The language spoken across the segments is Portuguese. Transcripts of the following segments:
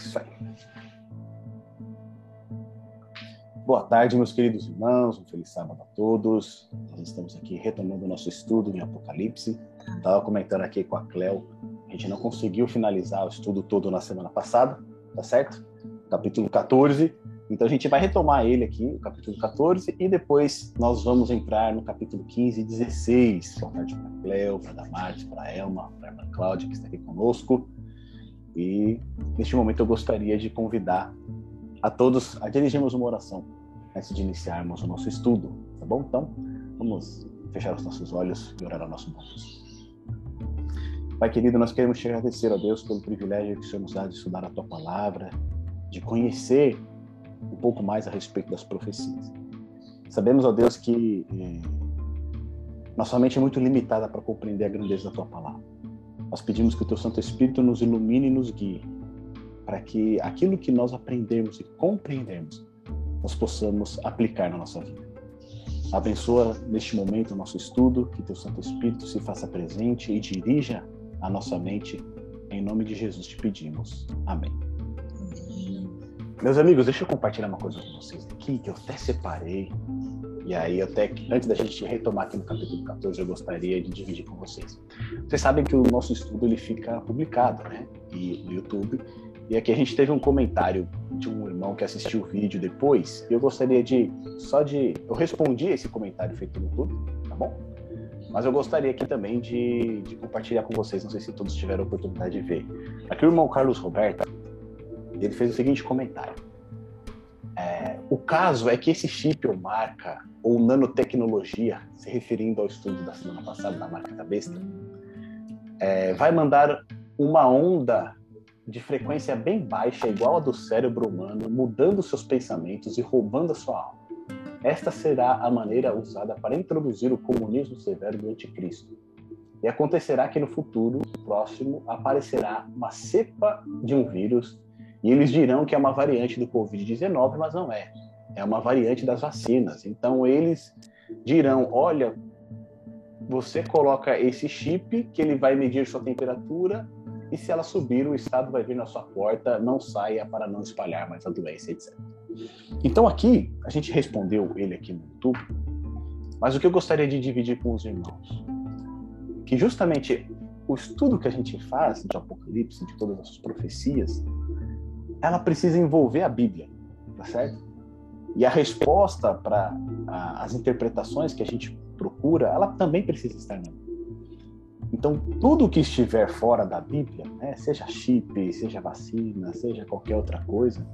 Isso aí. Boa tarde, meus queridos irmãos. Um feliz sábado a todos. Nós estamos aqui retomando o nosso estudo em Apocalipse. Estava comentando aqui com a Cleo. A gente não conseguiu finalizar o estudo todo na semana passada, tá certo? Capítulo 14. Então a gente vai retomar ele aqui, o capítulo 14, e depois nós vamos entrar no capítulo 15 e 16. Boa tarde para a Cleo, para a Damares, para a Elma, para a Cláudia, que está aqui conosco. E neste momento eu gostaria de convidar a todos a dirigirmos uma oração antes de iniciarmos o nosso estudo, tá bom? Então, vamos fechar os nossos olhos e orar ao nosso Deus. Pai querido, nós queremos te agradecer a Deus pelo privilégio que o Senhor nos dá de estudar a tua palavra, de conhecer um pouco mais a respeito das profecias. Sabemos, ó Deus, que eh, nossa mente é muito limitada para compreender a grandeza da tua palavra. Nós pedimos que o teu Santo Espírito nos ilumine e nos guie, para que aquilo que nós aprendemos e compreendemos, nós possamos aplicar na nossa vida. Abençoa neste momento o nosso estudo, que teu Santo Espírito se faça presente e dirija a nossa mente. Em nome de Jesus te pedimos. Amém. Meus amigos, deixa eu compartilhar uma coisa com vocês aqui, que eu até separei e aí, até antes da gente retomar aqui no capítulo 14, eu gostaria de dividir com vocês. Vocês sabem que o nosso estudo ele fica publicado, né? E no YouTube. E aqui a gente teve um comentário de um irmão que assistiu o vídeo depois. E eu gostaria de só de eu respondi esse comentário feito no YouTube, tá bom? Mas eu gostaria aqui também de, de compartilhar com vocês. Não sei se todos tiveram a oportunidade de ver. Aqui o irmão Carlos Roberto ele fez o seguinte comentário é, o caso é que esse chip ou marca, ou nanotecnologia, se referindo ao estudo da semana passada da marca da besta, é, vai mandar uma onda de frequência bem baixa, igual a do cérebro humano, mudando seus pensamentos e roubando a sua alma. Esta será a maneira usada para introduzir o comunismo severo do anticristo. E acontecerá que no futuro próximo aparecerá uma cepa de um vírus e eles dirão que é uma variante do Covid-19, mas não é. É uma variante das vacinas. Então eles dirão: olha, você coloca esse chip que ele vai medir sua temperatura e se ela subir, o Estado vai vir na sua porta, não saia para não espalhar mais a doença, etc. Então aqui, a gente respondeu ele aqui no YouTube, mas o que eu gostaria de dividir com os irmãos, que justamente o estudo que a gente faz de Apocalipse, de todas as profecias, ela precisa envolver a Bíblia, tá certo? E a resposta para as interpretações que a gente procura, ela também precisa estar na Bíblia. Então, tudo que estiver fora da Bíblia, né, seja chip, seja vacina, seja qualquer outra coisa,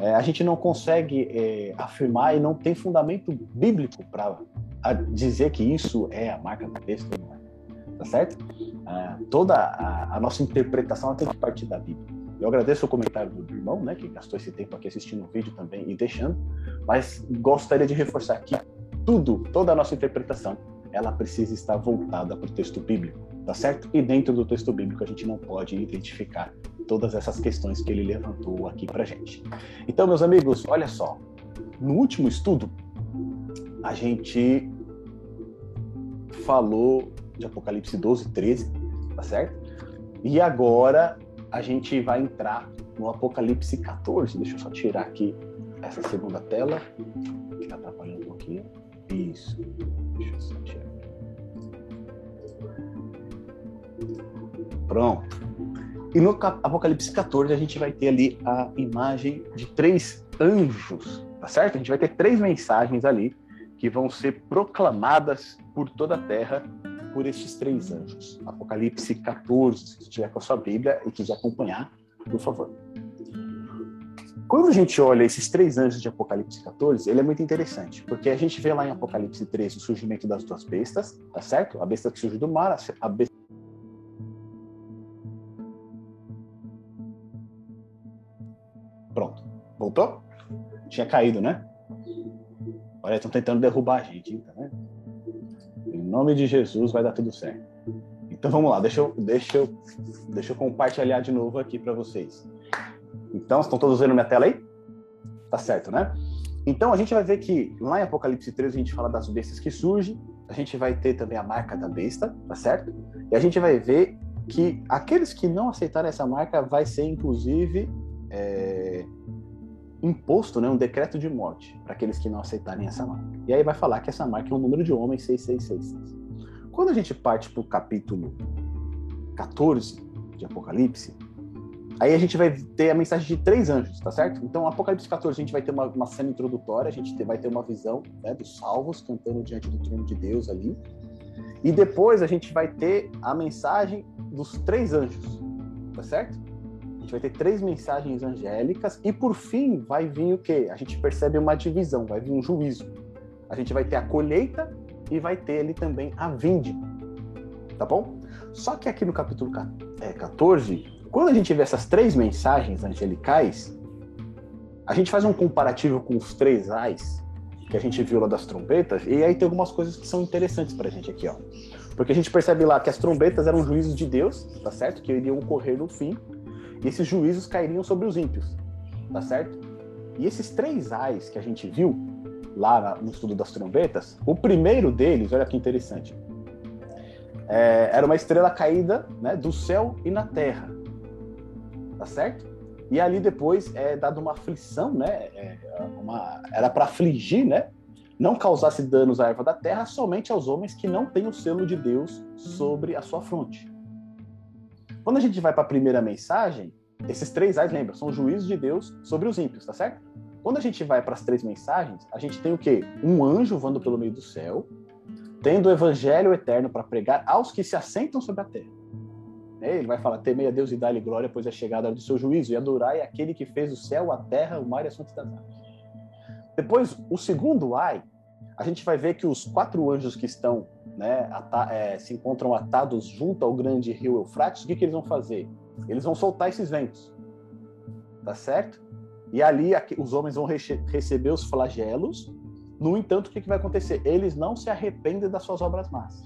é, a gente não consegue é, afirmar e não tem fundamento bíblico para dizer que isso é a marca besta, não é? Tá certo? Ah, toda a, a nossa interpretação tem que partir da Bíblia. Eu agradeço o comentário do irmão, né, que gastou esse tempo aqui assistindo o vídeo também e deixando, mas gostaria de reforçar que tudo, toda a nossa interpretação, ela precisa estar voltada para o texto bíblico, tá certo? E dentro do texto bíblico a gente não pode identificar todas essas questões que ele levantou aqui para gente. Então, meus amigos, olha só, no último estudo a gente falou de Apocalipse 12, 13, tá certo? E agora a gente vai entrar no Apocalipse 14. Deixa eu só tirar aqui essa segunda tela, que está atrapalhando um pouquinho. Isso. Deixa eu só tirar. Pronto. E no Apocalipse 14 a gente vai ter ali a imagem de três anjos, tá certo? A gente vai ter três mensagens ali que vão ser proclamadas por toda a terra por estes três anjos. Apocalipse 14, se estiver com a sua Bíblia e quiser acompanhar, por favor. Quando a gente olha esses três anjos de Apocalipse 14, ele é muito interessante, porque a gente vê lá em Apocalipse 13 o surgimento das duas bestas, tá certo? A besta que surge do mar, a besta Pronto. Voltou? Tinha caído, né? Olha, estão tentando derrubar a gente, tá vendo? Nome de Jesus vai dar tudo certo. Então vamos lá, deixa eu, deixa eu, deixa eu compartilhar de novo aqui para vocês. Então, estão todos vendo minha tela aí? Tá certo, né? Então a gente vai ver que lá em Apocalipse 13 a gente fala das bestas que surgem, a gente vai ter também a marca da besta, tá certo? E a gente vai ver que aqueles que não aceitarem essa marca vai ser inclusive é, imposto né, um decreto de morte para aqueles que não aceitarem essa marca. E aí vai falar que essa marca é o número de homens 6666. Quando a gente parte para o capítulo 14 de Apocalipse, aí a gente vai ter a mensagem de três anjos, tá certo? Então, Apocalipse 14, a gente vai ter uma, uma cena introdutória, a gente vai ter uma visão né, dos salvos cantando diante do trono de Deus ali. E depois a gente vai ter a mensagem dos três anjos, tá certo? Gente vai ter três mensagens angélicas e por fim vai vir o quê? A gente percebe uma divisão, vai vir um juízo. A gente vai ter a colheita e vai ter ali também a vinde. Tá bom? Só que aqui no capítulo 14, é, quando a gente vê essas três mensagens angelicais, a gente faz um comparativo com os três ais que a gente viu lá das trombetas, e aí tem algumas coisas que são interessantes pra gente aqui, ó. Porque a gente percebe lá que as trombetas eram juízos de Deus, tá certo? Que iriam ocorrer no fim, e esses juízos cairiam sobre os ímpios, tá certo? E esses três ais que a gente viu lá no estudo das trombetas, o primeiro deles, olha que interessante, é, era uma estrela caída né, do céu e na terra. Tá certo? E ali depois é dado uma aflição, né? É, uma, era para afligir, né? Não causasse danos à erva da terra somente aos homens que não têm o selo de Deus sobre a sua fronte. Quando a gente vai para a primeira mensagem, esses três ais, lembra, são juízos de Deus sobre os ímpios, tá certo? Quando a gente vai para as três mensagens, a gente tem o quê? Um anjo voando pelo meio do céu, tendo o evangelho eterno para pregar aos que se assentam sobre a terra. Ele vai falar: temei a Deus e dá-lhe glória, pois é chegada a do seu juízo, e adorai aquele que fez o céu, a terra, o mar e as fontes das águas. Depois, o segundo ai, a gente vai ver que os quatro anjos que estão, né, é, se encontram atados junto ao grande rio Eufrates, o que, que eles vão fazer? Eles vão soltar esses ventos, tá certo? E ali os homens vão receber os flagelos no entanto, o que, que vai acontecer? Eles não se arrependem das suas obras más.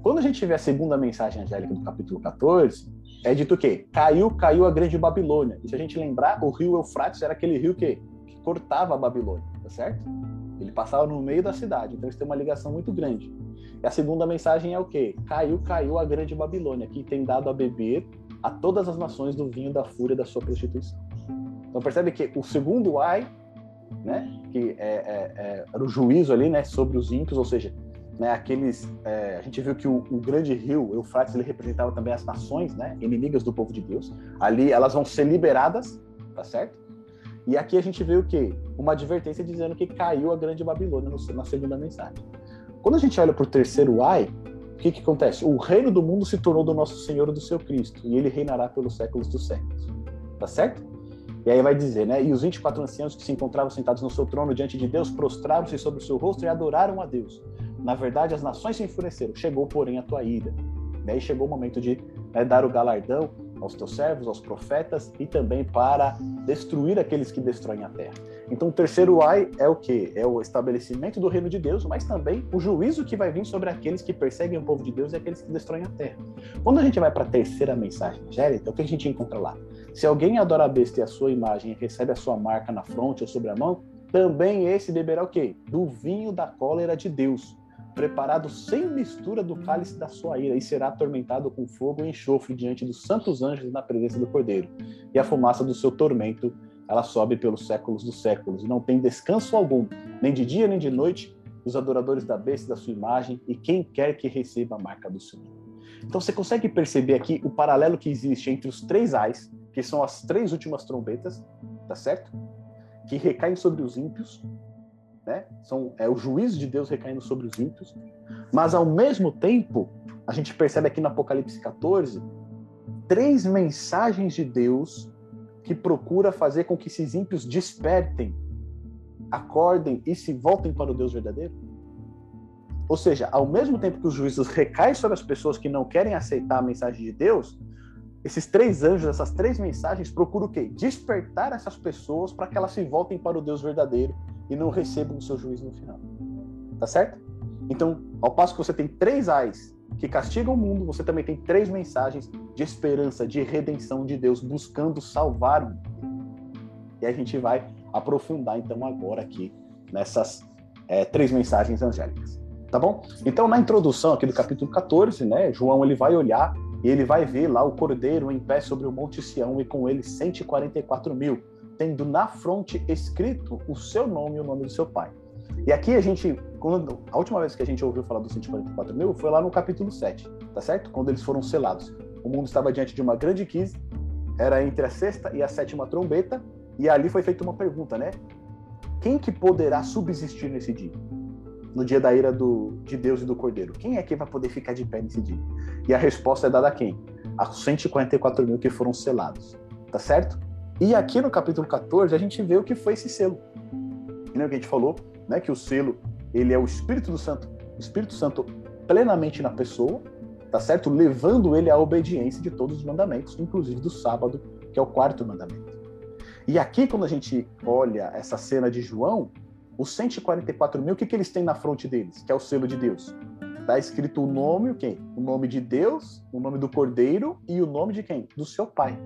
Quando a gente vê a segunda mensagem angélica do capítulo 14, é dito o quê? Caiu, caiu a grande Babilônia. E se a gente lembrar, o rio Eufrates era aquele rio que, que cortava a Babilônia, tá certo? Ele passava no meio da cidade, então eles têm uma ligação muito grande. E a segunda mensagem é o quê? Caiu, caiu a grande Babilônia, que tem dado a beber a todas as nações do vinho da fúria da sua prostituição. Então percebe que o segundo ai né, que é, é, é, era o juízo ali, né, sobre os ímpios, ou seja, né, aqueles, é, a gente viu que o, o, grande rio Eufrates ele representava também as nações, né, inimigas do povo de Deus. Ali elas vão ser liberadas, tá certo? E aqui a gente vê o quê? Uma advertência dizendo que caiu a grande Babilônia na segunda mensagem. Quando a gente olha para o terceiro ai, o que, que acontece? O reino do mundo se tornou do nosso Senhor e do seu Cristo, e ele reinará pelos séculos dos séculos. Tá certo? E aí vai dizer, né? E os 24 anciãos que se encontravam sentados no seu trono diante de Deus prostraram-se sobre o seu rosto e adoraram a Deus. Na verdade, as nações se enfureceram. Chegou, porém, a tua ira. E aí chegou o momento de né, dar o galardão aos teus servos, aos profetas e também para destruir aqueles que destroem a terra. Então, o terceiro ai é o que? É o estabelecimento do reino de Deus, mas também o juízo que vai vir sobre aqueles que perseguem o povo de Deus e aqueles que destroem a terra. Quando a gente vai para a terceira mensagem angélica, o que a gente encontra lá? Se alguém adora a besta e a sua imagem recebe a sua marca na fronte ou sobre a mão, também esse beberá o quê? Do vinho da cólera de Deus, preparado sem mistura do cálice da sua ira, e será atormentado com fogo e enxofre diante dos santos anjos na presença do Cordeiro. E a fumaça do seu tormento, ela sobe pelos séculos dos séculos, e não tem descanso algum, nem de dia nem de noite, os adoradores da besta da sua imagem, e quem quer que receba a marca do Senhor. Então você consegue perceber aqui o paralelo que existe entre os três ais, que são as três últimas trombetas, tá certo? Que recaem sobre os ímpios, né? São é o juízo de Deus recaindo sobre os ímpios, mas ao mesmo tempo, a gente percebe aqui no Apocalipse 14 três mensagens de Deus que procura fazer com que esses ímpios despertem, acordem e se voltem para o Deus verdadeiro. Ou seja, ao mesmo tempo que os juízos recaem sobre as pessoas que não querem aceitar a mensagem de Deus, esses três anjos, essas três mensagens, procuram o quê? Despertar essas pessoas para que elas se voltem para o Deus verdadeiro e não recebam o seu juízo no final. Tá certo? Então, ao passo que você tem três ais que castigam o mundo, você também tem três mensagens de esperança, de redenção de Deus, buscando salvar o mundo. E a gente vai aprofundar então agora aqui nessas é, três mensagens angélicas. Tá bom? Então, na introdução aqui do capítulo 14, né, João ele vai olhar e ele vai ver lá o cordeiro em pé sobre o Monte Sião e com ele 144 mil, tendo na fronte escrito o seu nome e o nome do seu pai. E aqui a gente, quando, a última vez que a gente ouviu falar dos 144 mil foi lá no capítulo 7, tá certo? Quando eles foram selados. O mundo estava diante de uma grande crise, era entre a sexta e a sétima trombeta, e ali foi feita uma pergunta, né? Quem que poderá subsistir nesse dia? No dia da ira do, de Deus e do Cordeiro. Quem é que vai poder ficar de pé nesse dia? E a resposta é dada a quem? A 144 mil que foram selados. Tá certo? E aqui no capítulo 14 a gente vê o que foi esse selo. E, né, o que a gente falou, né, que o selo ele é o Espírito do Santo, Espírito Santo plenamente na pessoa, tá certo? Levando ele à obediência de todos os mandamentos, inclusive do sábado, que é o quarto mandamento. E aqui, quando a gente olha essa cena de João, os 144 mil, o que, que eles têm na fronte deles? Que é o selo de Deus. Está escrito o nome, o quem? O nome de Deus, o nome do Cordeiro e o nome de quem? Do seu pai.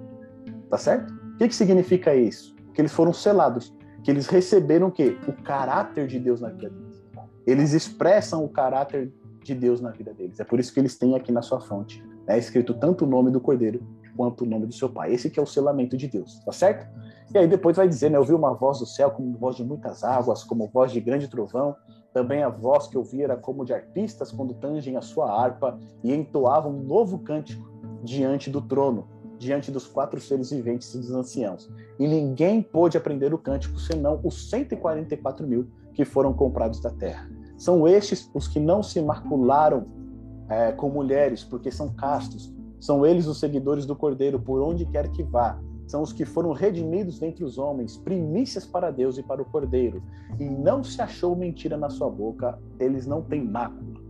Tá certo? Que, que significa isso? Que eles foram selados. Que eles receberam o quê? O caráter de Deus na vida deles. Eles expressam o caráter de Deus na vida deles. É por isso que eles têm aqui na sua fronte. É escrito tanto o nome do Cordeiro quanto o nome do seu pai. Esse que é o selamento de Deus, tá certo? E aí depois vai dizer, né, eu vi uma voz do céu como voz de muitas águas, como voz de grande trovão, também a voz que eu vi era como de arpistas quando tangem a sua harpa e entoavam um novo cântico diante do trono, diante dos quatro seres viventes e dos anciãos. E ninguém pôde aprender o cântico senão os 144 mil que foram comprados da terra. São estes os que não se macularam é, com mulheres, porque são castos. São eles os seguidores do Cordeiro, por onde quer que vá são os que foram redimidos dentre os homens, primícias para Deus e para o Cordeiro. E não se achou mentira na sua boca, eles não têm mácula.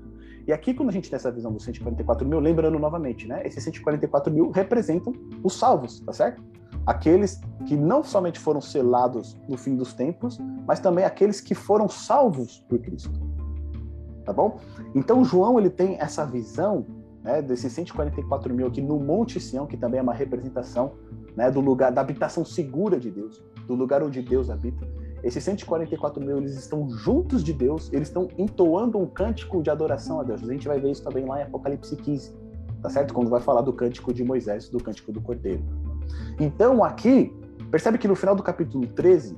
E aqui, quando a gente tem essa visão dos 144 mil, lembrando novamente, né? Esses 144 mil representam os salvos, tá certo? Aqueles que não somente foram selados no fim dos tempos, mas também aqueles que foram salvos por Cristo. Tá bom? Então, João, ele tem essa visão né, desses 144 mil aqui no Monte Sião, que também é uma representação né, do lugar da habitação segura de Deus, do lugar onde Deus habita. Esses 144 mil, eles estão juntos de Deus, eles estão entoando um cântico de adoração a Deus. A gente vai ver isso também lá em Apocalipse 15, tá certo? Quando vai falar do cântico de Moisés, do cântico do Cordeiro. Então, aqui, percebe que no final do capítulo 13,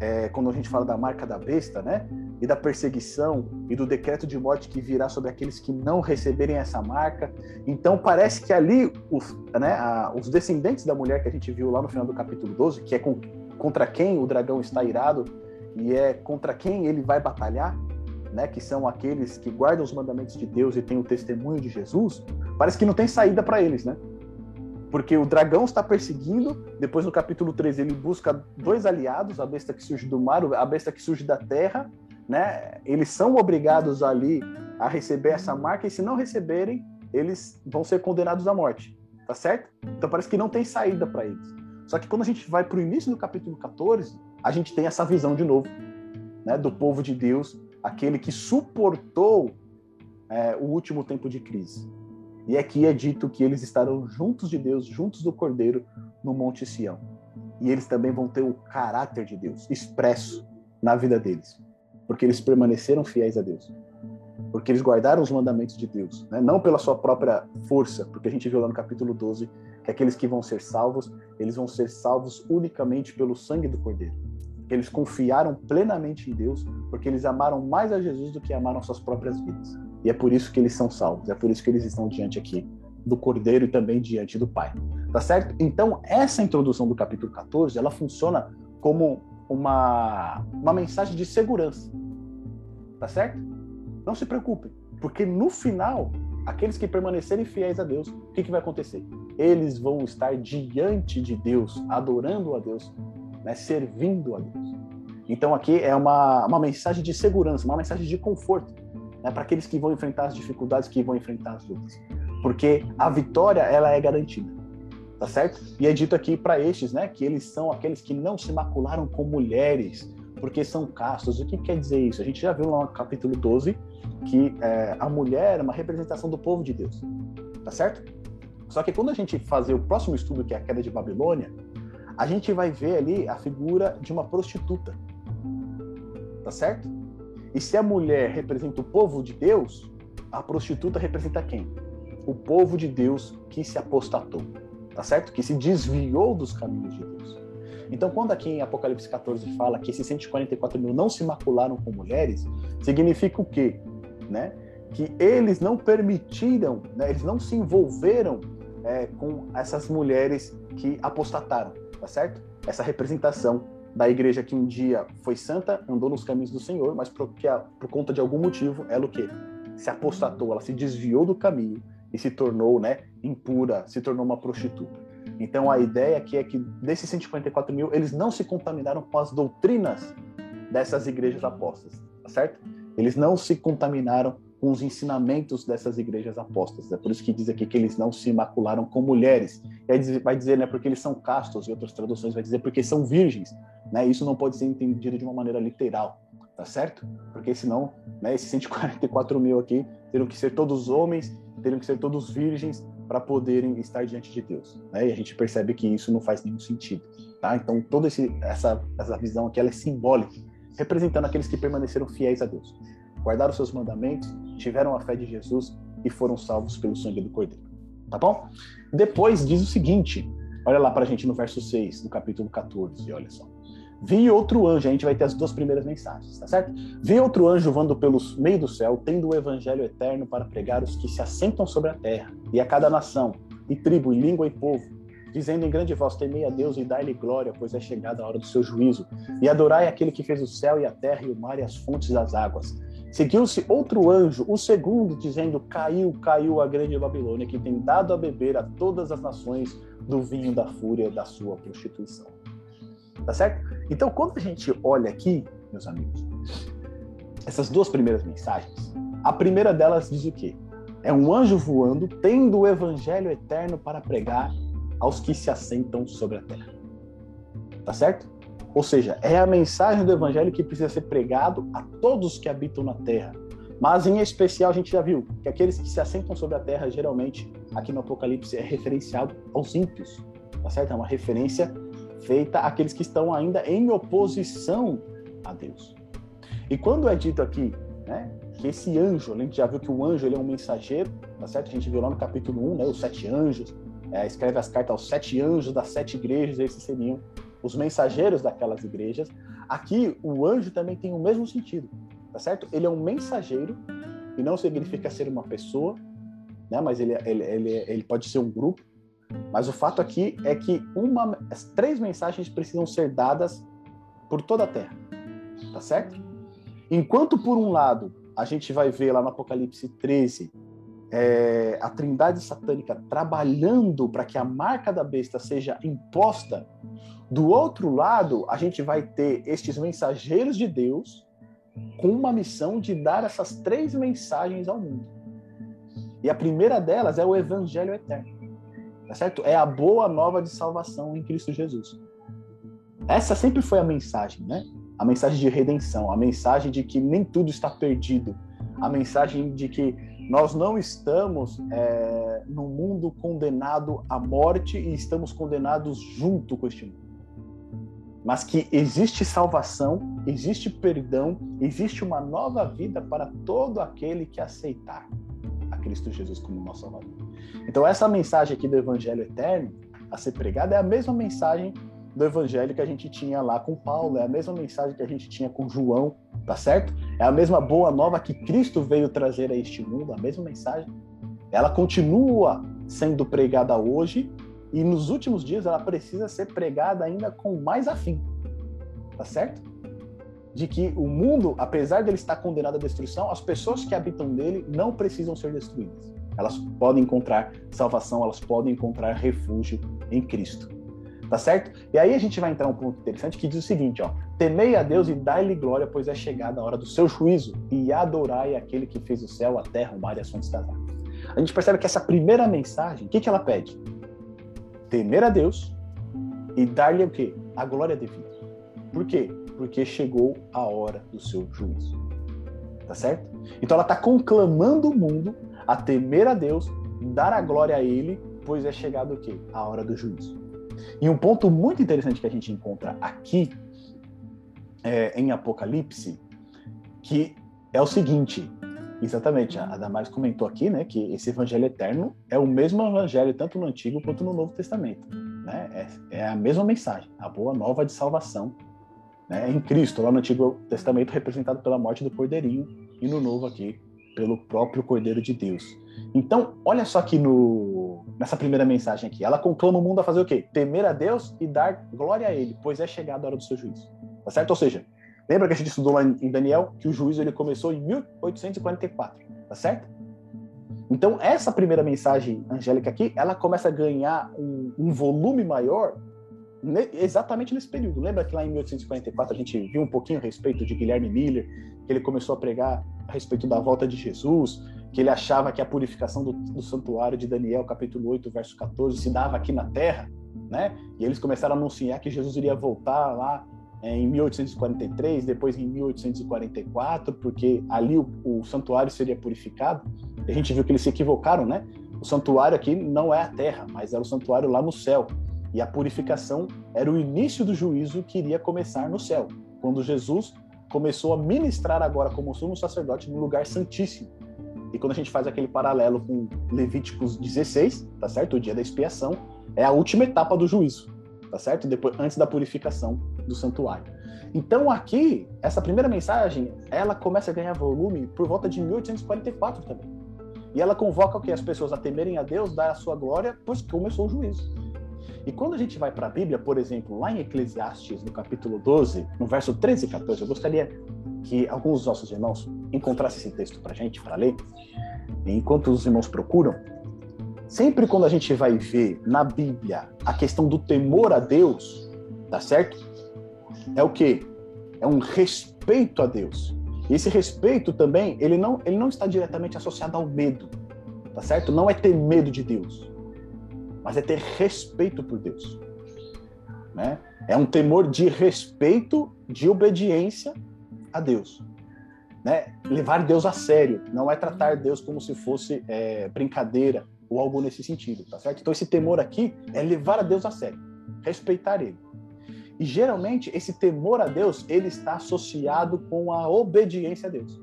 é, quando a gente fala da marca da besta, né? E da perseguição e do decreto de morte que virá sobre aqueles que não receberem essa marca. Então parece que ali os, né, a, os descendentes da mulher que a gente viu lá no final do capítulo 12, que é com, contra quem o dragão está irado e é contra quem ele vai batalhar, né? Que são aqueles que guardam os mandamentos de Deus e têm o testemunho de Jesus. Parece que não tem saída para eles, né? Porque o dragão está perseguindo, depois no capítulo 13 ele busca dois aliados, a besta que surge do mar, a besta que surge da terra, né? Eles são obrigados ali a receber essa marca e se não receberem, eles vão ser condenados à morte, tá certo? Então parece que não tem saída para eles. Só que quando a gente vai para o início do capítulo 14, a gente tem essa visão de novo, né, do povo de Deus, aquele que suportou é, o último tempo de crise. E aqui é dito que eles estarão juntos de Deus, juntos do Cordeiro, no Monte Sião. E eles também vão ter o caráter de Deus expresso na vida deles, porque eles permaneceram fiéis a Deus, porque eles guardaram os mandamentos de Deus, né? não pela sua própria força, porque a gente viu lá no capítulo 12 que aqueles que vão ser salvos, eles vão ser salvos unicamente pelo sangue do Cordeiro. Eles confiaram plenamente em Deus, porque eles amaram mais a Jesus do que amaram suas próprias vidas. E é por isso que eles são salvos, é por isso que eles estão diante aqui do Cordeiro e também diante do Pai. Tá certo? Então, essa introdução do capítulo 14, ela funciona como uma, uma mensagem de segurança. Tá certo? Não se preocupem, porque no final, aqueles que permanecerem fiéis a Deus, o que, que vai acontecer? Eles vão estar diante de Deus, adorando a Deus, né, servindo a Deus. Então aqui é uma, uma mensagem de segurança, uma mensagem de conforto né, para aqueles que vão enfrentar as dificuldades, que vão enfrentar as lutas. Porque a vitória, ela é garantida. Tá certo? E é dito aqui para estes, né, que eles são aqueles que não se macularam com mulheres, porque são castos. O que quer dizer isso? A gente já viu lá no capítulo 12 que é, a mulher é uma representação do povo de Deus. Tá certo? Só que quando a gente fazer o próximo estudo, que é a queda de Babilônia, a gente vai ver ali a figura de uma prostituta. Tá certo? E se a mulher representa o povo de Deus, a prostituta representa quem? o povo de Deus que se apostatou, tá certo? Que se desviou dos caminhos de Deus. Então, quando aqui em Apocalipse 14 fala que esses 144 mil não se macularam com mulheres, significa o quê? Né? Que eles não permitiram, né? eles não se envolveram é, com essas mulheres que apostataram, tá certo? Essa representação da igreja que um dia foi santa, andou nos caminhos do Senhor, mas por, que, por conta de algum motivo, ela o quê? Se apostatou, ela se desviou do caminho e se tornou, né, impura, se tornou uma prostituta. Então a ideia aqui é que desses 154 mil, eles não se contaminaram com as doutrinas dessas igrejas apostas, tá certo? Eles não se contaminaram com os ensinamentos dessas igrejas apostas. É por isso que diz aqui que eles não se macularam com mulheres. E aí vai dizer, né, porque eles são castos, e outras traduções vai dizer porque são virgens. Né? Isso não pode ser entendido de uma maneira literal, tá certo? Porque senão, né, esses 144 mil aqui teriam que ser todos homens, teriam que ser todos virgens, para poderem estar diante de Deus. Né? E a gente percebe que isso não faz nenhum sentido. Tá? Então, toda esse, essa, essa visão aqui ela é simbólica, representando aqueles que permaneceram fiéis a Deus, guardaram seus mandamentos, tiveram a fé de Jesus e foram salvos pelo sangue do Cordeiro. Tá bom? Depois diz o seguinte, olha lá para a gente no verso 6, do capítulo 14, olha só. Vi outro anjo, a gente vai ter as duas primeiras mensagens, tá certo? Vi outro anjo voando pelo meio do céu, tendo o evangelho eterno para pregar os que se assentam sobre a terra, e a cada nação, e tribo, e língua e povo, dizendo em grande voz: Temei a Deus e dai-lhe glória, pois é chegada a hora do seu juízo, e adorai aquele que fez o céu e a terra e o mar e as fontes das águas. Seguiu-se outro anjo, o segundo, dizendo: Caiu, caiu a grande Babilônia, que tem dado a beber a todas as nações do vinho da fúria da sua prostituição. Tá certo? Então, quando a gente olha aqui, meus amigos, essas duas primeiras mensagens, a primeira delas diz o quê? É um anjo voando, tendo o evangelho eterno para pregar aos que se assentam sobre a terra. Tá certo? Ou seja, é a mensagem do evangelho que precisa ser pregado a todos que habitam na terra. Mas em especial a gente já viu que aqueles que se assentam sobre a terra, geralmente aqui no Apocalipse é referenciado aos ímpios. Tá certo? É uma referência feita àqueles que estão ainda em oposição a Deus. E quando é dito aqui, né, que esse anjo, a gente já viu que o anjo ele é um mensageiro, tá certo? A gente viu lá no capítulo 1, né, os sete anjos, é, escreve as cartas aos sete anjos das sete igrejas, esses seriam os mensageiros daquelas igrejas. Aqui, o anjo também tem o mesmo sentido, tá certo? Ele é um mensageiro, e não significa ser uma pessoa, né, mas ele, ele, ele, ele pode ser um grupo, mas o fato aqui é que uma, as três mensagens precisam ser dadas por toda a Terra, tá certo? Enquanto por um lado a gente vai ver lá no Apocalipse 13 é, a Trindade satânica trabalhando para que a marca da besta seja imposta, do outro lado a gente vai ter estes mensageiros de Deus com uma missão de dar essas três mensagens ao mundo. E a primeira delas é o Evangelho eterno tá certo? É a boa nova de salvação em Cristo Jesus. Essa sempre foi a mensagem, né? A mensagem de redenção, a mensagem de que nem tudo está perdido, a mensagem de que nós não estamos é, no mundo condenado à morte e estamos condenados junto com este mundo. Mas que existe salvação, existe perdão, existe uma nova vida para todo aquele que aceitar a Cristo Jesus como nosso Salvador. Então, essa mensagem aqui do Evangelho Eterno a ser pregada é a mesma mensagem do Evangelho que a gente tinha lá com Paulo, é a mesma mensagem que a gente tinha com João, tá certo? É a mesma boa nova que Cristo veio trazer a este mundo, a mesma mensagem. Ela continua sendo pregada hoje e nos últimos dias ela precisa ser pregada ainda com mais afim, tá certo? De que o mundo, apesar dele estar condenado à destruição, as pessoas que habitam nele não precisam ser destruídas. Elas podem encontrar salvação, elas podem encontrar refúgio em Cristo. Tá certo? E aí a gente vai entrar um ponto interessante que diz o seguinte, ó: Temei a Deus e dai-lhe glória, pois é chegada a hora do seu juízo, e adorai aquele que fez o céu, a terra, o mar e as fontes das águas. A gente percebe que essa primeira mensagem, o que, que ela pede? Temer a Deus e dar-lhe o quê? A glória devida. Por quê? Porque chegou a hora do seu juízo. Tá certo? Então ela está conclamando o mundo a temer a Deus, dar a glória a Ele, pois é chegado o quê? A hora do juízo. E um ponto muito interessante que a gente encontra aqui é, em Apocalipse, que é o seguinte: Exatamente. A Damares comentou aqui, né, que esse evangelho eterno é o mesmo evangelho tanto no Antigo quanto no Novo Testamento, né? É, é a mesma mensagem, a boa nova de salvação, né, em Cristo, lá no Antigo Testamento representado pela morte do cordeirinho e no Novo aqui pelo próprio Cordeiro de Deus. Então, olha só aqui no, nessa primeira mensagem aqui. Ela conclama o mundo a fazer o quê? Temer a Deus e dar glória a Ele, pois é chegada a hora do seu juízo. Tá certo? Ou seja, lembra que a gente estudou lá em Daniel que o juízo ele começou em 1844, tá certo? Então, essa primeira mensagem angélica aqui, ela começa a ganhar um, um volume maior exatamente nesse período. Lembra que lá em 1844 a gente viu um pouquinho a respeito de Guilherme Miller, que ele começou a pregar a respeito da volta de Jesus, que ele achava que a purificação do, do santuário de Daniel, capítulo 8, verso 14, se dava aqui na terra, né? E eles começaram a anunciar que Jesus iria voltar lá é, em 1843, depois em 1844, porque ali o, o santuário seria purificado. A gente viu que eles se equivocaram, né? O santuário aqui não é a terra, mas era o santuário lá no céu. E a purificação era o início do juízo que iria começar no céu, quando Jesus começou a ministrar agora como sumo sacerdote no lugar santíssimo. E quando a gente faz aquele paralelo com Levíticos 16, tá certo? O dia da expiação é a última etapa do juízo, tá certo? Depois antes da purificação do santuário. Então aqui, essa primeira mensagem, ela começa a ganhar volume por volta de 1844 também. E ela convoca o que as pessoas a temerem a Deus, dar a sua glória, pois começou o juízo. E quando a gente vai para a Bíblia, por exemplo, lá em Eclesiastes, no capítulo 12, no verso 13 e 14, eu gostaria que alguns dos nossos irmãos encontrassem esse texto para a gente, para ler. enquanto os irmãos procuram, sempre quando a gente vai ver na Bíblia a questão do temor a Deus, tá certo? É o que? É um respeito a Deus. E esse respeito também, ele não, ele não está diretamente associado ao medo, tá certo? Não é ter medo de Deus mas é ter respeito por Deus. Né? É um temor de respeito, de obediência a Deus. Né? Levar Deus a sério, não é tratar Deus como se fosse é, brincadeira ou algo nesse sentido, tá certo? Então esse temor aqui é levar a Deus a sério, respeitar Ele. E geralmente esse temor a Deus ele está associado com a obediência a Deus.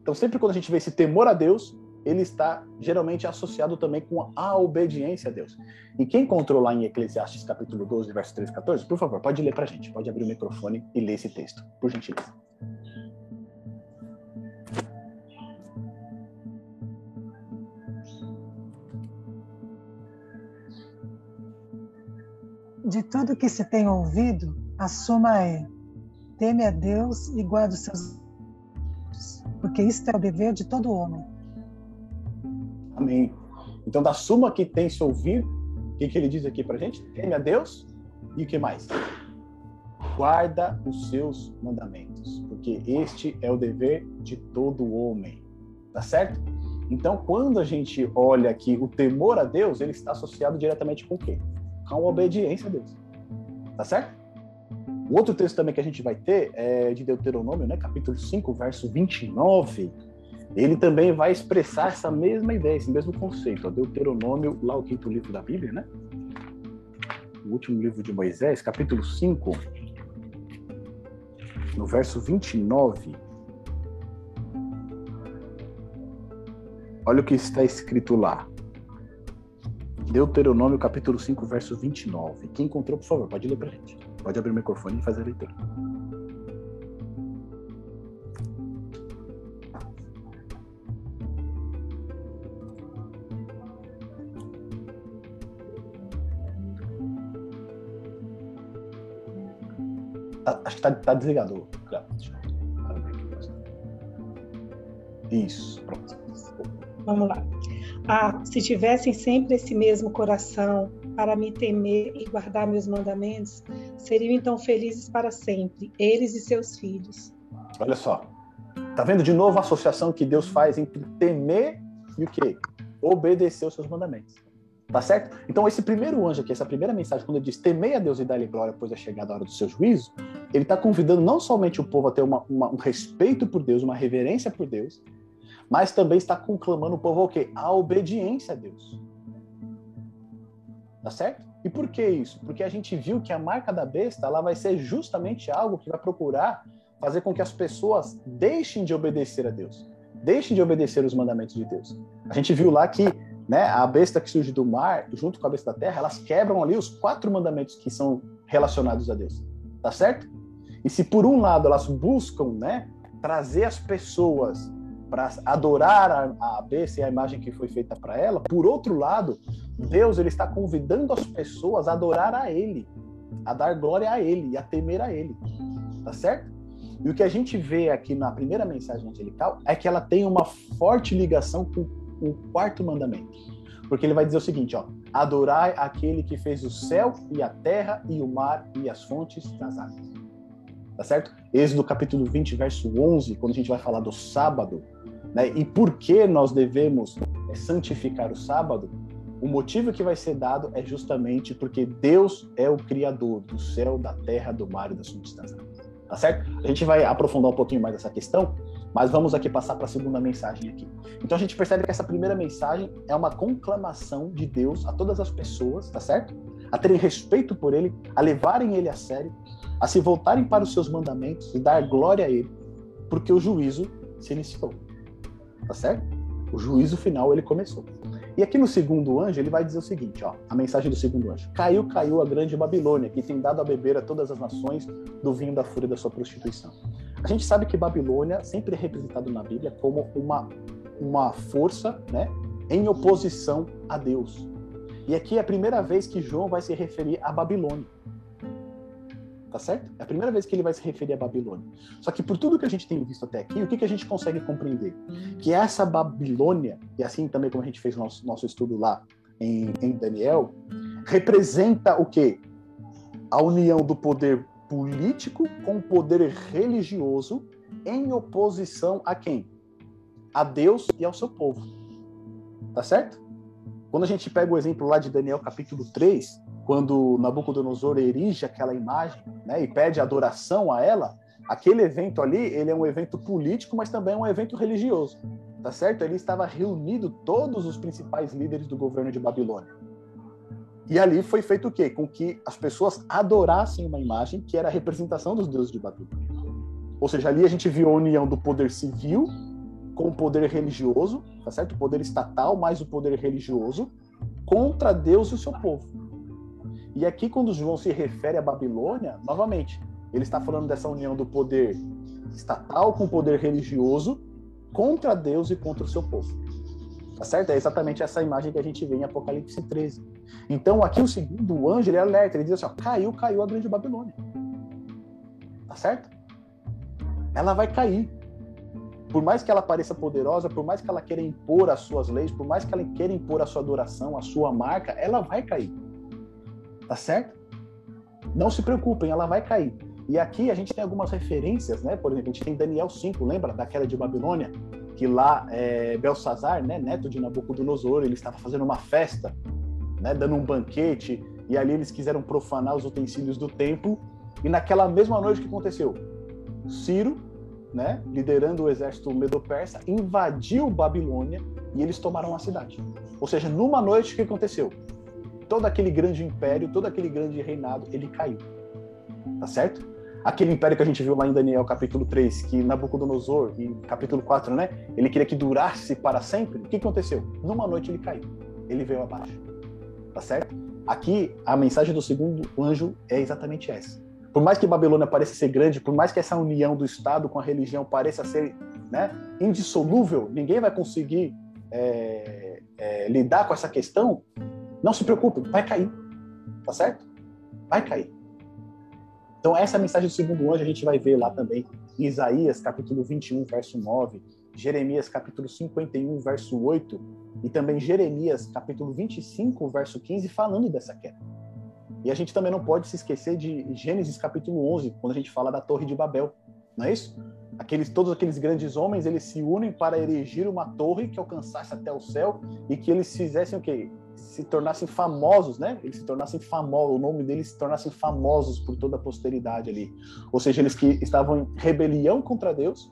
Então sempre quando a gente vê esse temor a Deus, ele está geralmente associado também com a obediência a Deus. E quem encontrou lá em Eclesiastes capítulo 12, verso 13 e 14, por favor, pode ler para a gente, pode abrir o microfone e ler esse texto, por gentileza. De tudo que se tem ouvido, a suma é: teme a Deus e guarde os seus porque isto é o dever de todo homem Amém. Então, da suma que tem se ouvir, o que, que ele diz aqui para gente? Teme a Deus e o que mais? Guarda os seus mandamentos, porque este é o dever de todo homem. Tá certo? Então, quando a gente olha aqui o temor a Deus, ele está associado diretamente com o quê? Com a obediência a Deus. Tá certo? O outro texto também que a gente vai ter é de Deuteronômio, né? capítulo 5, verso 29 ele também vai expressar essa mesma ideia, esse mesmo conceito. O Deuteronômio, lá o quinto livro da Bíblia, né? O último livro de Moisés, capítulo 5, no verso 29. Olha o que está escrito lá. Deuteronômio, capítulo 5, verso 29. Quem encontrou, por favor, pode ler para gente. Pode abrir o microfone e fazer a leitura. Acho que tá, tá desligado. Isso, pronto. Vamos lá. Ah, se tivessem sempre esse mesmo coração para me temer e guardar meus mandamentos, seriam então felizes para sempre, eles e seus filhos. Olha só. Tá vendo de novo a associação que Deus faz entre temer e o quê? Obedecer os seus mandamentos. Tá certo? Então, esse primeiro anjo aqui, essa primeira mensagem, quando ele diz temei a Deus e dá-lhe glória, pois é chegada a hora do seu juízo, ele está convidando não somente o povo a ter uma, uma, um respeito por Deus, uma reverência por Deus, mas também está conclamando o povo ao quê? A obediência a Deus. Tá certo? E por que isso? Porque a gente viu que a marca da besta ela vai ser justamente algo que vai procurar fazer com que as pessoas deixem de obedecer a Deus. deixem de obedecer os mandamentos de Deus. A gente viu lá que né, a besta que surge do mar, junto com a besta da terra, elas quebram ali os quatro mandamentos que são relacionados a Deus. Tá certo? E se por um lado elas buscam né, trazer as pessoas para adorar a, besta e a imagem que foi feita para ela, por outro lado, Deus ele está convidando as pessoas a adorar a Ele, a dar glória a Ele e a temer a Ele. Tá certo? E o que a gente vê aqui na primeira mensagem angelical é que ela tem uma forte ligação com o quarto mandamento. Porque ele vai dizer o seguinte, ó: Adorai aquele que fez o céu e a terra e o mar e as fontes das águas. Tá certo? Êxodo capítulo 20, verso 11, quando a gente vai falar do sábado, né? E por que nós devemos é, santificar o sábado? O motivo que vai ser dado é justamente porque Deus é o criador do céu, da terra, do mar e das fontes das águas tá certo? A gente vai aprofundar um pouquinho mais essa questão, mas vamos aqui passar para a segunda mensagem aqui. Então a gente percebe que essa primeira mensagem é uma conclamação de Deus a todas as pessoas, tá certo? A terem respeito por ele, a levarem ele a sério, a se voltarem para os seus mandamentos e dar glória a ele, porque o juízo se iniciou. Tá certo? O juízo final ele começou. E aqui no segundo anjo, ele vai dizer o seguinte, ó, a mensagem do segundo anjo. Caiu, caiu a grande Babilônia, que tem dado a beber a todas as nações do vinho da fúria da sua prostituição. A gente sabe que Babilônia sempre é representado na Bíblia como uma, uma força, né, em oposição a Deus. E aqui é a primeira vez que João vai se referir a Babilônia tá certo? É a primeira vez que ele vai se referir a Babilônia. Só que por tudo que a gente tem visto até aqui, o que, que a gente consegue compreender? Que essa Babilônia, e assim também como a gente fez nosso, nosso estudo lá em, em Daniel, representa o quê? A união do poder político com poder religioso em oposição a quem? A Deus e ao seu povo. Tá certo? Quando a gente pega o exemplo lá de Daniel capítulo 3, quando Nabucodonosor erige aquela imagem né, e pede adoração a ela, aquele evento ali ele é um evento político, mas também é um evento religioso, tá certo? Ele estava reunido todos os principais líderes do governo de Babilônia. E ali foi feito o quê? Com que as pessoas adorassem uma imagem que era a representação dos deuses de Babilônia. Ou seja, ali a gente viu a união do poder civil com o poder religioso, tá certo? O poder estatal mais o poder religioso contra Deus e o seu povo. E aqui, quando João se refere à Babilônia, novamente, ele está falando dessa união do poder estatal com o poder religioso contra Deus e contra o seu povo. Tá certo? É exatamente essa imagem que a gente vê em Apocalipse 13. Então, aqui o segundo anjo, ele alerta, ele diz assim, ó, caiu, caiu a grande Babilônia. Tá certo? Ela vai cair. Por mais que ela pareça poderosa, por mais que ela queira impor as suas leis, por mais que ela queira impor a sua adoração, a sua marca, ela vai cair. Tá certo? Não se preocupem, ela vai cair. E aqui a gente tem algumas referências, né? Por exemplo, a gente tem Daniel 5, lembra da queda de Babilônia? Que lá é, Belsazar, né, neto de Nabucodonosor, ele estava fazendo uma festa, né, dando um banquete, e ali eles quiseram profanar os utensílios do templo. E naquela mesma noite que aconteceu? Ciro, né, liderando o exército medo-persa, invadiu Babilônia e eles tomaram a cidade. Ou seja, numa noite o que aconteceu? todo aquele grande império, todo aquele grande reinado, ele caiu. Tá certo? Aquele império que a gente viu lá em Daniel capítulo 3, que Nabucodonosor, em capítulo 4, né? Ele queria que durasse para sempre. O que aconteceu? Numa noite ele caiu. Ele veio abaixo. Tá certo? Aqui, a mensagem do segundo anjo é exatamente essa. Por mais que Babilônia pareça ser grande, por mais que essa união do Estado com a religião pareça ser né, indissolúvel, ninguém vai conseguir é, é, lidar com essa questão, não se preocupe, vai cair. Tá certo? Vai cair. Então, essa mensagem do segundo anjo a gente vai ver lá também em Isaías, capítulo 21, verso 9, Jeremias, capítulo 51, verso 8, e também Jeremias, capítulo 25, verso 15, falando dessa queda. E a gente também não pode se esquecer de Gênesis, capítulo 11, quando a gente fala da Torre de Babel. Não é isso? Aqueles, todos aqueles grandes homens, eles se unem para erigir uma torre que alcançasse até o céu e que eles fizessem o quê? Se tornassem famosos, né? Eles se tornassem famosos, o nome deles se tornassem famosos por toda a posteridade ali. Ou seja, eles que estavam em rebelião contra Deus,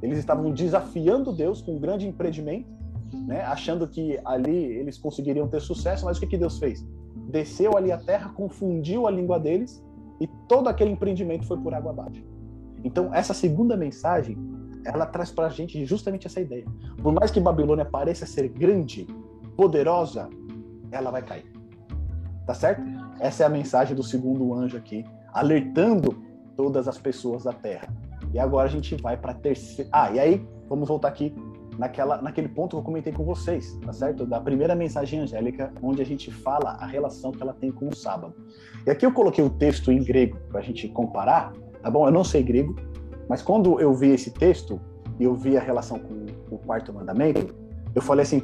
eles estavam desafiando Deus com um grande empreendimento, né? Achando que ali eles conseguiriam ter sucesso, mas o que, que Deus fez? Desceu ali a terra, confundiu a língua deles e todo aquele empreendimento foi por água abaixo. Então, essa segunda mensagem, ela traz para a gente justamente essa ideia. Por mais que Babilônia pareça ser grande, poderosa, ela vai cair. Tá certo? Essa é a mensagem do segundo anjo aqui, alertando todas as pessoas da Terra. E agora a gente vai para terceira. Ah, e aí vamos voltar aqui naquela, naquele ponto que eu comentei com vocês, tá certo? Da primeira mensagem angélica, onde a gente fala a relação que ela tem com o sábado. E aqui eu coloquei o texto em grego para a gente comparar, tá bom? Eu não sei grego, mas quando eu vi esse texto e eu vi a relação com o quarto mandamento, eu falei assim: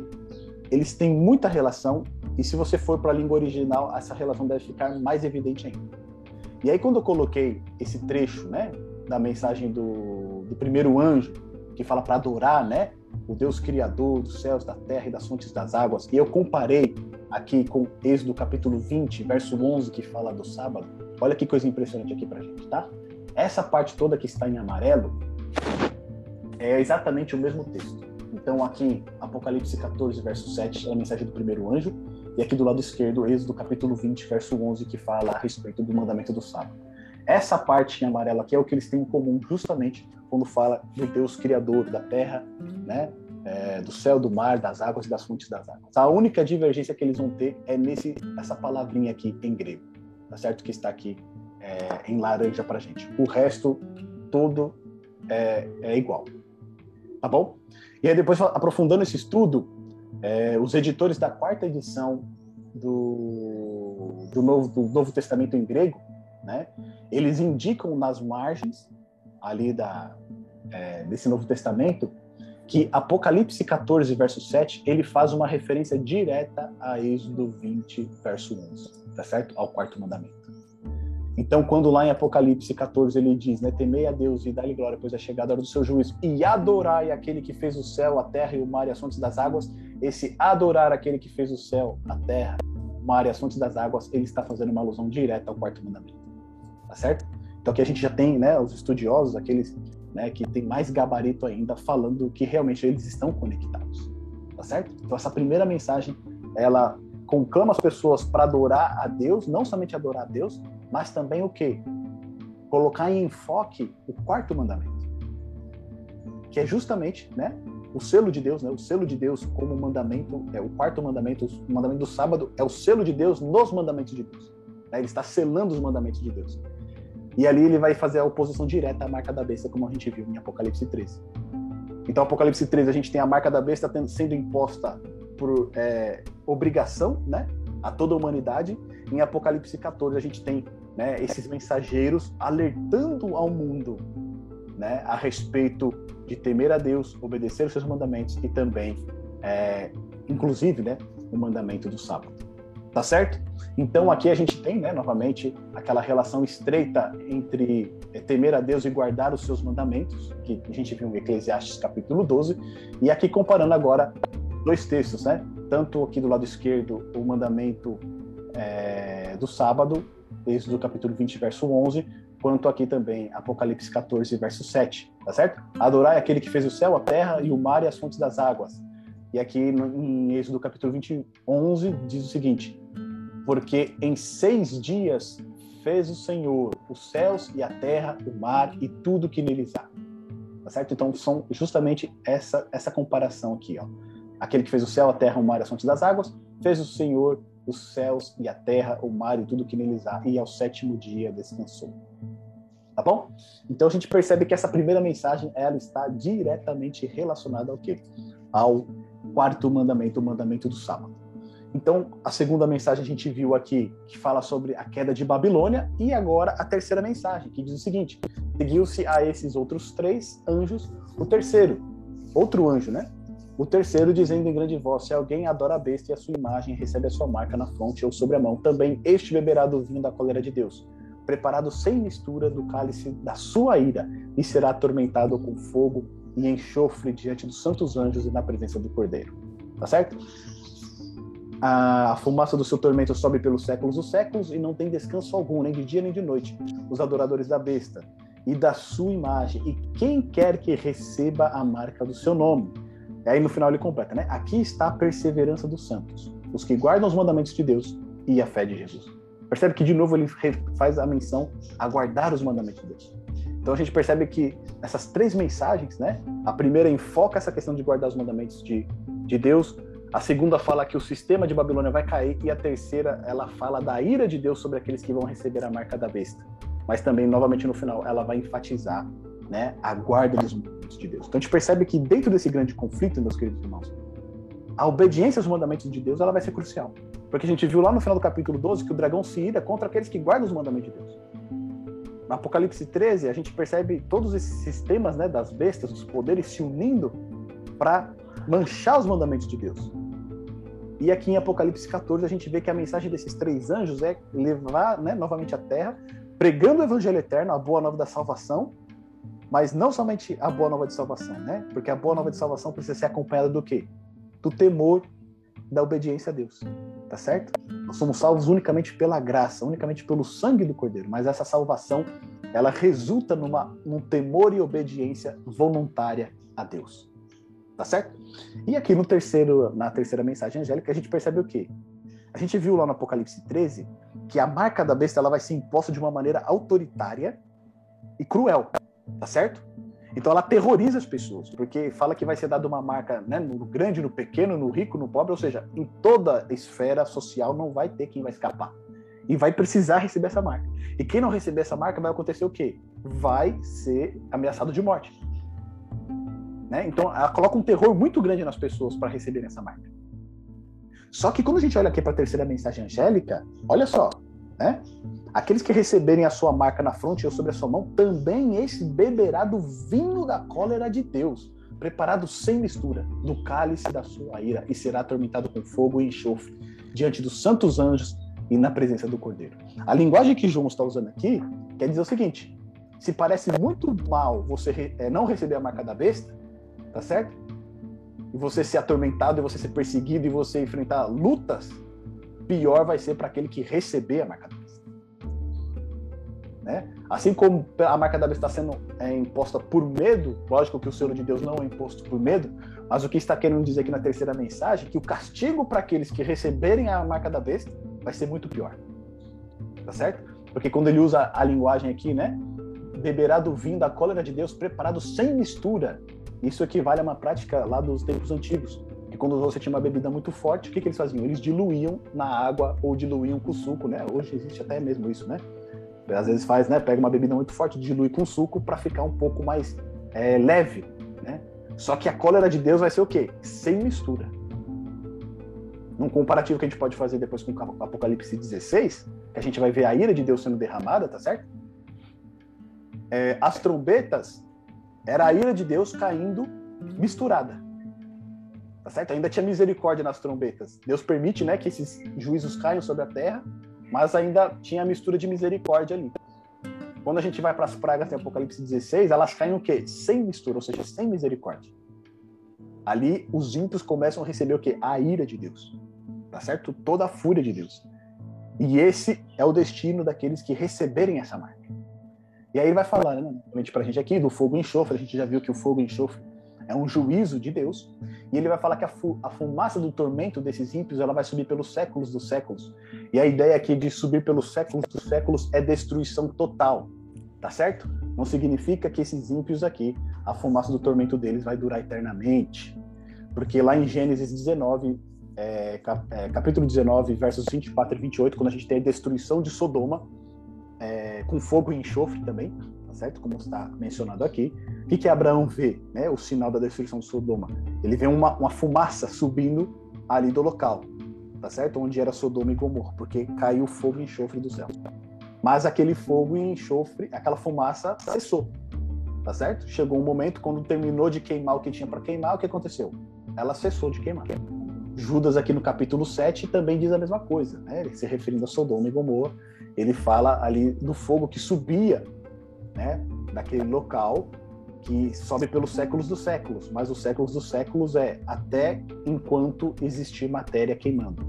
eles têm muita relação, e se você for para a língua original, essa relação deve ficar mais evidente ainda. E aí, quando eu coloquei esse trecho, né, da mensagem do, do primeiro anjo, que fala para adorar, né, o Deus Criador dos céus, da terra e das fontes das águas. E eu comparei aqui com Êxodo capítulo 20, verso 11, que fala do sábado. Olha que coisa impressionante aqui pra gente, tá? Essa parte toda que está em amarelo é exatamente o mesmo texto. Então aqui, Apocalipse 14, verso 7, é a mensagem do primeiro anjo. E aqui do lado esquerdo, Êxodo capítulo 20, verso 11, que fala a respeito do mandamento do sábado. Essa parte em amarelo aqui é o que eles têm em comum, justamente quando fala do Deus criador da terra, né? É, do céu, do mar, das águas e das fontes das águas. A única divergência que eles vão ter é nesse essa palavrinha aqui em grego, tá certo? Que está aqui é, em laranja para gente. O resto todo é, é, igual, tá bom? E aí depois aprofundando esse estudo, é, os editores da quarta edição do, do, novo, do Novo Testamento em grego né? Eles indicam nas margens ali da, é, desse Novo Testamento que Apocalipse 14, verso 7, ele faz uma referência direta a Êxodo 20, verso 11, tá certo? Ao quarto mandamento. Então, quando lá em Apocalipse 14 ele diz, né, temei a Deus e dá-lhe glória, pois é chegada a hora do seu juízo, e adorai aquele que fez o céu, a terra e o mar e as fontes das águas, esse adorar aquele que fez o céu, a terra, o mar e as fontes das águas, ele está fazendo uma alusão direta ao quarto mandamento tá certo? Então aqui a gente já tem, né, os estudiosos, aqueles né, que tem mais gabarito ainda, falando que realmente eles estão conectados, tá certo? Então essa primeira mensagem, ela conclama as pessoas para adorar a Deus, não somente adorar a Deus, mas também o quê? Colocar em enfoque o quarto mandamento, que é justamente, né, o selo de Deus, né, o selo de Deus como mandamento, é o quarto mandamento, o mandamento do sábado é o selo de Deus nos mandamentos de Deus. Né? Ele está selando os mandamentos de Deus. E ali ele vai fazer a oposição direta à marca da besta, como a gente viu em Apocalipse 13. Então, Apocalipse 13, a gente tem a marca da besta sendo imposta por é, obrigação né, a toda a humanidade. Em Apocalipse 14, a gente tem né, esses mensageiros alertando ao mundo né, a respeito de temer a Deus, obedecer os seus mandamentos e também, é, inclusive, né, o mandamento do sábado. Tá certo? Então aqui a gente tem, né, novamente, aquela relação estreita entre é, temer a Deus e guardar os seus mandamentos, que a gente viu em Eclesiastes capítulo 12, e aqui comparando agora dois textos, né? Tanto aqui do lado esquerdo o mandamento é, do sábado, desde o capítulo 20, verso 11, quanto aqui também Apocalipse 14, verso 7, tá certo? Adorai aquele que fez o céu, a terra e o mar e as fontes das águas. E aqui em Êxodo capítulo 20, 11, diz o seguinte: porque em seis dias fez o Senhor os céus e a terra, o mar e tudo que neles há. Tá certo? Então são justamente essa essa comparação aqui, ó. Aquele que fez o céu, a terra, o mar e as fontes das águas, fez o Senhor os céus e a terra, o mar e tudo que neles há, e ao sétimo dia descansou. Tá bom? Então a gente percebe que essa primeira mensagem ela está diretamente relacionada ao quê? Ao quarto mandamento, o mandamento do sábado. Então, a segunda mensagem a gente viu aqui, que fala sobre a queda de Babilônia, e agora a terceira mensagem, que diz o seguinte: seguiu-se a esses outros três anjos, o terceiro, outro anjo, né? O terceiro dizendo em grande voz: Se alguém adora a besta e a sua imagem recebe a sua marca na fronte ou sobre a mão, também este beberá do vinho da cólera de Deus, preparado sem mistura do cálice da sua ira, e será atormentado com fogo e enxofre diante dos santos anjos e na presença do Cordeiro. Tá certo? A fumaça do seu tormento sobe pelos séculos dos séculos e não tem descanso algum, nem de dia nem de noite. Os adoradores da besta e da sua imagem, e quem quer que receba a marca do seu nome. E aí no final ele completa, né? Aqui está a perseverança dos santos, os que guardam os mandamentos de Deus e a fé de Jesus. Percebe que de novo ele faz a menção a guardar os mandamentos de Deus. Então a gente percebe que essas três mensagens, né? A primeira enfoca essa questão de guardar os mandamentos de, de Deus, a segunda fala que o sistema de Babilônia vai cair e a terceira ela fala da ira de Deus sobre aqueles que vão receber a marca da besta. Mas também novamente no final ela vai enfatizar, né, a guarda dos mandamentos de Deus. Então a gente percebe que dentro desse grande conflito, meus queridos irmãos, a obediência aos mandamentos de Deus ela vai ser crucial. Porque a gente viu lá no final do capítulo 12 que o dragão se ira contra aqueles que guardam os mandamentos de Deus. No Apocalipse 13, a gente percebe todos esses sistemas né, das bestas, dos poderes se unindo para manchar os mandamentos de Deus. E aqui em Apocalipse 14 a gente vê que a mensagem desses três anjos é levar né, novamente a terra, pregando o evangelho eterno, a boa nova da salvação, mas não somente a boa nova de salvação, né? Porque a boa nova de salvação precisa ser acompanhada do quê? Do temor da obediência a Deus. Tá certo? Nós somos salvos unicamente pela graça, unicamente pelo sangue do Cordeiro, mas essa salvação, ela resulta numa, num temor e obediência voluntária a Deus. Tá certo? E aqui no terceiro, na terceira mensagem angélica, a gente percebe o quê? A gente viu lá no Apocalipse 13 que a marca da besta ela vai ser imposta de uma maneira autoritária e cruel, tá certo? Então ela terroriza as pessoas, porque fala que vai ser dada uma marca né, no grande, no pequeno, no rico, no pobre, ou seja, em toda esfera social não vai ter quem vai escapar. E vai precisar receber essa marca. E quem não receber essa marca vai acontecer o quê? Vai ser ameaçado de morte. Né? Então ela coloca um terror muito grande nas pessoas para receberem essa marca. Só que quando a gente olha aqui para a terceira mensagem angélica, olha só, né? Aqueles que receberem a sua marca na fronte ou sobre a sua mão, também esse beberá do vinho da cólera de Deus, preparado sem mistura, do cálice da sua ira, e será atormentado com fogo e enxofre, diante dos santos anjos e na presença do Cordeiro. A linguagem que João está usando aqui quer dizer o seguinte: se parece muito mal você é, não receber a marca da besta, tá certo? E você ser atormentado, e você ser perseguido, e você enfrentar lutas, pior vai ser para aquele que receber a marca da besta. Né? Assim como a marca da besta está sendo é, imposta por medo, lógico que o selo de Deus não é imposto por medo, mas o que está querendo dizer aqui na terceira mensagem, que o castigo para aqueles que receberem a marca da besta vai ser muito pior. Tá certo? Porque quando ele usa a linguagem aqui, né? Beberá do vinho da cólera de Deus preparado sem mistura. Isso equivale a uma prática lá dos tempos antigos. Que quando você tinha uma bebida muito forte, o que, que eles faziam? Eles diluíam na água ou diluíam com suco, né? Hoje existe até mesmo isso, né? Às vezes faz, né? Pega uma bebida muito forte, dilui com suco para ficar um pouco mais é, leve, né? Só que a cólera de Deus vai ser o quê? Sem mistura. Num comparativo que a gente pode fazer depois com Apocalipse 16, que a gente vai ver a ira de Deus sendo derramada, tá certo? É, as trombetas era a ira de Deus caindo misturada. Tá certo? Ainda tinha misericórdia nas trombetas. Deus permite, né, que esses juízos caiam sobre a terra, mas ainda tinha a mistura de misericórdia ali. Quando a gente vai para as pragas em Apocalipse 16, elas caem o quê? Sem mistura, ou seja, sem misericórdia. Ali os ímpios começam a receber o quê? A ira de Deus. Tá certo? Toda a fúria de Deus. E esse é o destino daqueles que receberem essa marca. E aí ele vai falar, né, para a gente aqui, do fogo e enxofre. A gente já viu que o fogo e enxofre é um juízo de Deus. E ele vai falar que a, fu a, fumaça do tormento desses ímpios ela vai subir pelos séculos dos séculos. E a ideia aqui de subir pelos séculos dos séculos é destruição total. Tá certo? Não significa que esses ímpios aqui, a fumaça do tormento deles vai durar eternamente. Porque lá em Gênesis 19, é, é, capítulo 19, versos 24 e 28, quando a gente tem a destruição de Sodoma, é, com fogo e enxofre também, certo? Como está mencionado aqui. O que, que Abraão vê, né? O sinal da destruição de Sodoma. Ele vê uma, uma fumaça subindo ali do local, tá certo? Onde era Sodoma e Gomorra, porque caiu fogo e enxofre do céu. Mas aquele fogo e enxofre, aquela fumaça cessou, tá certo? Chegou um momento quando terminou de queimar o que tinha para queimar, o que aconteceu? Ela cessou de queimar. Judas aqui no capítulo 7 também diz a mesma coisa, né? Ele se referindo a Sodoma e Gomorra, ele fala ali do fogo que subia, né, daquele local que sobe pelos séculos dos séculos, mas os séculos dos séculos é até enquanto existir matéria queimando.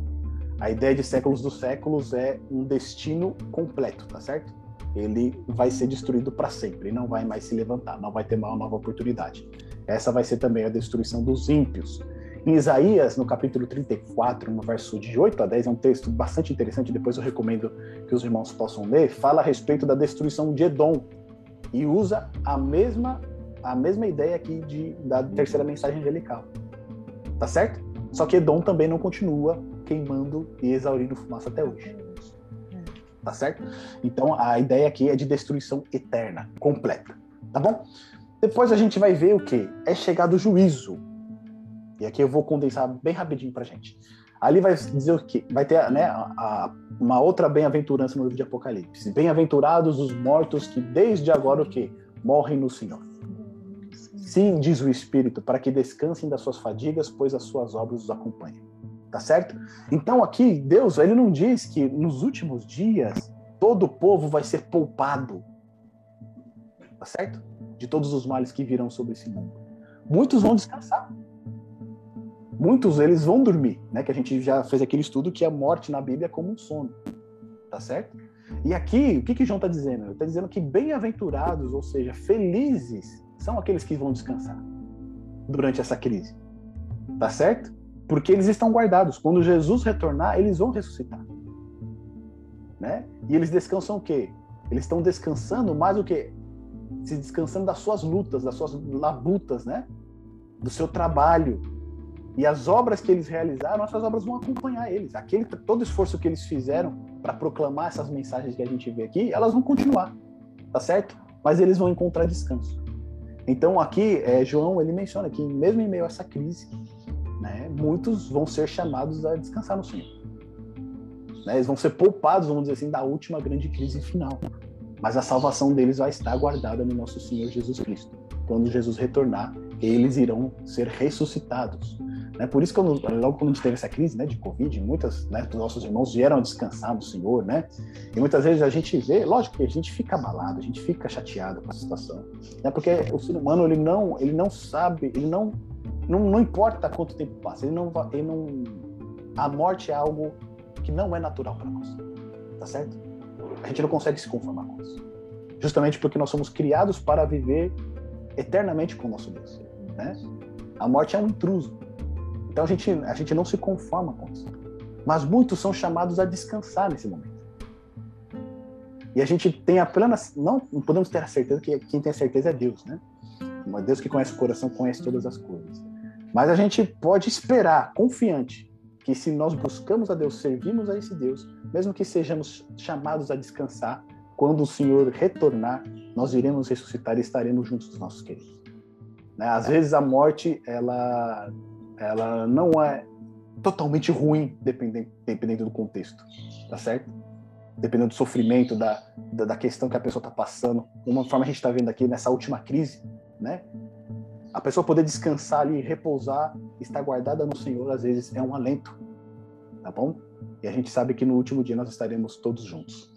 A ideia de séculos dos séculos é um destino completo, tá certo? Ele vai ser destruído para sempre, não vai mais se levantar, não vai ter uma nova oportunidade. Essa vai ser também a destruição dos ímpios. Em Isaías, no capítulo 34, no verso de 8 a 10, é um texto bastante interessante, depois eu recomendo que os irmãos possam ler, fala a respeito da destruição de Edom, e usa a mesma a mesma ideia aqui de, da terceira mensagem angelical. Tá certo? Só que Edom também não continua queimando e exaurindo fumaça até hoje. Tá certo? Então a ideia aqui é de destruição eterna, completa. Tá bom? Depois a gente vai ver o que? É chegado o juízo. E aqui eu vou condensar bem rapidinho pra gente. Ali vai dizer o que? Vai ter né, a, uma outra bem-aventurança no livro de Apocalipse. Bem-aventurados os mortos que desde agora o que? Morrem no Senhor. Sim, diz o Espírito, para que descansem das suas fadigas, pois as suas obras os acompanham. Tá certo? Então aqui, Deus, ele não diz que nos últimos dias todo o povo vai ser poupado. Tá certo? De todos os males que virão sobre esse mundo. Muitos vão descansar. Muitos eles vão dormir, né? Que a gente já fez aquele estudo que a morte na Bíblia é como um sono. Tá certo? E aqui, o que que João está dizendo? Ele está dizendo que bem-aventurados, ou seja, felizes, são aqueles que vão descansar durante essa crise. Tá certo? Porque eles estão guardados. Quando Jesus retornar, eles vão ressuscitar. Né? E eles descansam o quê? Eles estão descansando mais o quê? Se descansando das suas lutas, das suas labutas, né? Do seu trabalho. E as obras que eles realizaram, essas obras vão acompanhar eles. Aquele todo esforço que eles fizeram para proclamar essas mensagens que a gente vê aqui, elas vão continuar. Tá certo? Mas eles vão encontrar descanso. Então aqui, é, João, ele menciona que mesmo em meio a essa crise, né, muitos vão ser chamados a descansar no Senhor. Né, eles vão ser poupados, vamos dizer assim, da última grande crise final. Mas a salvação deles vai estar guardada no nosso Senhor Jesus Cristo. Quando Jesus retornar, eles irão ser ressuscitados. Né? Por isso que logo quando a gente teve essa crise né, de Covid, muitos né, dos nossos irmãos vieram descansar no Senhor, né? E muitas vezes a gente vê, lógico que a gente fica abalado, a gente fica chateado com a situação, né? Porque o ser humano ele não, ele não sabe, ele não, não, não importa quanto tempo passa, ele não, ele não, a morte é algo que não é natural para nós, tá certo? A gente não consegue se conformar com isso, justamente porque nós somos criados para viver eternamente com o nosso Deus, né? A morte é um intruso, então a gente, a gente não se conforma com isso. Mas muitos são chamados a descansar nesse momento. E a gente tem a plena. Não, não podemos ter a certeza que quem tem a certeza é Deus, né? Mas Deus que conhece o coração conhece todas as coisas. Mas a gente pode esperar, confiante, que se nós buscamos a Deus, servimos a esse Deus, mesmo que sejamos chamados a descansar, quando o Senhor retornar, nós iremos ressuscitar e estaremos juntos dos nossos queridos. Né? Às vezes a morte, ela ela não é totalmente ruim, dependendo, dependendo do contexto, tá certo? Dependendo do sofrimento, da, da, da questão que a pessoa está passando. Uma forma a gente está vendo aqui nessa última crise, né? A pessoa poder descansar ali, repousar, estar guardada no Senhor, às vezes é um alento, tá bom? E a gente sabe que no último dia nós estaremos todos juntos.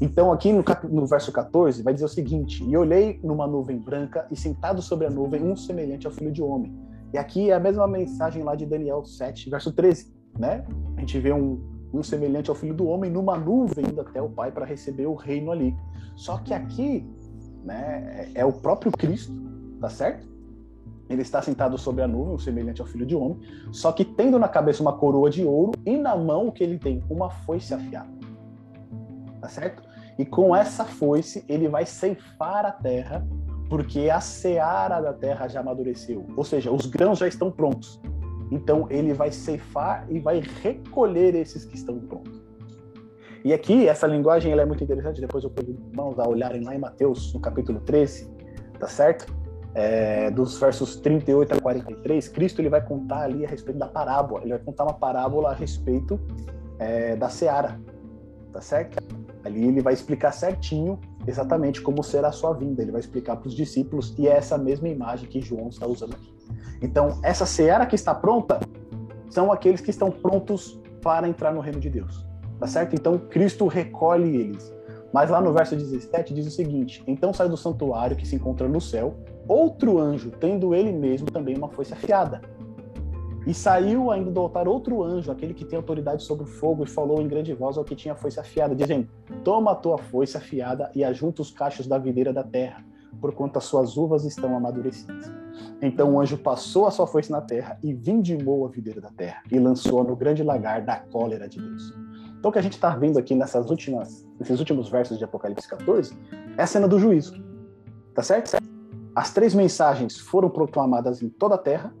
Então, aqui no, no, verso 14, vai dizer o seguinte: E olhei numa nuvem branca, e sentado sobre a nuvem, um semelhante ao filho de homem, e aqui é a mesma mensagem lá de Daniel 7, verso 13, né? A gente vê um, um semelhante ao filho do homem numa nuvem indo até o Pai para receber o reino ali. Só que aqui, né, é, é o próprio Cristo, tá certo? Ele está sentado sobre a nuvem, semelhante ao filho de homem, só que tendo na cabeça uma coroa de ouro e na mão o que ele tem? Uma foice afiada. Tá certo? E com essa foice ele vai ceifar a terra porque a seara da terra já amadureceu, ou seja, os grãos já estão prontos. Então ele vai ceifar e vai recolher esses que estão prontos. E aqui essa linguagem ela é muito interessante. Depois eu convido irmãos a olharem lá em Mateus, no capítulo 13, tá certo? É, dos versos 38 a 43, Cristo ele vai contar ali a respeito da parábola. Ele vai contar uma parábola a respeito é, da seara, tá certo? Ali ele vai explicar certinho exatamente como será a sua vinda. Ele vai explicar para os discípulos e é essa mesma imagem que João está usando aqui. Então, essa seara que está pronta são aqueles que estão prontos para entrar no reino de Deus. Tá certo? Então, Cristo recolhe eles. Mas lá no verso 17 diz o seguinte: Então sai do santuário que se encontra no céu outro anjo, tendo ele mesmo também uma foice afiada e saiu ainda do altar outro anjo, aquele que tem autoridade sobre o fogo, e falou em grande voz ao que tinha a foice afiada, dizendo: Toma a tua foice afiada e ajunta os cachos da videira da terra, porquanto as suas uvas estão amadurecidas. Então o anjo passou a sua foice na terra e vindimou a videira da terra, e lançou-a no grande lagar da cólera de Deus. Então o que a gente está vendo aqui nessas últimas, nesses últimos versos de Apocalipse 14 é a cena do juízo. Tá certo? As três mensagens foram proclamadas em toda a terra.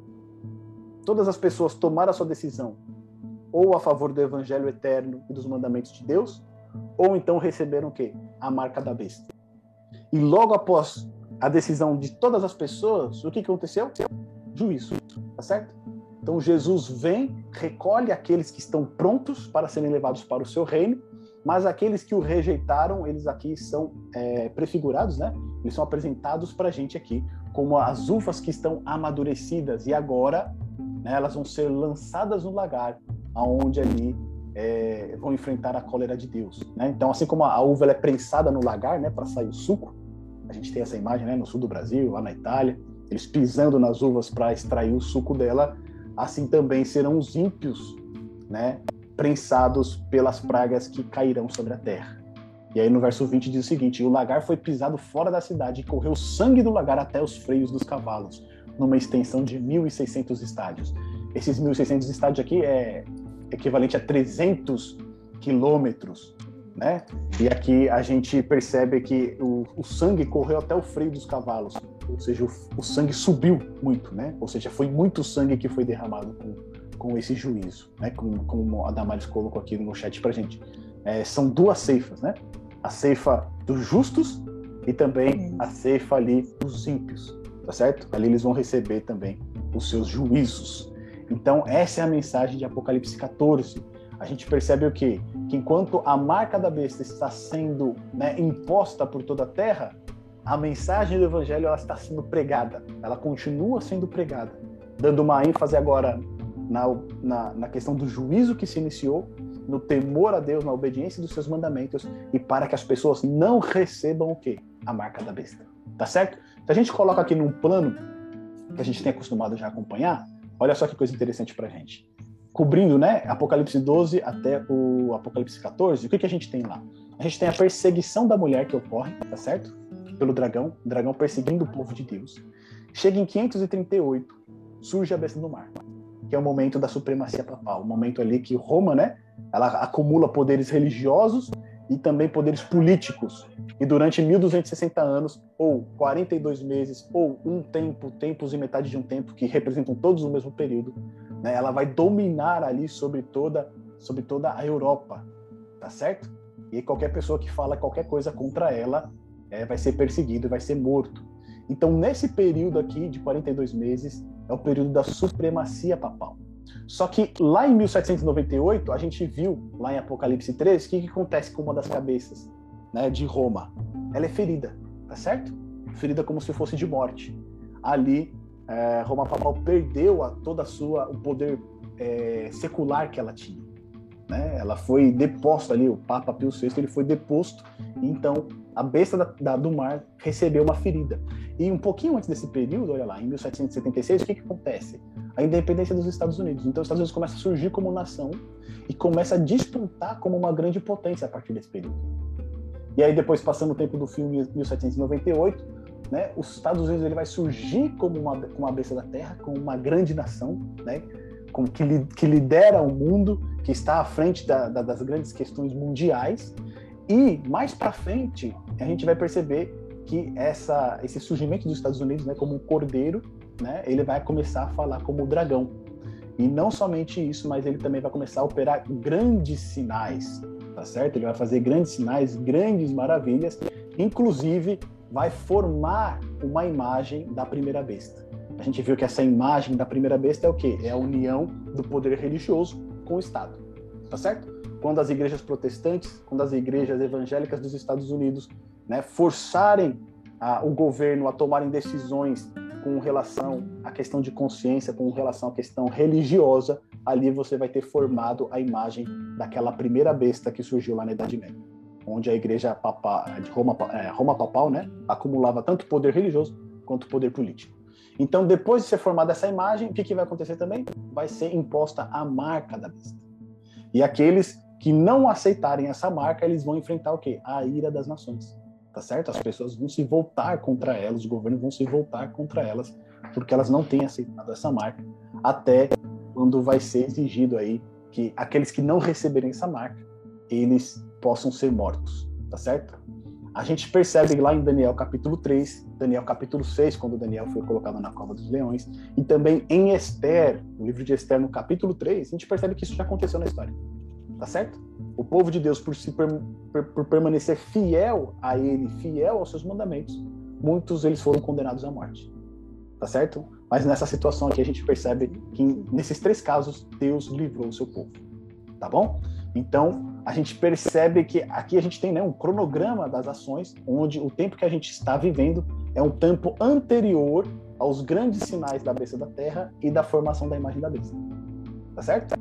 Todas as pessoas tomaram a sua decisão ou a favor do evangelho eterno e dos mandamentos de Deus, ou então receberam o quê? A marca da besta. E logo após a decisão de todas as pessoas, o que aconteceu? Juízo, tá certo? Então Jesus vem, recolhe aqueles que estão prontos para serem levados para o seu reino, mas aqueles que o rejeitaram, eles aqui são é, prefigurados, né? Eles são apresentados para a gente aqui como as uvas que estão amadurecidas e agora né, elas vão ser lançadas no lagar, aonde ali é, vão enfrentar a cólera de Deus. Né? Então, assim como a uva é prensada no lagar, né, para sair o suco, a gente tem essa imagem, né, no sul do Brasil, lá na Itália, eles pisando nas uvas para extrair o suco dela, assim também serão os ímpios, né, prensados pelas pragas que cairão sobre a terra. E aí no verso 20 diz o seguinte: O lagar foi pisado fora da cidade e correu sangue do lagar até os freios dos cavalos, numa extensão de 1.600 estádios. Esses 1.600 estádios aqui é equivalente a 300 quilômetros, né? E aqui a gente percebe que o, o, sangue correu até o freio dos cavalos, ou seja, o, o, sangue subiu muito, né? Ou seja, foi muito sangue que foi derramado com, com esse juízo, né? Como, como a Damares colocou aqui no chat pra gente. É, são duas ceifas, né? a ceifa dos justos e também a ceifa ali dos ímpios, tá certo? Ali eles vão receber também os seus juízos. Então, essa é a mensagem de Apocalipse 14. A gente percebe o quê? Que enquanto a marca da besta está sendo né, imposta por toda a terra, a mensagem do evangelho ela está sendo pregada, ela continua sendo pregada, dando uma ênfase agora na, na, na questão do juízo que se iniciou no temor a Deus, na obediência dos seus mandamentos e para que as pessoas não recebam o quê? A marca da besta. Tá certo? A gente coloca aqui num plano que a gente tem acostumado já a acompanhar, olha só que coisa interessante pra gente. Cobrindo, né, Apocalipse 12 até o Apocalipse 14, o que, que a gente tem lá? A gente tem a perseguição da mulher que ocorre, tá certo? Pelo dragão, o dragão perseguindo o povo de Deus. Chega em 538, surge a besta do mar, que é o momento da supremacia papal, o momento ali que Roma, né, ela acumula poderes religiosos e também poderes políticos. E durante 1260 anos, ou 42 meses, ou um tempo, tempos e metade de um tempo, que representam todos o mesmo período, né, ela vai dominar ali sobre toda, sobre toda a Europa, tá certo? E qualquer pessoa que fala qualquer coisa contra ela é, vai ser perseguido, vai ser morto. Então, nesse período aqui de 42 meses, é o período da supremacia papal. Só que lá em 1798, a gente viu, lá em Apocalipse 3, o que, que acontece com uma das cabeças né, de Roma? Ela é ferida, tá certo? Ferida como se fosse de morte. Ali, é, Roma Papal perdeu a, toda a sua, o poder é, secular que ela tinha. Né? Ela foi deposta ali, o Papa Pio VI ele foi deposto, então a besta da, da, do mar recebeu uma ferida. E um pouquinho antes desse período, olha lá, em 1776, o que, que acontece? A independência dos Estados Unidos. Então, os Estados Unidos começa a surgir como nação e começa a disputar como uma grande potência a partir desse período. E aí, depois, passando o tempo do filme 1798, né, os Estados Unidos ele vai surgir como uma, como uma besta da terra, como uma grande nação, né, como que, li, que lidera o mundo, que está à frente da, da, das grandes questões mundiais. E mais para frente, a gente vai perceber que essa, esse surgimento dos Estados Unidos, né, como um cordeiro, né, ele vai começar a falar como o dragão. E não somente isso, mas ele também vai começar a operar grandes sinais, tá certo? Ele vai fazer grandes sinais, grandes maravilhas, inclusive vai formar uma imagem da primeira besta. A gente viu que essa imagem da primeira besta é o quê? É a união do poder religioso com o Estado, tá certo? Quando as igrejas protestantes, quando as igrejas evangélicas dos Estados Unidos né, forçarem a, o governo a tomarem decisões com relação à questão de consciência, com relação à questão religiosa, ali você vai ter formado a imagem daquela primeira besta que surgiu lá na Idade Média, onde a igreja papal, de Roma, é, Roma papal né, acumulava tanto poder religioso quanto poder político. Então, depois de ser formada essa imagem, o que, que vai acontecer também? Vai ser imposta a marca da besta. E aqueles que não aceitarem essa marca, eles vão enfrentar o quê? A ira das nações tá certo? As pessoas vão se voltar contra elas, os governos vão se voltar contra elas, porque elas não têm aceitado essa marca, até quando vai ser exigido aí que aqueles que não receberem essa marca, eles possam ser mortos, tá certo? A gente percebe lá em Daniel capítulo 3, Daniel capítulo 6, quando Daniel foi colocado na cova dos leões, e também em Esther, no livro de Esther, no capítulo 3, a gente percebe que isso já aconteceu na história. Tá certo? O povo de Deus, por, se, por, por permanecer fiel a ele, fiel aos seus mandamentos, muitos eles foram condenados à morte. Tá certo? Mas nessa situação aqui a gente percebe que nesses três casos Deus livrou o seu povo. Tá bom? Então, a gente percebe que aqui a gente tem né, um cronograma das ações, onde o tempo que a gente está vivendo é um tempo anterior aos grandes sinais da besta da terra e da formação da imagem da besta. Tá certo?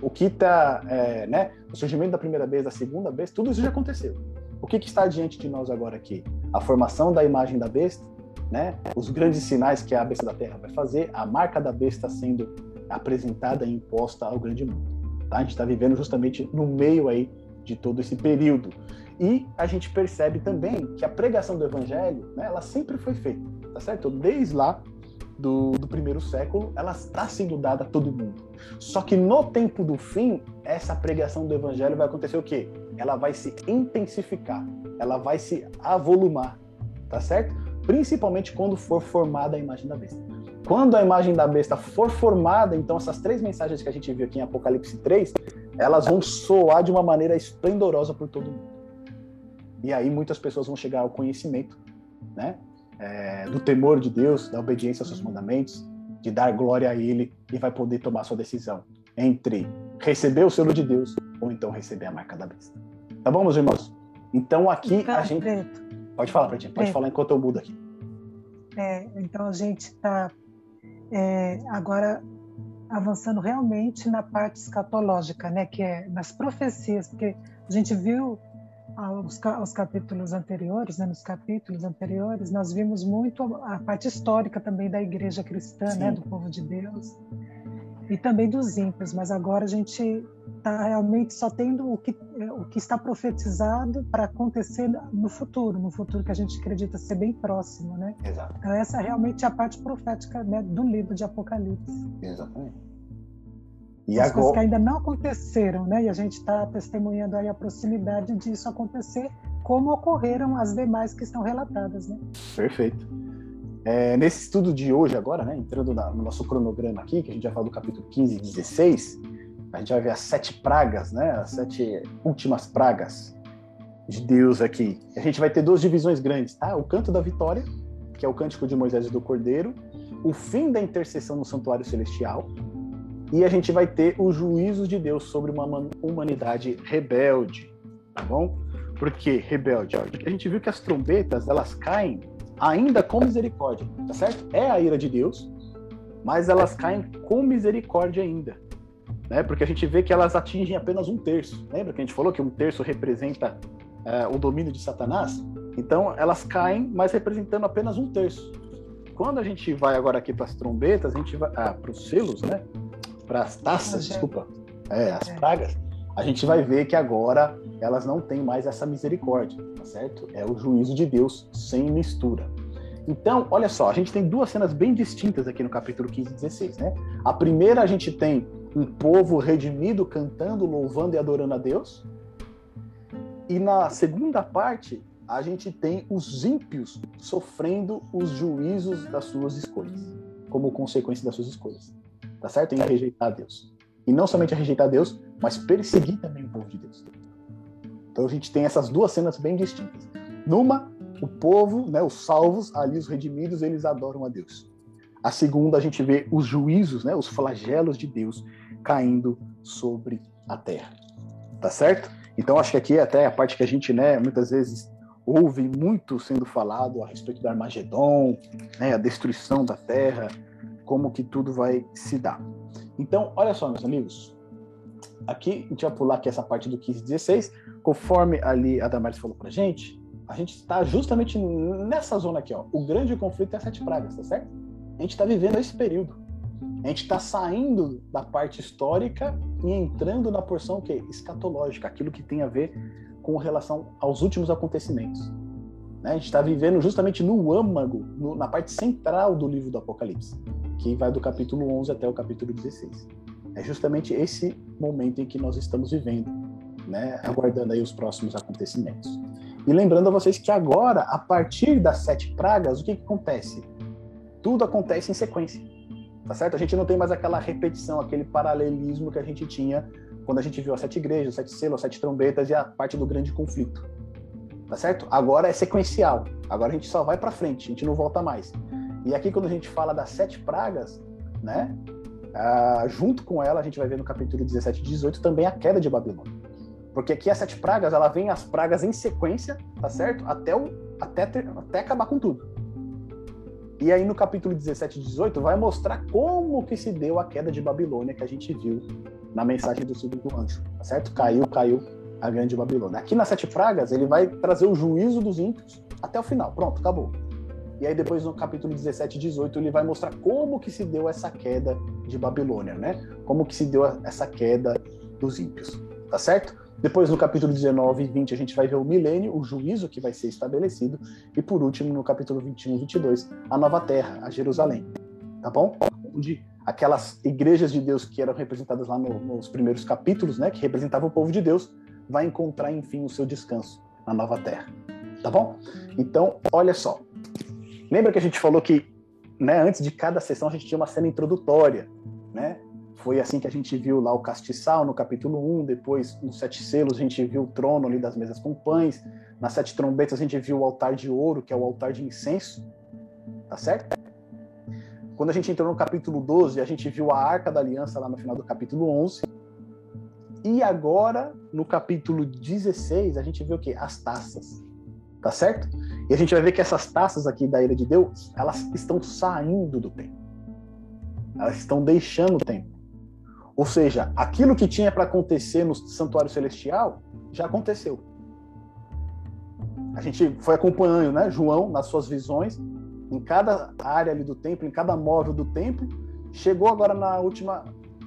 O, que está, é, né, o surgimento da primeira besta, da segunda besta, tudo isso já aconteceu. O que, que está diante de nós agora aqui? A formação da imagem da besta, né, os grandes sinais que a besta da terra vai fazer, a marca da besta sendo apresentada e imposta ao grande mundo. Tá? A gente está vivendo justamente no meio aí de todo esse período. E a gente percebe também que a pregação do evangelho, né, ela sempre foi feita, tá certo? Desde lá do, do primeiro século, ela está sendo dada a todo mundo. Só que no tempo do fim, essa pregação do evangelho vai acontecer o quê? Ela vai se intensificar, ela vai se avolumar, tá certo? Principalmente quando for formada a imagem da besta. Quando a imagem da besta for formada, então essas três mensagens que a gente viu aqui em Apocalipse 3, elas vão soar de uma maneira esplendorosa por todo mundo. E aí muitas pessoas vão chegar ao conhecimento, né? É, do temor de Deus, da obediência aos seus mandamentos, de dar glória a Ele e vai poder tomar sua decisão entre receber o selo de Deus ou então receber a marca da besta. Tá bom, meus irmãos? Então aqui então, a gente. Preto. Pode falar, Pretinho, pode Preto. falar enquanto eu mudo aqui. É, então a gente está é, agora avançando realmente na parte escatológica, né, que é nas profecias, porque a gente viu aos, aos capítulos anteriores, né, nos capítulos anteriores, nós vimos muito a parte histórica também da igreja cristã, né, do povo de Deus, e também dos ímpios, mas agora a gente está realmente só tendo o que, o que está profetizado para acontecer no futuro, no futuro que a gente acredita ser bem próximo, né? Exato. Então essa é realmente a parte profética né, do livro de Apocalipse. Exatamente. E As agora... coisas que ainda não aconteceram, né? E a gente está testemunhando aí a proximidade disso acontecer, como ocorreram as demais que estão relatadas, né? Perfeito. É, nesse estudo de hoje agora, né, entrando na, no nosso cronograma aqui, que a gente já falou do capítulo 15 e 16, a gente vai ver as sete pragas, né, as sete últimas pragas de Deus aqui. A gente vai ter duas divisões grandes, tá? O canto da vitória, que é o cântico de Moisés e do Cordeiro, o fim da intercessão no santuário celestial, e a gente vai ter o juízo de Deus sobre uma humanidade rebelde, tá bom? Por que rebelde? Porque a gente viu que as trombetas, elas caem ainda com misericórdia, tá certo? É a ira de Deus, mas elas caem com misericórdia ainda, né? Porque a gente vê que elas atingem apenas um terço. Lembra que a gente falou que um terço representa é, o domínio de Satanás? Então elas caem, mas representando apenas um terço. Quando a gente vai agora aqui para as trombetas, a gente vai ah, para os selos, né? Para as taças, desculpa, é, as é. pragas a gente vai ver que agora elas não têm mais essa misericórdia, tá certo? É o juízo de Deus sem mistura. Então, olha só, a gente tem duas cenas bem distintas aqui no capítulo 15 e 16, né? A primeira a gente tem um povo redimido cantando, louvando e adorando a Deus. E na segunda parte, a gente tem os ímpios sofrendo os juízos das suas escolhas, como consequência das suas escolhas. Tá certo? Em rejeitar Deus. E não somente rejeitar Deus, mas perseguir também o povo de Deus. Então a gente tem essas duas cenas bem distintas. Numa, o povo, né, os salvos, ali os redimidos, eles adoram a Deus. A segunda, a gente vê os juízos, né, os flagelos de Deus caindo sobre a terra. Tá certo? Então acho que aqui é até a parte que a gente, né, muitas vezes ouve muito sendo falado a respeito do Armagedon, né, a destruição da terra, como que tudo vai se dar. Então, olha só, meus amigos. Aqui, a gente vai pular aqui essa parte do 15 e 16. Conforme ali a Damares falou pra gente, a gente está justamente nessa zona aqui, ó. O grande conflito é as sete pragas, tá certo? A gente está vivendo esse período. A gente está saindo da parte histórica e entrando na porção que escatológica, aquilo que tem a ver com relação aos últimos acontecimentos. Né? A gente está vivendo justamente no âmago, no, na parte central do livro do Apocalipse que vai do capítulo 11 até o capítulo 16. É justamente esse momento em que nós estamos vivendo, né, aguardando aí os próximos acontecimentos. E lembrando a vocês que agora, a partir das sete pragas, o que, que acontece? Tudo acontece em sequência. Tá certo? A gente não tem mais aquela repetição, aquele paralelismo que a gente tinha quando a gente viu as sete igrejas, os sete selos, as sete trombetas e a parte do grande conflito. Tá certo? Agora é sequencial. Agora a gente só vai para frente, a gente não volta mais. E aqui quando a gente fala das sete pragas, né? Ah, junto com ela, a gente vai ver no capítulo 17 e 18 também a queda de Babilônia. Porque aqui as sete pragas, ela vem as pragas em sequência, tá certo? Até, o, até, ter, até acabar com tudo. E aí no capítulo 17 e 18 vai mostrar como que se deu a queda de Babilônia que a gente viu na mensagem do segundo anjo, tá certo? Caiu, caiu a grande Babilônia. Aqui nas sete pragas, ele vai trazer o juízo dos ímpios até o final. Pronto, acabou. E aí depois no capítulo 17 e 18 ele vai mostrar como que se deu essa queda de Babilônia, né? Como que se deu essa queda dos ímpios, tá certo? Depois no capítulo 19 e 20 a gente vai ver o milênio, o juízo que vai ser estabelecido e por último no capítulo 21 e 22 a nova terra, a Jerusalém, tá bom? Onde aquelas igrejas de Deus que eram representadas lá no, nos primeiros capítulos, né, que representavam o povo de Deus, vai encontrar enfim o seu descanso na nova terra, tá bom? Então, olha só, Lembra que a gente falou que, né, antes de cada sessão a gente tinha uma cena introdutória, né? Foi assim que a gente viu lá o castiçal no capítulo 1, depois nos sete selos a gente viu o trono ali das mesas com pães, nas sete trombetas a gente viu o altar de ouro, que é o altar de incenso, tá certo? Quando a gente entrou no capítulo 12, a gente viu a arca da aliança lá no final do capítulo 11. E agora, no capítulo 16, a gente vê o quê? As taças. Tá certo? E a gente vai ver que essas taças aqui da Ilha de Deus, elas estão saindo do templo. Elas estão deixando o templo. Ou seja, aquilo que tinha para acontecer no santuário celestial já aconteceu. A gente foi acompanhando, né, João nas suas visões, em cada área ali do templo, em cada móvel do templo. Chegou agora na última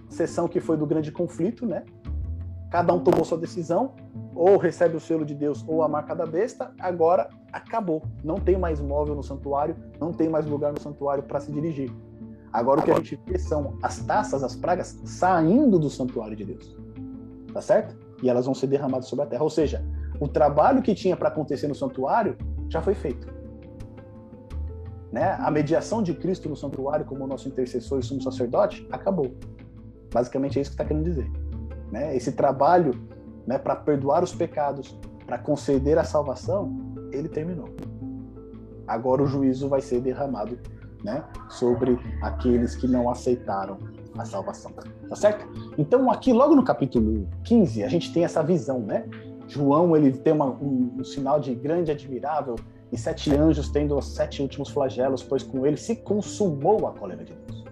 sessão que foi do grande conflito, né? Cada um tomou sua decisão, ou recebe o selo de Deus ou a marca da besta. Agora acabou. Não tem mais móvel no santuário, não tem mais lugar no santuário para se dirigir. Agora o que a gente vê são as taças, as pragas saindo do santuário de Deus. Tá certo? E elas vão ser derramadas sobre a terra. Ou seja, o trabalho que tinha para acontecer no santuário já foi feito. Né? A mediação de Cristo no santuário como nosso intercessor e sumo sacerdote acabou. Basicamente é isso que está querendo dizer. Né? Esse trabalho né, para perdoar os pecados, para conceder a salvação, ele terminou. Agora o juízo vai ser derramado né, sobre aqueles que não aceitaram a salvação. Tá certo? Então, aqui, logo no capítulo 15, a gente tem essa visão, né? João, ele tem uma, um, um sinal de grande admirável e sete anjos tendo os sete últimos flagelos, pois com ele se consumou a cólera de Deus.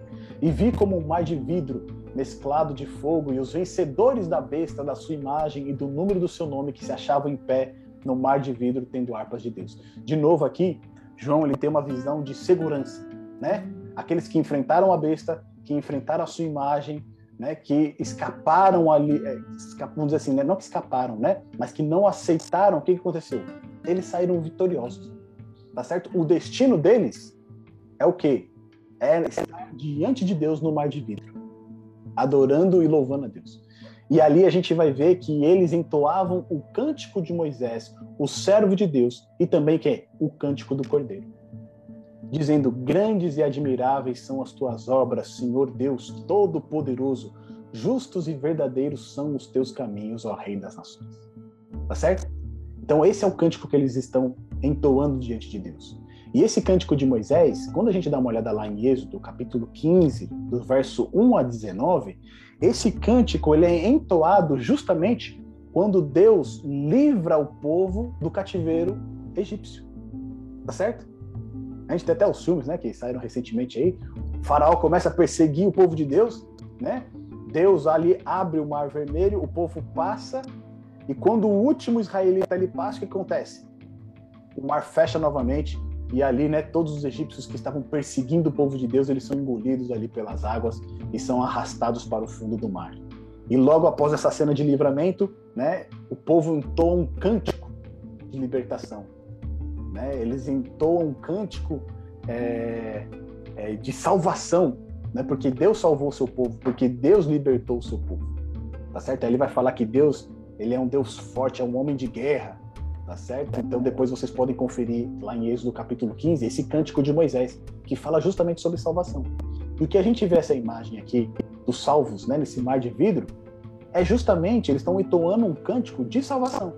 E vi como um mar de vidro mesclado de fogo, e os vencedores da besta, da sua imagem e do número do seu nome que se achavam em pé no mar de vidro, tendo harpas de Deus. De novo aqui, João ele tem uma visão de segurança, né? Aqueles que enfrentaram a besta, que enfrentaram a sua imagem, né? Que escaparam ali, é, vamos dizer assim, né? não que escaparam, né? Mas que não aceitaram. O que, que aconteceu? Eles saíram vitoriosos, tá certo? O destino deles é o quê? É estar diante de Deus no mar de vidro adorando e louvando a Deus. E ali a gente vai ver que eles entoavam o cântico de Moisés, o servo de Deus, e também que é o cântico do Cordeiro, dizendo: Grandes e admiráveis são as tuas obras, Senhor Deus Todo-Poderoso, justos e verdadeiros são os teus caminhos, ó Rei das Nações. Tá certo? Então esse é o cântico que eles estão entoando diante de Deus. E esse cântico de Moisés, quando a gente dá uma olhada lá em Êxodo, capítulo 15, do verso 1 a 19, esse cântico ele é entoado justamente quando Deus livra o povo do cativeiro egípcio. Tá certo? A gente tem até os filmes, né, que saíram recentemente aí. O faraó começa a perseguir o povo de Deus, né? Deus ali abre o mar vermelho, o povo passa, e quando o último israelita ele passa, o que acontece? O mar fecha novamente, e ali, né, todos os egípcios que estavam perseguindo o povo de Deus, eles são engolidos ali pelas águas e são arrastados para o fundo do mar. E logo após essa cena de livramento, né, o povo entoa um cântico de libertação. Né? Eles entoam um cântico é, é, de salvação, né? porque Deus salvou o seu povo, porque Deus libertou o seu povo. Tá certo? Aí ele vai falar que Deus ele é um Deus forte, é um homem de guerra, tá certo? Então depois vocês podem conferir lá em Êxodo capítulo 15 esse cântico de Moisés, que fala justamente sobre salvação. E que a gente vê essa imagem aqui dos salvos, né, nesse mar de vidro, é justamente eles estão entoando um cântico de salvação.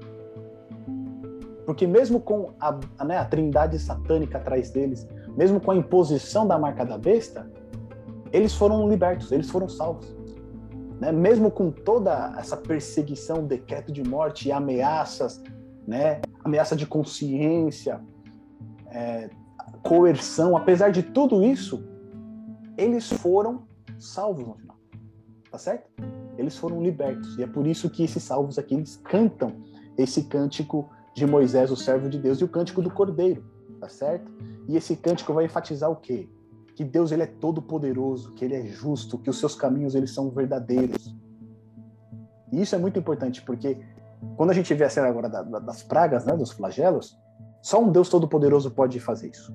Porque mesmo com a, né, a trindade satânica atrás deles, mesmo com a imposição da marca da besta, eles foram libertos, eles foram salvos. Né? Mesmo com toda essa perseguição, decreto de morte ameaças, né? ameaça de consciência, é, coerção, apesar de tudo isso, eles foram salvos no final. Tá certo? Eles foram libertos. E é por isso que esses salvos aqui eles cantam esse cântico de Moisés, o servo de Deus, e o cântico do Cordeiro, tá certo? E esse cântico vai enfatizar o quê? Que Deus ele é todo poderoso, que ele é justo, que os seus caminhos eles são verdadeiros. E isso é muito importante porque quando a gente vê a cena agora das pragas, né, dos flagelos, só um Deus todo poderoso pode fazer isso.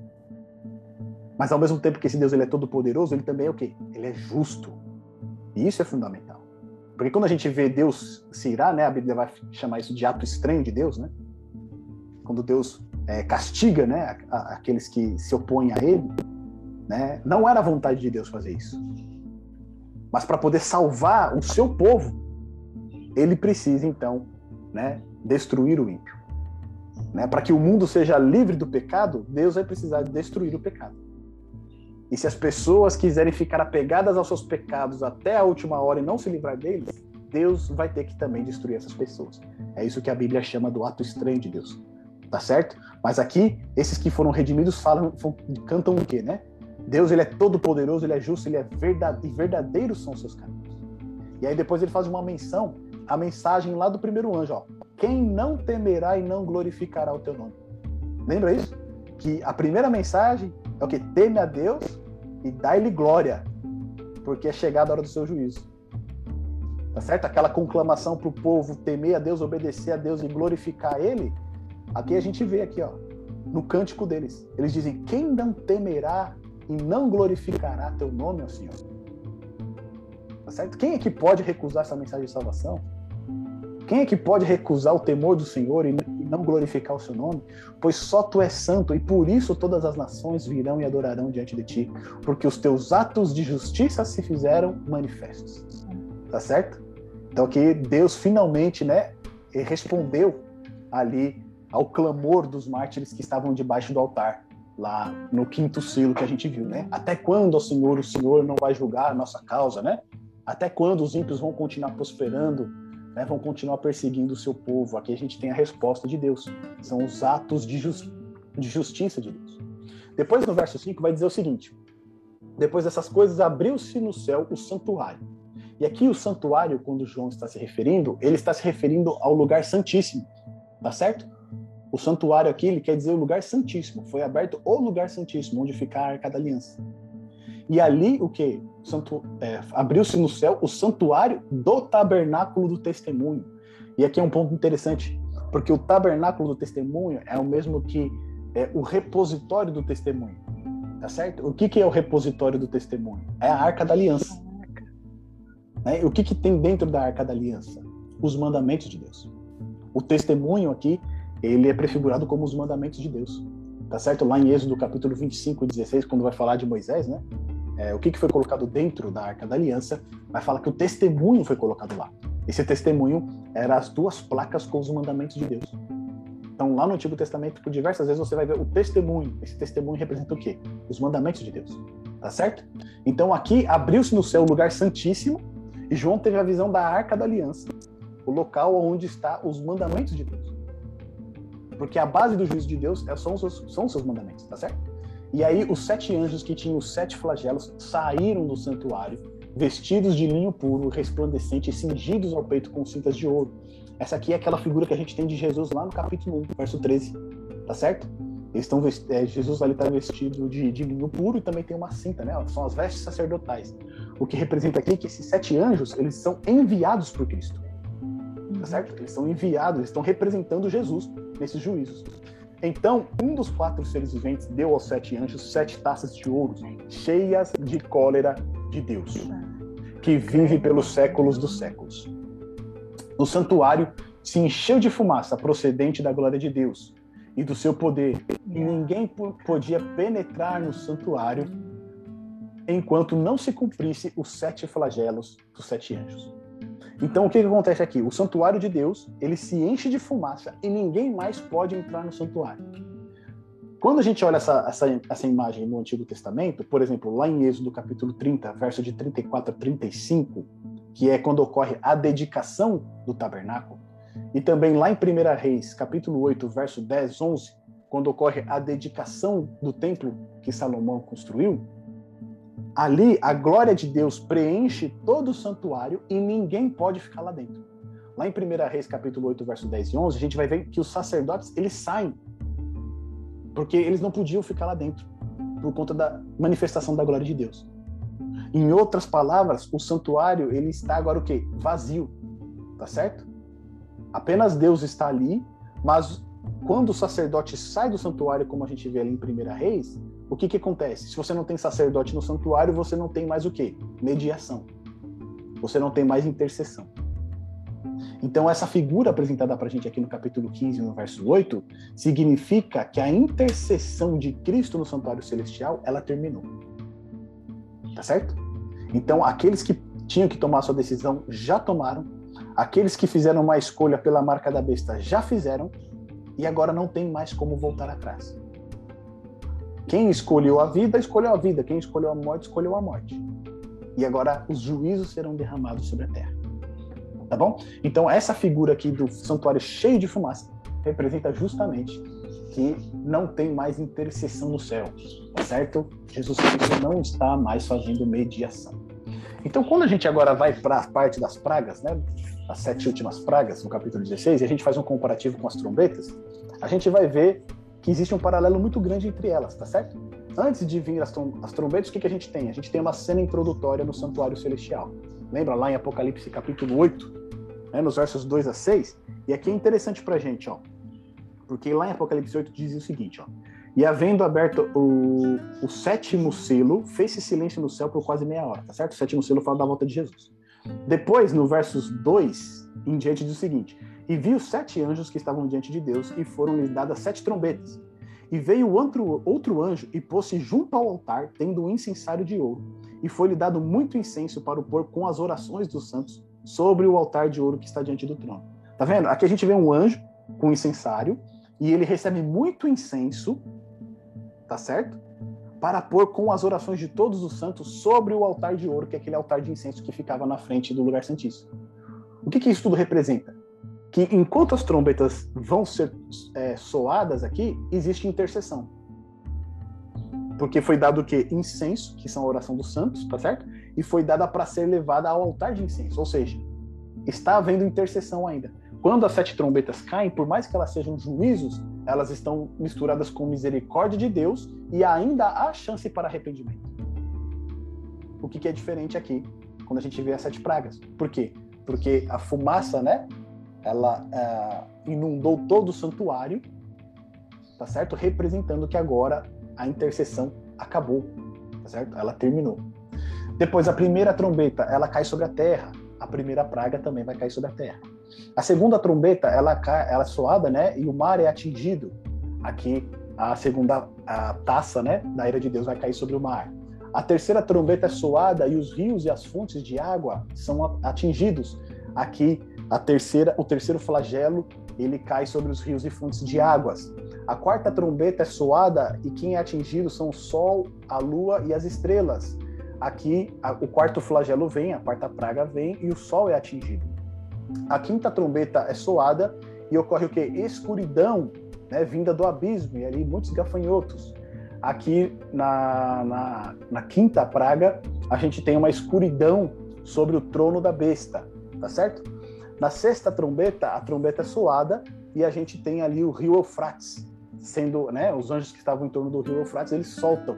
Mas ao mesmo tempo que esse Deus ele é todo poderoso, ele também é o quê? Ele é justo. E isso é fundamental. Porque quando a gente vê Deus se irá, né, a Bíblia vai chamar isso de ato estranho de Deus, né? Quando Deus é, castiga né, aqueles que se opõem a ele, né, não era a vontade de Deus fazer isso. Mas para poder salvar o seu povo, ele precisa então né, destruir o ímpio. Né? Para que o mundo seja livre do pecado, Deus vai precisar destruir o pecado. E se as pessoas quiserem ficar apegadas aos seus pecados até a última hora e não se livrar deles, Deus vai ter que também destruir essas pessoas. É isso que a Bíblia chama do ato estranho de Deus tá certo? Mas aqui, esses que foram redimidos falam, cantam o quê, né? Deus, ele é todo poderoso, ele é justo, ele é verdade, e verdadeiros são os seus caminhos. E aí depois ele faz uma menção, a mensagem lá do primeiro anjo, ó. Quem não temerá e não glorificará o teu nome. Lembra isso? Que a primeira mensagem é o que? Teme a Deus e dá-lhe glória, porque é chegada a hora do seu juízo. Tá certo? Aquela conclamação para o povo temer a Deus, obedecer a Deus e glorificar Ele, Aqui a gente vê aqui, ó, no cântico deles. Eles dizem: "Quem não temerá e não glorificará teu nome, ó Senhor?" Tá certo? Quem é que pode recusar essa mensagem de salvação? Quem é que pode recusar o temor do Senhor e não glorificar o seu nome? Pois só tu és santo e por isso todas as nações virão e adorarão diante de ti, porque os teus atos de justiça se fizeram manifestos. Tá certo? Então aqui Deus finalmente, né, respondeu ali ao clamor dos mártires que estavam debaixo do altar, lá no quinto selo que a gente viu, né? Até quando, ó Senhor, o Senhor não vai julgar a nossa causa, né? Até quando os ímpios vão continuar prosperando, né? vão continuar perseguindo o seu povo? Aqui a gente tem a resposta de Deus. São os atos de, just... de justiça de Deus. Depois, no verso 5, vai dizer o seguinte: Depois dessas coisas, abriu-se no céu o santuário. E aqui o santuário, quando João está se referindo, ele está se referindo ao lugar santíssimo, tá certo? O santuário aqui, ele quer dizer o lugar santíssimo. Foi aberto o lugar santíssimo, onde fica a Arca da Aliança. E ali, o que? É, Abriu-se no céu o santuário do tabernáculo do testemunho. E aqui é um ponto interessante, porque o tabernáculo do testemunho é o mesmo que é, o repositório do testemunho. Tá certo? O que, que é o repositório do testemunho? É a Arca da Aliança. Né? O que, que tem dentro da Arca da Aliança? Os mandamentos de Deus. O testemunho aqui ele é prefigurado como os mandamentos de Deus. Tá certo? Lá em Êxodo capítulo 25 e 16, quando vai falar de Moisés, né? É, o que, que foi colocado dentro da Arca da Aliança, vai falar que o testemunho foi colocado lá. Esse testemunho era as duas placas com os mandamentos de Deus. Então, lá no Antigo Testamento, por diversas vezes você vai ver o testemunho. Esse testemunho representa o quê? Os mandamentos de Deus. Tá certo? Então, aqui abriu-se no céu o lugar santíssimo e João teve a visão da Arca da Aliança, o local onde está os mandamentos de Deus. Porque a base do juízo de Deus é, são os, são os seus mandamentos, tá certo? E aí os sete anjos que tinham os sete flagelos saíram do santuário, vestidos de linho puro, resplandecente, cingidos ao peito com cintas de ouro. Essa aqui é aquela figura que a gente tem de Jesus lá no capítulo 1, verso 13, tá certo? Eles estão é, Jesus ali está vestido de, de, linho puro e também tem uma cinta, né? São as vestes sacerdotais. O que representa aqui é que esses sete anjos eles são enviados por Cristo tá certo? Eles são enviados, eles estão representando Jesus nesses juízos. Então, um dos quatro seres viventes deu aos sete anjos sete taças de ouro, cheias de cólera de Deus, que vive pelos séculos dos séculos. No santuário se encheu de fumaça procedente da glória de Deus e do seu poder, e ninguém podia penetrar no santuário enquanto não se cumprisse os sete flagelos dos sete anjos. Então, o que, que acontece aqui? O santuário de Deus, ele se enche de fumaça e ninguém mais pode entrar no santuário. Quando a gente olha essa, essa, essa imagem no Antigo Testamento, por exemplo, lá em Êxodo capítulo 30, verso de 34 a 35, que é quando ocorre a dedicação do tabernáculo, e também lá em 1 Reis, capítulo 8, verso 10, 11, quando ocorre a dedicação do templo que Salomão construiu, ali a glória de Deus preenche todo o santuário e ninguém pode ficar lá dentro. Lá em 1 Reis, capítulo 8, verso 10 e 11, a gente vai ver que os sacerdotes, eles saem, porque eles não podiam ficar lá dentro, por conta da manifestação da glória de Deus. Em outras palavras, o santuário, ele está agora o quê? Vazio, tá certo? Apenas Deus está ali, mas quando o sacerdote sai do santuário, como a gente vê ali em 1 Reis, o que, que acontece? Se você não tem sacerdote no santuário, você não tem mais o quê? Mediação. Você não tem mais intercessão. Então, essa figura apresentada para a gente aqui no capítulo 15, no verso 8, significa que a intercessão de Cristo no santuário celestial, ela terminou. Tá certo? Então, aqueles que tinham que tomar sua decisão já tomaram, aqueles que fizeram uma escolha pela marca da besta já fizeram, e agora não tem mais como voltar atrás. Quem escolheu a vida, escolheu a vida. Quem escolheu a morte, escolheu a morte. E agora os juízos serão derramados sobre a terra. Tá bom? Então, essa figura aqui do santuário cheio de fumaça representa justamente que não tem mais intercessão no céu, tá certo? Jesus Cristo não está mais fazendo mediação. Então, quando a gente agora vai para a parte das pragas, né, as sete últimas pragas, no capítulo 16, e a gente faz um comparativo com as trombetas, a gente vai ver que existe um paralelo muito grande entre elas, tá certo? Antes de vir as, as trombetas, o que, que a gente tem? A gente tem uma cena introdutória no santuário celestial. Lembra lá em Apocalipse capítulo 8, né, nos versos 2 a 6? E aqui é interessante pra gente, ó. Porque lá em Apocalipse 8 diz o seguinte, ó. E havendo aberto o, o sétimo selo, fez-se silêncio no céu por quase meia hora, tá certo? O sétimo selo fala da volta de Jesus. Depois, no versos 2 em diante, diz o seguinte: e viu sete anjos que estavam diante de Deus, e foram-lhes dadas sete trombetas. E veio outro, outro anjo e pôs-se junto ao altar, tendo um incensário de ouro. E foi-lhe dado muito incenso para o pôr com as orações dos santos sobre o altar de ouro que está diante do trono. Tá vendo? Aqui a gente vê um anjo com incensário, e ele recebe muito incenso, tá certo? Para pôr com as orações de todos os santos sobre o altar de ouro, que é aquele altar de incenso que ficava na frente do lugar santíssimo. O que, que isso tudo representa? Que enquanto as trombetas vão ser é, soadas aqui, existe intercessão. Porque foi dado o quê? Incenso, que são a oração dos santos, tá certo? E foi dada para ser levada ao altar de incenso. Ou seja, está havendo intercessão ainda. Quando as sete trombetas caem, por mais que elas sejam juízos, elas estão misturadas com misericórdia de Deus e ainda há chance para arrependimento. O que, que é diferente aqui, quando a gente vê as sete pragas. Por quê? Porque a fumaça, né? Ela é, inundou todo o santuário, tá certo? Representando que agora a intercessão acabou, tá certo? Ela terminou. Depois a primeira trombeta, ela cai sobre a terra. A primeira praga também vai cair sobre a terra. A segunda trombeta, ela cai, ela é soada, né? E o mar é atingido. Aqui a segunda a taça, né, da ira de Deus vai cair sobre o mar. A terceira trombeta é soada e os rios e as fontes de água são atingidos. Aqui a terceira, o terceiro flagelo, ele cai sobre os rios e fontes de águas. A quarta trombeta é soada e quem é atingido são o sol, a lua e as estrelas. Aqui a, o quarto flagelo vem, a quarta praga vem e o sol é atingido. A quinta trombeta é soada e ocorre o que? Escuridão, né, vinda do abismo e ali muitos gafanhotos. Aqui na, na, na quinta praga a gente tem uma escuridão sobre o trono da besta, tá certo? Na sexta trombeta, a trombeta é soada e a gente tem ali o rio Eufrates, sendo, né, os anjos que estavam em torno do rio Eufrates, eles soltam.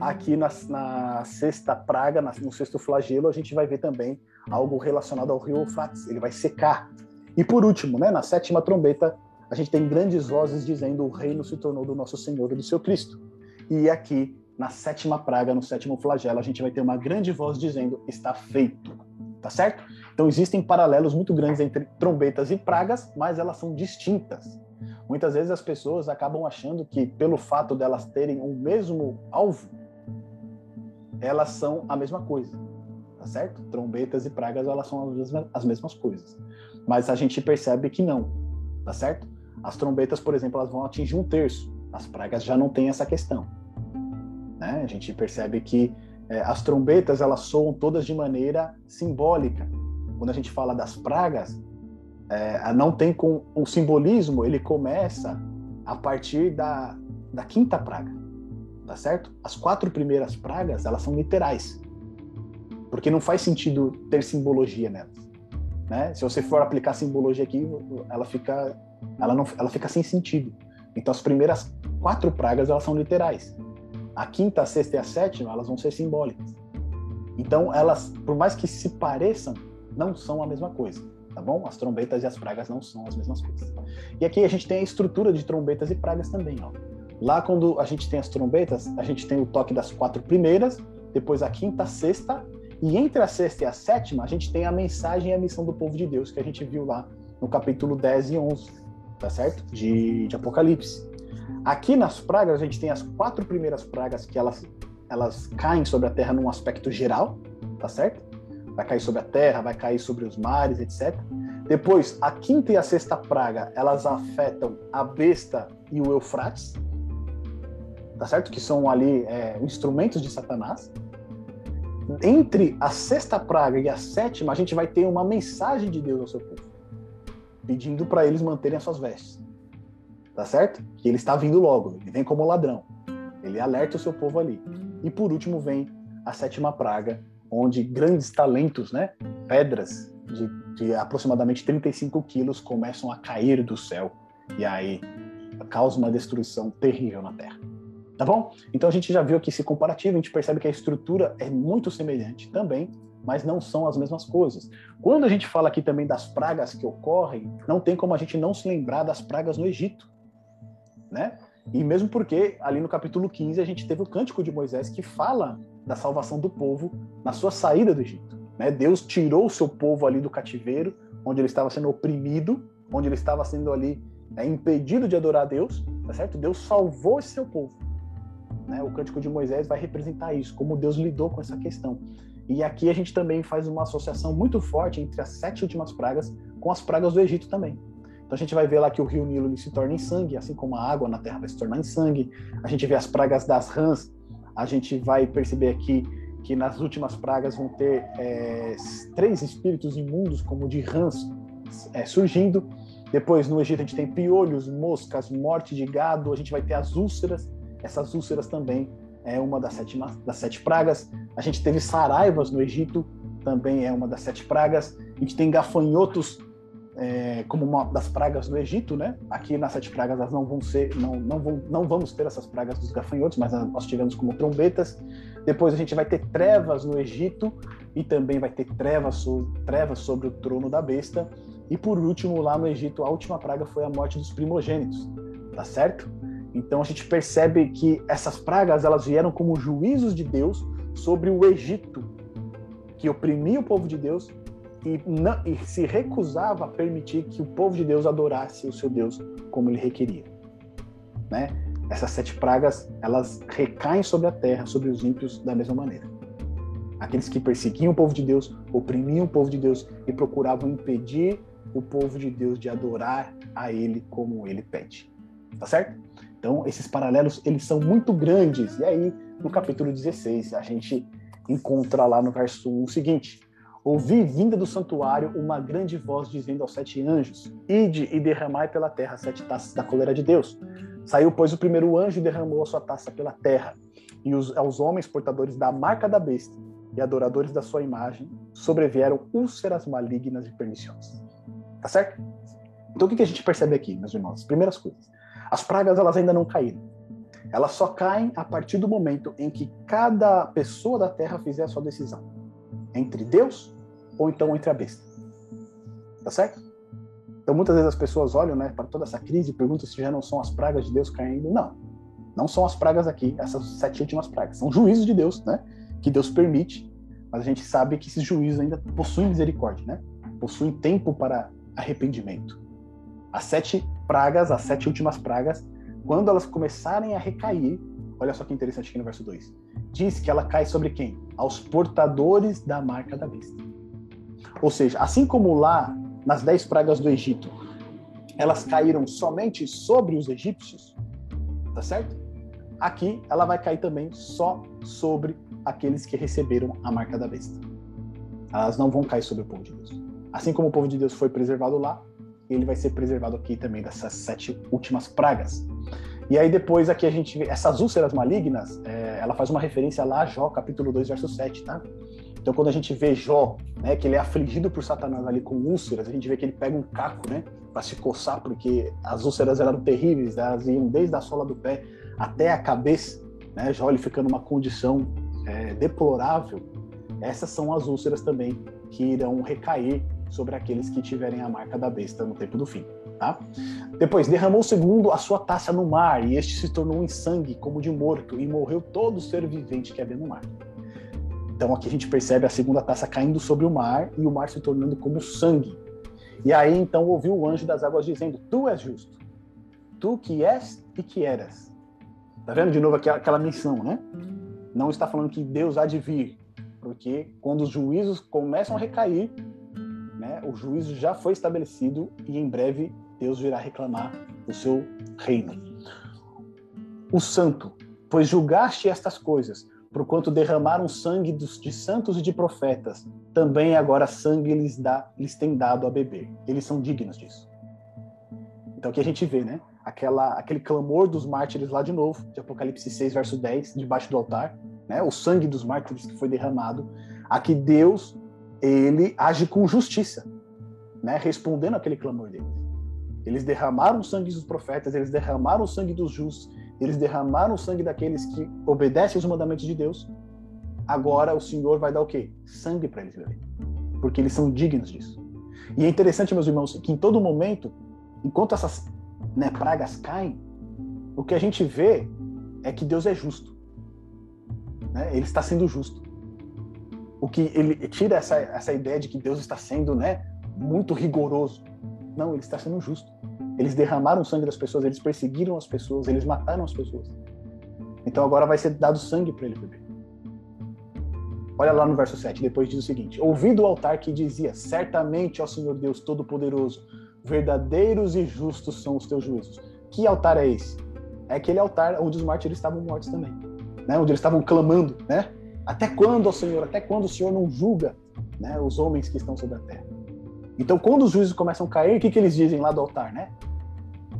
Aqui na, na sexta praga, na, no sexto flagelo, a gente vai ver também algo relacionado ao rio Eufrates, ele vai secar. E por último, né, na sétima trombeta, a gente tem grandes vozes dizendo o reino se tornou do nosso Senhor e do seu Cristo. E aqui, na sétima praga, no sétimo flagelo, a gente vai ter uma grande voz dizendo está feito. Tá certo? Então existem paralelos muito grandes entre trombetas e pragas, mas elas são distintas. Muitas vezes as pessoas acabam achando que pelo fato delas terem o mesmo alvo, elas são a mesma coisa, tá certo? Trombetas e pragas elas são as mesmas, as mesmas coisas, mas a gente percebe que não, tá certo? As trombetas, por exemplo, elas vão atingir um terço, as pragas já não têm essa questão. Né? A gente percebe que é, as trombetas elas soam todas de maneira simbólica. Quando a gente fala das pragas, é, não tem com o simbolismo, ele começa a partir da, da quinta praga, tá certo? As quatro primeiras pragas elas são literais, porque não faz sentido ter simbologia nelas. Né? Se você for aplicar simbologia aqui, ela fica, ela não, ela fica sem sentido. Então as primeiras quatro pragas elas são literais. A quinta, a sexta e a sétima elas vão ser simbólicas. Então elas, por mais que se pareçam, não são a mesma coisa, tá bom? As trombetas e as pragas não são as mesmas coisas. E aqui a gente tem a estrutura de trombetas e pragas também, ó. Lá quando a gente tem as trombetas, a gente tem o toque das quatro primeiras, depois a quinta, a sexta, e entre a sexta e a sétima, a gente tem a mensagem e a missão do povo de Deus, que a gente viu lá no capítulo 10 e 11, tá certo? De, de Apocalipse. Aqui nas pragas, a gente tem as quatro primeiras pragas que elas, elas caem sobre a terra num aspecto geral, tá certo? Vai cair sobre a terra, vai cair sobre os mares, etc. Depois, a quinta e a sexta praga, elas afetam a besta e o Eufrates, tá certo? Que são ali é, instrumentos de Satanás. Entre a sexta praga e a sétima, a gente vai ter uma mensagem de Deus ao seu povo, pedindo para eles manterem as suas vestes tá certo? Que ele está vindo logo, ele vem como ladrão. Ele alerta o seu povo ali. E por último vem a sétima praga, onde grandes talentos, né, pedras de, de aproximadamente 35 quilos começam a cair do céu e aí causa uma destruição terrível na Terra. Tá bom? Então a gente já viu aqui esse comparativo, a gente percebe que a estrutura é muito semelhante também, mas não são as mesmas coisas. Quando a gente fala aqui também das pragas que ocorrem, não tem como a gente não se lembrar das pragas no Egito né? E mesmo porque ali no capítulo 15 a gente teve o cântico de Moisés que fala da salvação do povo na sua saída do Egito. Né? Deus tirou o seu povo ali do cativeiro, onde ele estava sendo oprimido, onde ele estava sendo ali é, impedido de adorar a Deus, tá certo? Deus salvou esse seu povo. Né? O cântico de Moisés vai representar isso, como Deus lidou com essa questão. E aqui a gente também faz uma associação muito forte entre as sete últimas pragas com as pragas do Egito também. Então a gente vai ver lá que o rio Nilo se torna em sangue, assim como a água na terra vai se tornar em sangue. A gente vê as pragas das rãs. A gente vai perceber aqui que nas últimas pragas vão ter é, três espíritos imundos, como de rãs, é, surgindo. Depois no Egito a gente tem piolhos, moscas, morte de gado. A gente vai ter as úlceras. Essas úlceras também é uma das sete, das sete pragas. A gente teve saraivas no Egito, também é uma das sete pragas. A gente tem gafanhotos é, como uma das pragas do Egito, né? Aqui nas sete pragas elas não vão ser, não, não, vão, não vamos ter essas pragas dos gafanhotos, mas nós tivemos como trombetas. Depois a gente vai ter trevas no Egito e também vai ter trevas, trevas sobre o trono da besta. E por último, lá no Egito, a última praga foi a morte dos primogênitos, tá certo? Então a gente percebe que essas pragas elas vieram como juízos de Deus sobre o Egito, que oprimia o povo de Deus e, não, e se recusava a permitir que o povo de Deus adorasse o seu Deus como ele requeria. Né? Essas sete pragas, elas recaem sobre a terra, sobre os ímpios da mesma maneira. Aqueles que perseguiam o povo de Deus, oprimiam o povo de Deus e procuravam impedir o povo de Deus de adorar a ele como ele pede. Tá certo? Então, esses paralelos, eles são muito grandes. E aí, no capítulo 16, a gente encontra lá no verso 1 o seguinte: Ouvi vinda do santuário uma grande voz dizendo aos sete anjos: Ide e derramai pela terra sete taças da colera de Deus. Saiu, pois, o primeiro anjo e derramou a sua taça pela terra. E os, aos homens portadores da marca da besta e adoradores da sua imagem sobrevieram úlceras malignas e perniciosas. Tá certo? Então o que a gente percebe aqui, meus irmãos? As primeiras coisas. As pragas elas ainda não caíram. Elas só caem a partir do momento em que cada pessoa da terra fizer a sua decisão entre Deus ou então entre a besta. Tá certo? Então muitas vezes as pessoas olham né, para toda essa crise e perguntam se já não são as pragas de Deus caindo. Não, não são as pragas aqui, essas sete últimas pragas. São juízos de Deus, né? Que Deus permite, mas a gente sabe que esses juízos ainda possuem misericórdia, né? Possuem tempo para arrependimento. As sete pragas, as sete últimas pragas, quando elas começarem a recair, olha só que interessante aqui no verso 2. Diz que ela cai sobre quem? Aos portadores da marca da besta. Ou seja, assim como lá nas dez pragas do Egito, elas caíram somente sobre os egípcios, tá certo? Aqui ela vai cair também só sobre aqueles que receberam a marca da besta. Elas não vão cair sobre o povo de Deus. Assim como o povo de Deus foi preservado lá, ele vai ser preservado aqui também dessas sete últimas pragas. E aí depois aqui a gente vê essas úlceras malignas, é, ela faz uma referência lá a Jó, capítulo 2, verso 7, tá? Então quando a gente vê Jó, né, que ele é afligido por Satanás ali com úlceras, a gente vê que ele pega um caco, né, para se coçar, porque as úlceras eram terríveis, elas iam desde a sola do pé até a cabeça, né? Jó ele fica numa condição é, deplorável. Essas são as úlceras também que irão recair sobre aqueles que tiverem a marca da besta no tempo do fim. Tá? Depois, derramou segundo a sua taça no mar, e este se tornou em sangue como de morto, e morreu todo ser vivente que havia no mar. Então aqui a gente percebe a segunda taça caindo sobre o mar, e o mar se tornando como sangue. E aí então ouviu o anjo das águas dizendo: Tu és justo, tu que és e que eras. Tá vendo de novo aquela, menção, né? Não está falando que Deus há de vir, porque quando os juízos começam a recair, né, o juízo já foi estabelecido e em breve Deus virá reclamar o seu reino. O santo, pois julgaste estas coisas, porquanto derramaram sangue dos, de santos e de profetas, também agora sangue lhes, dá, lhes tem dado a beber. Eles são dignos disso. Então aqui a gente vê, né? Aquela, aquele clamor dos mártires lá de novo, de Apocalipse 6, verso 10, debaixo do altar, né? O sangue dos mártires que foi derramado. Aqui Deus ele age com justiça, né? respondendo aquele clamor deles. Eles derramaram o sangue dos profetas, eles derramaram o sangue dos justos, eles derramaram o sangue daqueles que obedecem os mandamentos de Deus. Agora o Senhor vai dar o quê? Sangue para eles beberem. Porque eles são dignos disso. E é interessante, meus irmãos, que em todo momento, enquanto essas né, pragas caem, o que a gente vê é que Deus é justo. Né? Ele está sendo justo o que ele tira essa, essa ideia de que Deus está sendo né, muito rigoroso. Não, ele está sendo justo. Eles derramaram o sangue das pessoas, eles perseguiram as pessoas, eles mataram as pessoas. Então agora vai ser dado sangue para ele beber. Olha lá no verso 7, depois diz o seguinte: Ouvi do altar que dizia: Certamente, ó Senhor Deus Todo-Poderoso, verdadeiros e justos são os teus juízos. Que altar é esse? É aquele altar onde os mártires estavam mortos também, né? onde eles estavam clamando, né? Até quando, ó Senhor? Até quando o Senhor não julga né, os homens que estão sobre a terra? Então, quando os juízos começam a cair, o que, que eles dizem lá do altar, né?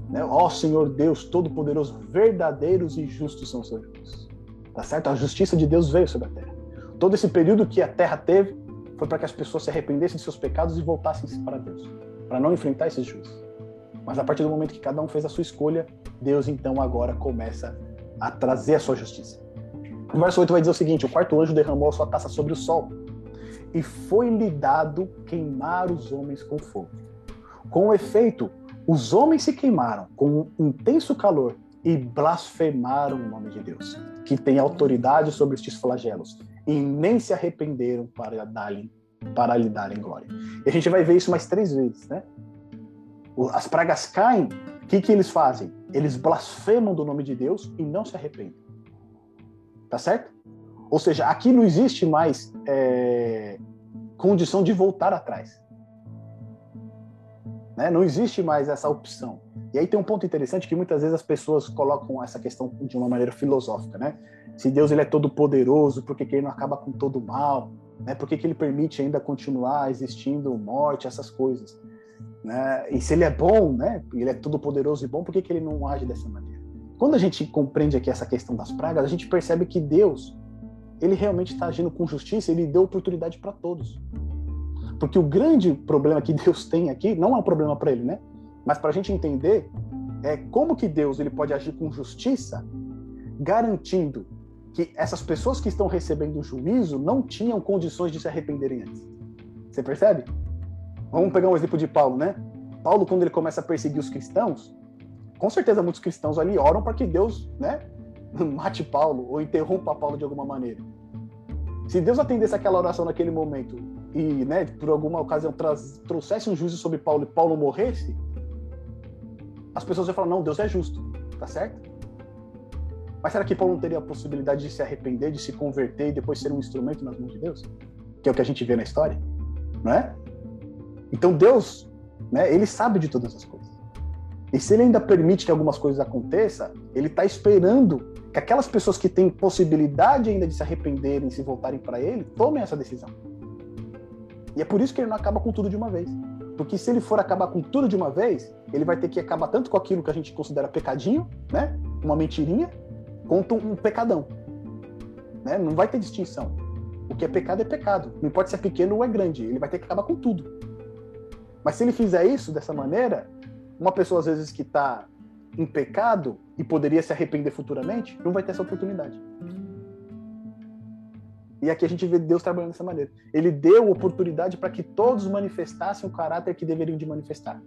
né? Ó Senhor Deus Todo-Poderoso, verdadeiros e justos são os seus juízos. Tá certo? A justiça de Deus veio sobre a terra. Todo esse período que a terra teve foi para que as pessoas se arrependessem de seus pecados e voltassem para Deus, para não enfrentar esses juízos. Mas a partir do momento que cada um fez a sua escolha, Deus então agora começa a trazer a sua justiça. O verso 8 vai dizer o seguinte: O quarto anjo derramou a sua taça sobre o sol, e foi-lhe dado queimar os homens com fogo. Com efeito, os homens se queimaram com um intenso calor e blasfemaram o nome de Deus, que tem autoridade sobre estes flagelos, e nem se arrependeram para, dar para lhe darem glória. E a gente vai ver isso mais três vezes, né? As pragas caem, o que, que eles fazem? Eles blasfemam do nome de Deus e não se arrependem. Tá certo? Ou seja, aqui não existe mais é, condição de voltar atrás. Né? Não existe mais essa opção. E aí tem um ponto interessante que muitas vezes as pessoas colocam essa questão de uma maneira filosófica, né? Se Deus ele é todo poderoso, por que, que ele não acaba com todo mal? Né? Por que, que ele permite ainda continuar existindo morte, essas coisas? Né? E se ele é bom, né? Ele é todo poderoso e bom, por que, que ele não age dessa maneira? Quando a gente compreende aqui essa questão das pragas, a gente percebe que Deus, ele realmente está agindo com justiça, ele deu oportunidade para todos. Porque o grande problema que Deus tem aqui não é um problema para ele, né? Mas para a gente entender é como que Deus ele pode agir com justiça, garantindo que essas pessoas que estão recebendo o juízo não tinham condições de se arrependerem antes. Você percebe? Vamos pegar um exemplo de Paulo, né? Paulo, quando ele começa a perseguir os cristãos, com certeza muitos cristãos ali oram para que Deus, né, mate Paulo ou interrompa Paulo de alguma maneira. Se Deus atendesse aquela oração naquele momento e, né, por alguma ocasião trouxesse um juízo sobre Paulo e Paulo morresse, as pessoas iam falar: não, Deus é justo, tá certo? Mas será que Paulo não teria a possibilidade de se arrepender, de se converter e depois ser um instrumento nas mãos de Deus? Que é o que a gente vê na história, não é? Então Deus, né, ele sabe de todas as coisas. E se ele ainda permite que algumas coisas aconteçam, ele está esperando que aquelas pessoas que têm possibilidade ainda de se arrependerem se voltarem para ele, tomem essa decisão. E é por isso que ele não acaba com tudo de uma vez. Porque se ele for acabar com tudo de uma vez, ele vai ter que acabar tanto com aquilo que a gente considera pecadinho, né? Uma mentirinha, quanto um pecadão. Né? Não vai ter distinção. O que é pecado é pecado. Não importa se é pequeno ou é grande. Ele vai ter que acabar com tudo. Mas se ele fizer isso dessa maneira, uma pessoa às vezes que está em pecado e poderia se arrepender futuramente, não vai ter essa oportunidade. E aqui a gente vê Deus trabalhando dessa maneira. Ele deu oportunidade para que todos manifestassem o caráter que deveriam de manifestar.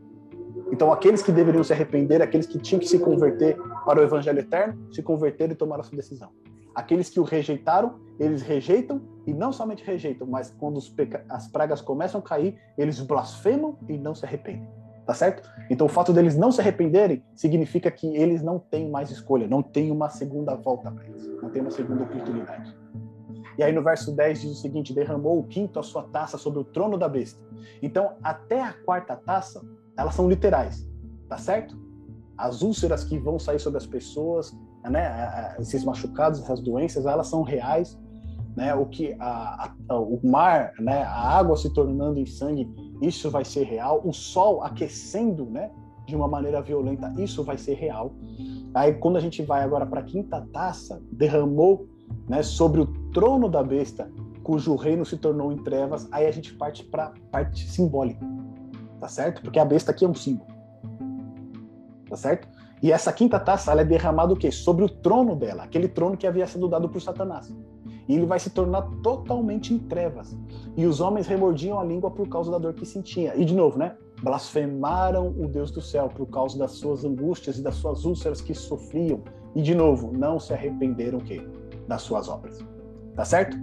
Então, aqueles que deveriam se arrepender, aqueles que tinham que se converter para o evangelho eterno, se converteram e tomaram a sua decisão. Aqueles que o rejeitaram, eles rejeitam e não somente rejeitam, mas quando as pragas começam a cair, eles blasfemam e não se arrependem. Tá certo? Então, o fato deles não se arrependerem significa que eles não têm mais escolha, não tem uma segunda volta para eles, não tem uma segunda oportunidade. E aí no verso 10 diz o seguinte: derramou o quinto a sua taça sobre o trono da besta. Então, até a quarta taça, elas são literais, tá certo? As úlceras que vão sair sobre as pessoas, né, esses machucados, essas doenças, elas são reais, né? O que a, a, o mar, né, a água se tornando em sangue, isso vai ser real. O sol aquecendo, né, de uma maneira violenta, isso vai ser real. Aí quando a gente vai agora para a quinta taça, derramou, né, sobre o trono da besta, cujo reino se tornou em trevas, aí a gente parte para parte simbólica tá certo? Porque a besta aqui é um símbolo, tá certo? E essa quinta taça, ela é derramada o quê? Sobre o trono dela, aquele trono que havia sido dado por Satanás. E ele vai se tornar totalmente em trevas. E os homens remordiam a língua por causa da dor que sentia. E de novo, né? Blasfemaram o Deus do céu por causa das suas angústias e das suas úlceras que sofriam. E de novo, não se arrependeram o quê? Das suas obras. Tá certo?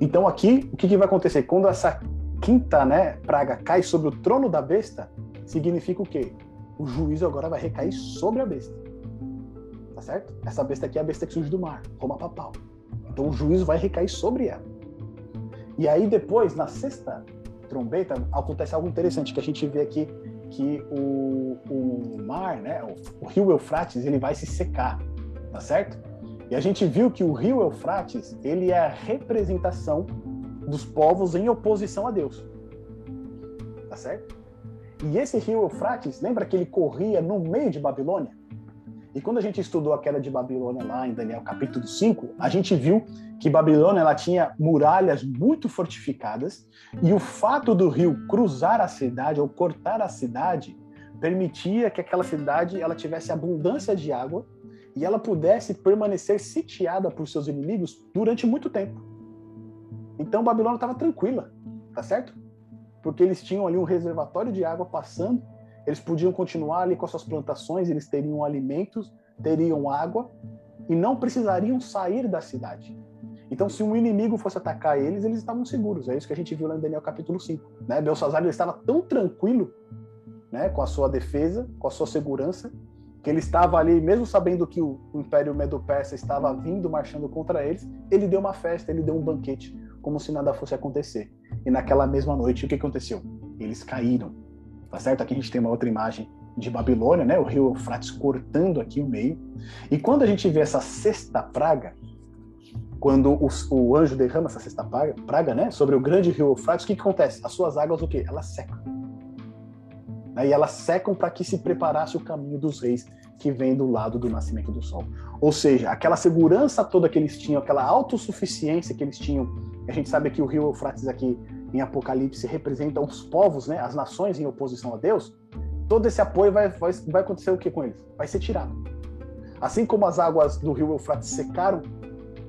Então aqui, o que, que vai acontecer? Quando essa quinta né, praga cai sobre o trono da besta, significa o quê? O juízo agora vai recair sobre a besta. Tá certo? Essa besta aqui é a besta que surge do mar, Roma papal. Então o juízo vai recair sobre ela. E aí depois, na sexta trombeta, acontece algo interessante que a gente vê aqui que o, o mar, né, o, o rio Eufrates, ele vai se secar, tá certo? E a gente viu que o rio Eufrates, ele é a representação dos povos em oposição a Deus. Tá certo? E esse rio Eufrates, lembra que ele corria no meio de Babilônia? E quando a gente estudou a queda de Babilônia lá em Daniel capítulo 5, a gente viu que Babilônia ela tinha muralhas muito fortificadas e o fato do rio cruzar a cidade ou cortar a cidade permitia que aquela cidade ela tivesse abundância de água e ela pudesse permanecer sitiada por seus inimigos durante muito tempo. Então Babilônia estava tranquila, tá certo? Porque eles tinham ali um reservatório de água passando, eles podiam continuar ali com as suas plantações, eles teriam alimentos, teriam água e não precisariam sair da cidade. Então, se um inimigo fosse atacar eles, eles estavam seguros. É isso que a gente viu lá em Daniel capítulo 5. Né? Belsazar estava tão tranquilo né, com a sua defesa, com a sua segurança, que ele estava ali, mesmo sabendo que o Império Medo-Persa estava vindo, marchando contra eles, ele deu uma festa, ele deu um banquete como se nada fosse acontecer. E naquela mesma noite, o que aconteceu? Eles caíram. Tá certo? Aqui a gente tem uma outra imagem de Babilônia, né? O rio Eufrates cortando aqui o meio. E quando a gente vê essa sexta praga, quando o, o anjo derrama essa sexta praga, praga, né? Sobre o grande rio Eufrates, o que, que acontece? As suas águas, o quê? Elas secam. E elas secam para que se preparasse o caminho dos reis que vem do lado do nascimento do sol. Ou seja, aquela segurança toda que eles tinham, aquela autossuficiência que eles tinham a gente sabe que o rio Eufrates aqui em Apocalipse representa os povos, né, as nações em oposição a Deus. Todo esse apoio vai, vai, vai acontecer o que com eles? Vai ser tirado. Assim como as águas do rio Eufrates secaram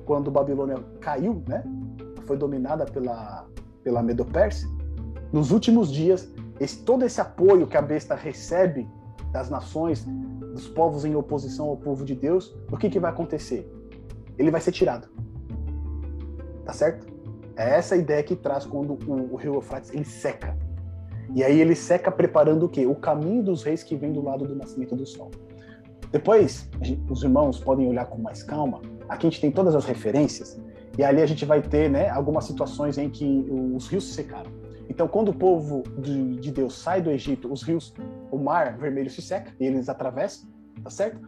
quando Babilônia caiu, né, foi dominada pela, pela Medo-Pérsia, nos últimos dias, esse, todo esse apoio que a besta recebe das nações, dos povos em oposição ao povo de Deus, o que, que vai acontecer? Ele vai ser tirado. Tá certo? É essa ideia que traz quando o, o rio Eufrates ele seca. E aí ele seca preparando o quê? O caminho dos reis que vem do lado do nascimento do sol. Depois, os irmãos podem olhar com mais calma. Aqui a gente tem todas as referências e ali a gente vai ter, né, algumas situações em que os rios se secaram. Então, quando o povo de, de Deus sai do Egito, os rios, o mar vermelho se seca e eles atravessam, tá certo?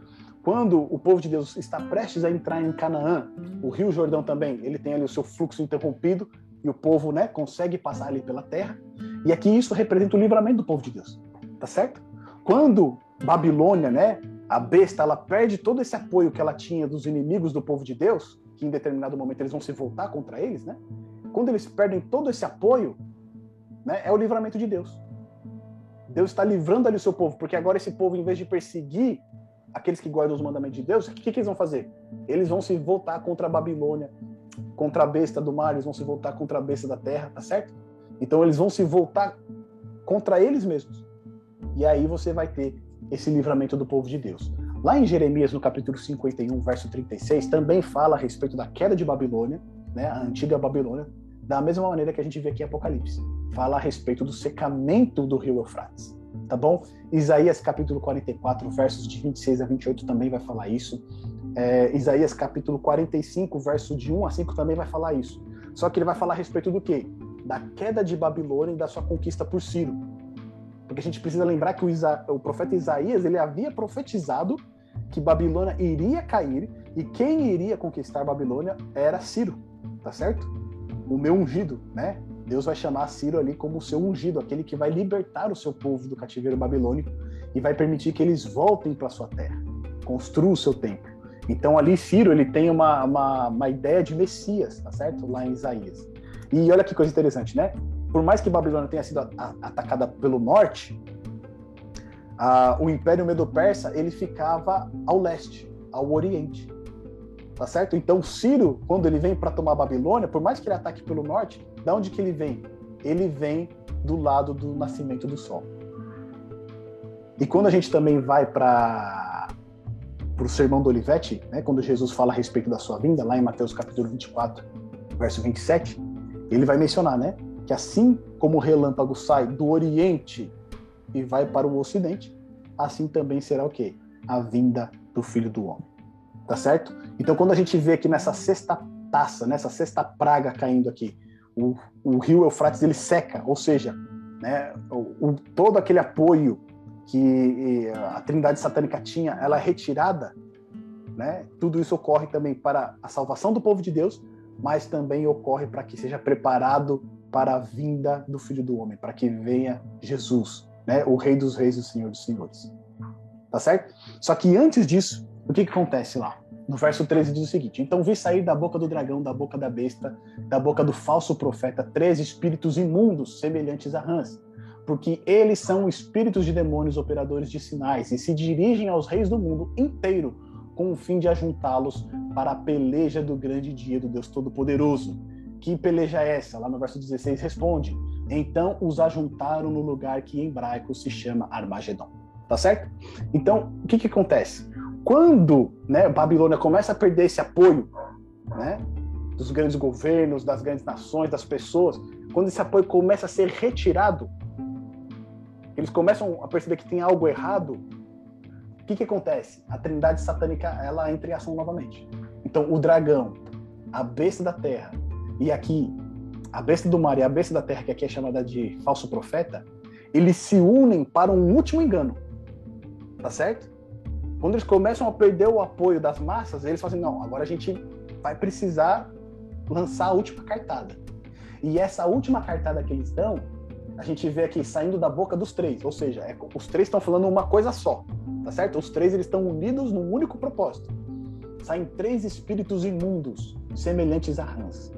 Quando o povo de Deus está prestes a entrar em Canaã, o Rio Jordão também, ele tem ali o seu fluxo interrompido e o povo, né, consegue passar ali pela terra. E aqui isso representa o livramento do povo de Deus, tá certo? Quando Babilônia, né, a besta, ela perde todo esse apoio que ela tinha dos inimigos do povo de Deus, que em determinado momento eles vão se voltar contra eles, né? Quando eles perdem todo esse apoio, né, é o livramento de Deus. Deus está livrando ali o seu povo, porque agora esse povo, em vez de perseguir aqueles que guardam os mandamentos de Deus, o que, que eles vão fazer? Eles vão se voltar contra a Babilônia, contra a besta do mar, eles vão se voltar contra a besta da terra, tá certo? Então eles vão se voltar contra eles mesmos. E aí você vai ter esse livramento do povo de Deus. Lá em Jeremias, no capítulo 51, verso 36, também fala a respeito da queda de Babilônia, né, a antiga Babilônia, da mesma maneira que a gente vê aqui em Apocalipse. Fala a respeito do secamento do rio Eufrates tá bom? Isaías capítulo 44, versos de 26 a 28 também vai falar isso. É, Isaías capítulo 45, verso de 1 a 5 também vai falar isso. Só que ele vai falar a respeito do quê? Da queda de Babilônia e da sua conquista por Ciro. Porque a gente precisa lembrar que o, Isa, o profeta Isaías ele havia profetizado que Babilônia iria cair e quem iria conquistar Babilônia era Ciro, tá certo? O meu ungido, né? Deus vai chamar Ciro ali como o seu ungido, aquele que vai libertar o seu povo do cativeiro babilônico e vai permitir que eles voltem para sua terra, construam o seu templo. Então ali Ciro ele tem uma, uma, uma, ideia de Messias, tá certo? Lá em Isaías. E olha que coisa interessante, né? Por mais que Babilônia tenha sido atacada pelo norte, a, o Império Medo-Persa ele ficava ao leste, ao oriente tá certo? Então Ciro, quando ele vem para tomar Babilônia, por mais que ele ataque pelo norte, da onde que ele vem? Ele vem do lado do nascimento do sol. E quando a gente também vai para o sermão do Olivete, né, quando Jesus fala a respeito da sua vinda, lá em Mateus capítulo 24, verso 27, ele vai mencionar, né, que assim como o relâmpago sai do oriente e vai para o ocidente, assim também será o quê? A vinda do Filho do Homem tá certo? Então, quando a gente vê aqui nessa sexta taça, nessa sexta praga caindo aqui, o, o rio Eufrates ele seca, ou seja, né, o, o, todo aquele apoio que a Trindade Satânica tinha, ela é retirada, né? Tudo isso ocorre também para a salvação do povo de Deus, mas também ocorre para que seja preparado para a vinda do Filho do Homem, para que venha Jesus, né? O Rei dos Reis e o Senhor dos Senhores. Tá certo? Só que antes disso, o que, que acontece lá? No verso 13 diz o seguinte: Então vi sair da boca do dragão, da boca da besta, da boca do falso profeta, três espíritos imundos, semelhantes a rãs, porque eles são espíritos de demônios operadores de sinais e se dirigem aos reis do mundo inteiro com o fim de ajuntá-los para a peleja do grande dia do Deus Todo-Poderoso. Que peleja é essa? Lá no verso 16 responde: Então os ajuntaram no lugar que em hebraico se chama Armagedon. Tá certo? Então, o que que acontece? Quando né, Babilônia começa a perder esse apoio né, dos grandes governos, das grandes nações, das pessoas, quando esse apoio começa a ser retirado, eles começam a perceber que tem algo errado, o que, que acontece? A trindade satânica ela entra em ação novamente. Então, o dragão, a besta da terra, e aqui a besta do mar e a besta da terra, que aqui é chamada de falso profeta, eles se unem para um último engano. Tá certo? Quando eles começam a perder o apoio das massas, eles falam assim, não, agora a gente vai precisar lançar a última cartada. E essa última cartada que eles dão, a gente vê aqui saindo da boca dos três, ou seja, é, os três estão falando uma coisa só, tá certo? Os três eles estão unidos num único propósito. Saem três espíritos imundos, semelhantes a rãs,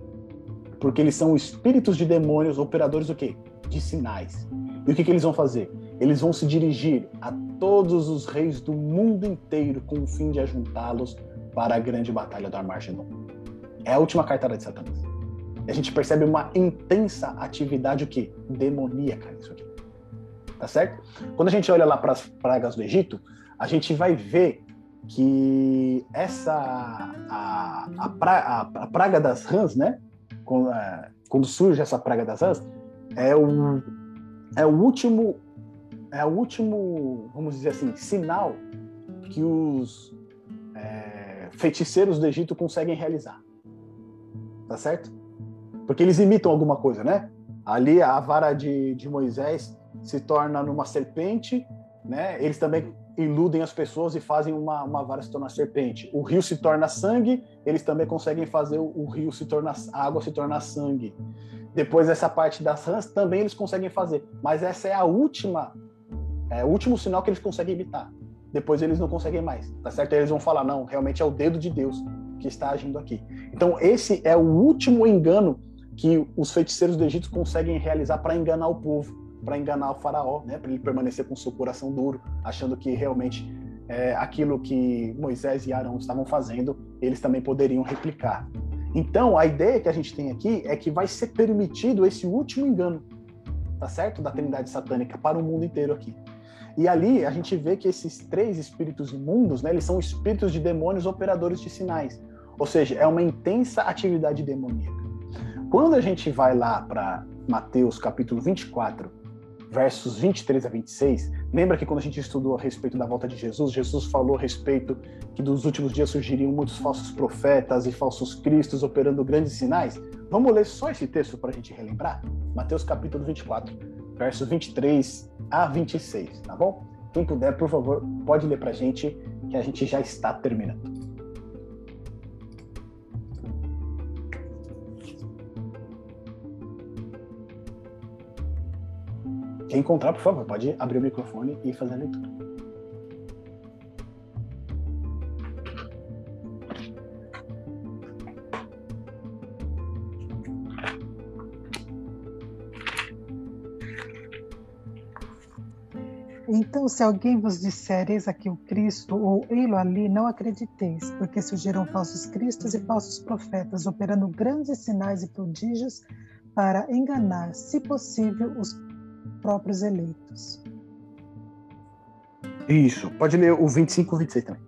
porque eles são espíritos de demônios, operadores do quê? De sinais. E o que, que eles vão fazer? Eles vão se dirigir a todos os reis do mundo inteiro com o fim de ajuntá-los para a grande batalha do Armagedon. É a última cartada de Satanás. E a gente percebe uma intensa atividade o quê? Demoníaca nisso aqui. Tá certo? Quando a gente olha lá para as pragas do Egito, a gente vai ver que essa a, a, pra, a, a praga das rãs, né? Com, a, quando surge essa praga das rãs, é o, é o último, é o último, vamos dizer assim, sinal que os é, feiticeiros do Egito conseguem realizar. Tá certo? Porque eles imitam alguma coisa, né? Ali a vara de, de Moisés se torna numa serpente, né? Eles também iludem as pessoas e fazem uma, uma vara se tornar serpente. O rio se torna sangue, eles também conseguem fazer o, o rio se tornar a água se tornar sangue. Depois essa parte das rãs também eles conseguem fazer, mas essa é a última é o último sinal que eles conseguem imitar. Depois eles não conseguem mais, tá certo? Eles vão falar não, realmente é o dedo de Deus que está agindo aqui. Então esse é o último engano que os feiticeiros do Egito conseguem realizar para enganar o povo para enganar o faraó, né, para ele permanecer com seu coração duro, achando que realmente é, aquilo que Moisés e Arão estavam fazendo, eles também poderiam replicar. Então, a ideia que a gente tem aqui é que vai ser permitido esse último engano, tá certo? Da Trindade satânica para o mundo inteiro aqui. E ali a gente vê que esses três espíritos imundos, né, eles são espíritos de demônios operadores de sinais. Ou seja, é uma intensa atividade demoníaca. Quando a gente vai lá para Mateus capítulo 24, versos 23 a 26, lembra que quando a gente estudou a respeito da volta de Jesus, Jesus falou a respeito que dos últimos dias surgiriam muitos falsos profetas e falsos cristos operando grandes sinais? Vamos ler só esse texto para a gente relembrar? Mateus capítulo 24, versos 23 a 26, tá bom? Quem puder, por favor, pode ler para a gente, que a gente já está terminando. Quem encontrar, por favor, pode abrir o microfone e fazer a leitura. Então, se alguém vos disser, eis aqui o Cristo, ou ei-lo ali, não acrediteis, porque surgiram falsos cristos e falsos profetas, operando grandes sinais e prodígios para enganar, se possível, os próprios eleitos. Isso. Pode ler o 25 e 26 também.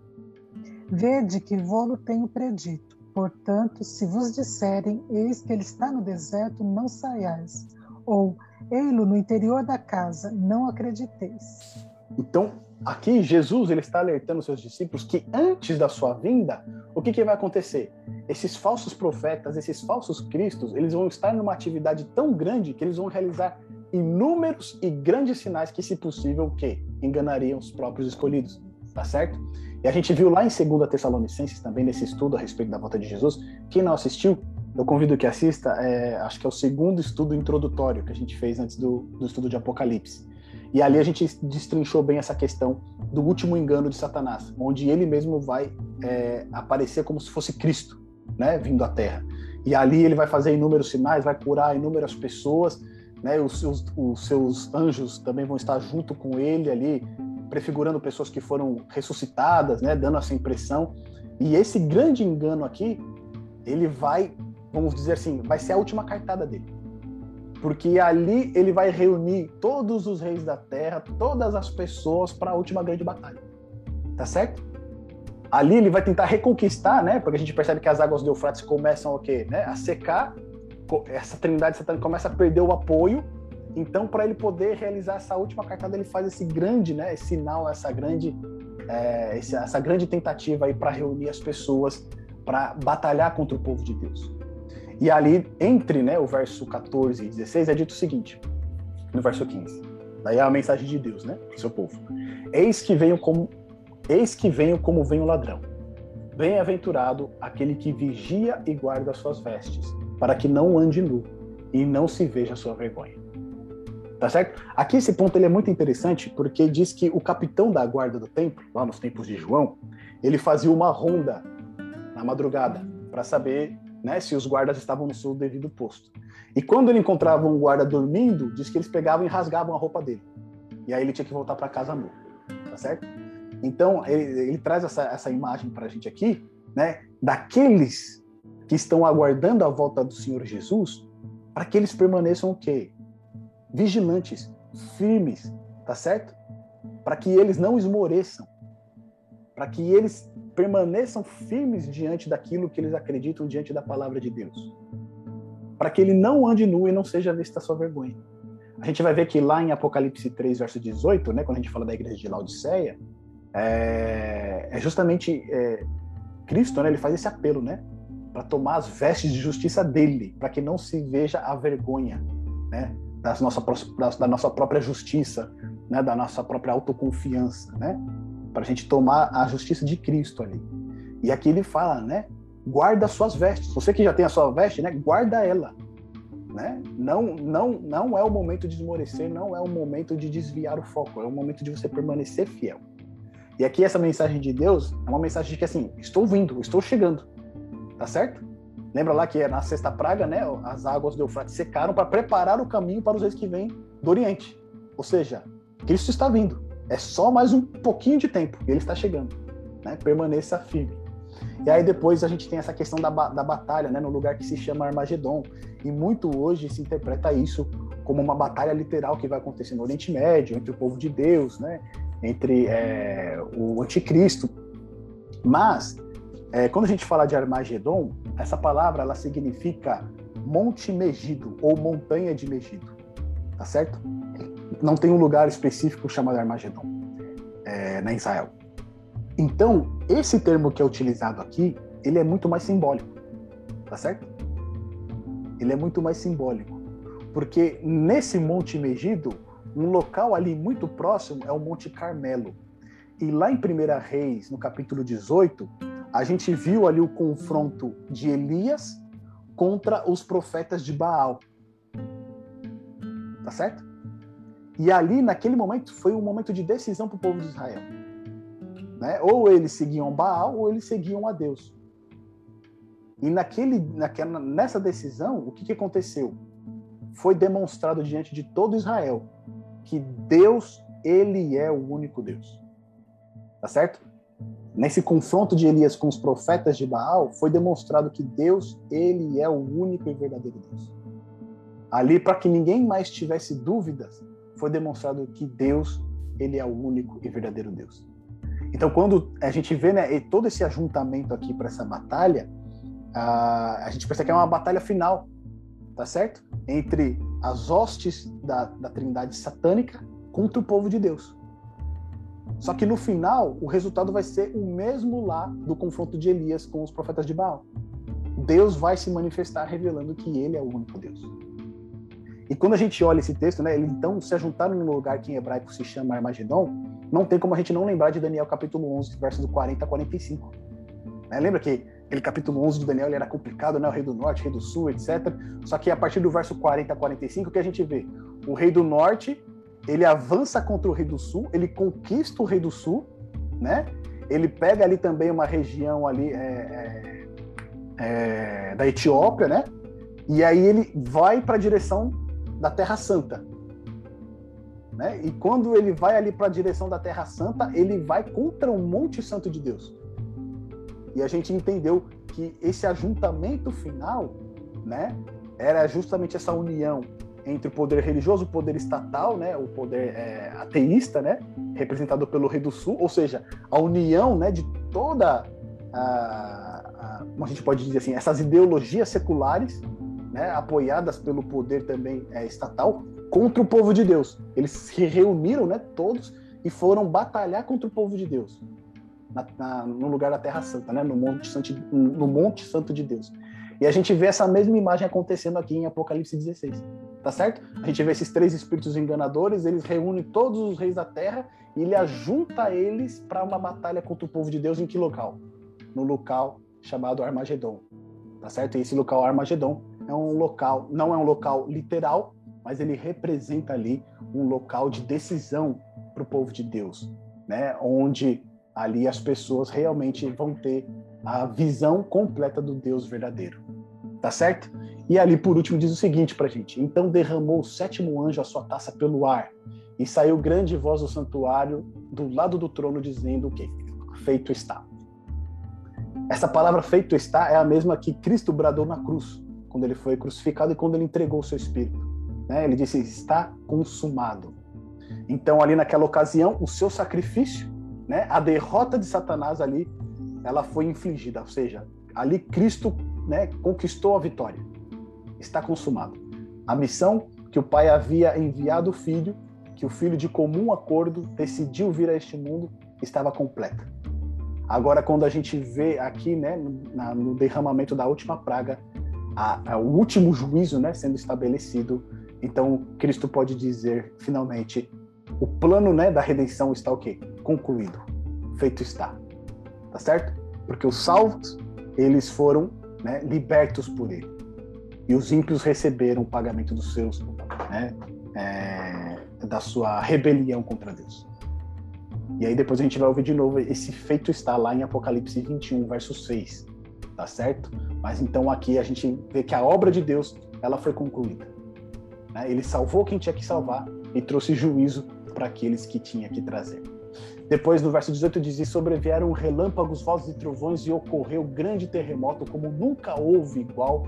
Vede que vou-lo tenho predito. Portanto, se vos disserem, eis que ele está no deserto, não saiais. Ou, ei-lo no interior da casa, não acrediteis. Então, aqui Jesus ele está alertando seus discípulos que antes da sua vinda, o que, que vai acontecer? Esses falsos profetas, esses falsos cristos, eles vão estar numa atividade tão grande que eles vão realizar inúmeros e grandes sinais que, se possível, que enganariam os próprios escolhidos, tá certo? E a gente viu lá em 2 Tessalonicenses, também nesse estudo a respeito da volta de Jesus, quem não assistiu, eu convido que assista, é, acho que é o segundo estudo introdutório que a gente fez antes do, do estudo de Apocalipse. E ali a gente destrinchou bem essa questão do último engano de Satanás, onde ele mesmo vai é, aparecer como se fosse Cristo, né, vindo à Terra. E ali ele vai fazer inúmeros sinais, vai curar inúmeras pessoas, né? Os seus, os seus anjos também vão estar junto com ele ali, prefigurando pessoas que foram ressuscitadas, né? Dando essa impressão. E esse grande engano aqui, ele vai, vamos dizer assim, vai ser a última cartada dele. Porque ali ele vai reunir todos os reis da terra, todas as pessoas para a última grande batalha. Tá certo? Ali ele vai tentar reconquistar, né? Porque a gente percebe que as águas do Eufrates começam o quê? Né? A secar essa trindade satânica começa a perder o apoio. Então, para ele poder realizar essa última cartada, ele faz esse grande, né, sinal, essa grande, é, essa grande tentativa aí para reunir as pessoas para batalhar contra o povo de Deus. E ali, entre né, o verso 14 e 16, é dito o seguinte, no verso 15. Daí é a mensagem de Deus, né, seu povo. Eis que venho como, eis que venho como vem o ladrão. Bem-aventurado aquele que vigia e guarda as suas vestes, para que não ande nu e não se veja sua vergonha. Tá certo? Aqui esse ponto ele é muito interessante porque diz que o capitão da guarda do templo, lá nos tempos de João, ele fazia uma ronda na madrugada para saber né, se os guardas estavam no seu devido posto. E quando ele encontrava um guarda dormindo, diz que eles pegavam e rasgavam a roupa dele. E aí ele tinha que voltar para casa nu. Tá certo? Então ele, ele traz essa, essa imagem para a gente aqui, né, daqueles que estão aguardando a volta do Senhor Jesus, para que eles permaneçam o quê? Vigilantes, firmes, tá certo? Para que eles não esmoreçam, para que eles permaneçam firmes diante daquilo que eles acreditam diante da palavra de Deus. para que ele não ande nu e não seja vista sua vergonha. A gente vai ver que lá em Apocalipse 3, verso 18, né, quando a gente fala da igreja de Laodiceia, é, é justamente é, Cristo, né, ele faz esse apelo, né, para tomar as vestes de justiça dele, para que não se veja a vergonha, né, das nossa, da nossa própria justiça, né, da nossa própria autoconfiança, né, para a gente tomar a justiça de Cristo ali. E aqui ele fala, né, guarda suas vestes. Você que já tem a sua veste, né, guarda ela, né? Não, não, não é o momento de esmorecer, não é o momento de desviar o foco, é o momento de você permanecer fiel. E aqui essa mensagem de Deus é uma mensagem de que assim, estou vindo, estou chegando, tá certo? Lembra lá que é na sexta praga, né? As águas do Eufrates secaram para preparar o caminho para os reis que vêm do Oriente. Ou seja, Cristo está vindo. É só mais um pouquinho de tempo e ele está chegando. Né? Permaneça firme. E aí depois a gente tem essa questão da, da batalha, né, no lugar que se chama Armagedon. E muito hoje se interpreta isso como uma batalha literal que vai acontecer no Oriente Médio, entre o povo de Deus, né, entre é, o anticristo. Mas, é, quando a gente fala de Armagedon, essa palavra ela significa Monte Megido, ou Montanha de Megido, tá certo? Não tem um lugar específico chamado Armagedon é, na Israel. Então, esse termo que é utilizado aqui, ele é muito mais simbólico, tá certo? Ele é muito mais simbólico, porque nesse Monte Megido, um local ali muito próximo é o Monte Carmelo. E lá em 1 Reis, no capítulo 18, a gente viu ali o confronto de Elias contra os profetas de Baal. Tá certo? E ali, naquele momento, foi um momento de decisão para o povo de Israel. Né? Ou eles seguiam Baal ou eles seguiam a Deus. E naquele, naquela, nessa decisão, o que, que aconteceu? Foi demonstrado diante de todo Israel que Deus, ele é o único Deus. Tá certo? Nesse confronto de Elias com os profetas de Baal, foi demonstrado que Deus, ele é o único e verdadeiro Deus. Ali, para que ninguém mais tivesse dúvidas, foi demonstrado que Deus, ele é o único e verdadeiro Deus. Então, quando a gente vê né, todo esse ajuntamento aqui para essa batalha, a, a gente percebe que é uma batalha final, tá certo? Entre as hostes da, da trindade satânica contra o povo de Deus. Só que no final, o resultado vai ser o mesmo lá do confronto de Elias com os profetas de Baal. Deus vai se manifestar revelando que ele é o único Deus. E quando a gente olha esse texto, né, eles então se ajuntaram num lugar que em hebraico se chama Armagedon, não tem como a gente não lembrar de Daniel capítulo 11, versos 40 a 45. Né? Lembra que aquele capítulo 11 de Daniel ele era complicado, né? o rei do norte, rei do sul, etc. Só que a partir do verso 40 a 45, o que a gente vê? O rei do norte, ele avança contra o rei do sul, ele conquista o rei do sul, né? Ele pega ali também uma região ali é, é, é, da Etiópia, né? E aí ele vai para a direção da Terra Santa, né? E quando ele vai ali para a direção da Terra Santa, ele vai contra o Monte Santo de Deus. E a gente entendeu que esse ajuntamento final, né, era justamente essa união entre o poder religioso, o poder estatal, né, o poder é, ateísta, né, representado pelo Rei do Sul, ou seja, a união, né, de toda a, a como a gente pode dizer assim, essas ideologias seculares, né, apoiadas pelo poder também é, estatal, contra o povo de Deus. Eles se reuniram, né, todos, e foram batalhar contra o povo de Deus. Na, na, no lugar da Terra Santa, né, no Monte, Santo, no Monte Santo de Deus. E a gente vê essa mesma imagem acontecendo aqui em Apocalipse 16. Tá certo? A gente vê esses três espíritos enganadores, eles reúnem todos os reis da terra e ele ajunta eles para uma batalha contra o povo de Deus em que local? No local chamado Armagedon. Tá certo? E esse local Armagedon é um local, não é um local literal, mas ele representa ali um local de decisão para o povo de Deus, né? Onde ali as pessoas realmente vão ter a visão completa do Deus verdadeiro, tá certo? E ali por último diz o seguinte para gente: então derramou o sétimo anjo a sua taça pelo ar e saiu grande voz do santuário do lado do trono dizendo o quê? Feito está. Essa palavra feito está é a mesma que Cristo bradou na cruz, quando ele foi crucificado e quando ele entregou o seu espírito. Né? Ele disse: está consumado. Então, ali naquela ocasião, o seu sacrifício, né? a derrota de Satanás ali, ela foi infligida. Ou seja, ali Cristo né, conquistou a vitória. está consumado. A missão que o Pai havia enviado o Filho, que o Filho de comum acordo decidiu vir a este mundo, estava completa. Agora, quando a gente vê aqui, né, no, derramamento da última praga, a, a, o último juízo, né, sendo estabelecido, então Cristo pode dizer, finalmente, o plano, né, da redenção está o quê? Concluído, feito está, tá certo? Porque os salvos, eles foram né, libertos por Ele e os ímpios receberam o pagamento dos seus, né, é, da sua rebelião contra Deus. E aí depois a gente vai ouvir de novo esse feito está lá em Apocalipse 21, verso 6, tá certo? Mas então aqui a gente vê que a obra de Deus, ela foi concluída. Né? Ele salvou quem tinha que salvar e trouxe juízo para aqueles que tinha que trazer. Depois, no verso 18, diz: E sobrevieram relâmpagos, vozes e trovões, e ocorreu grande terremoto, como nunca houve igual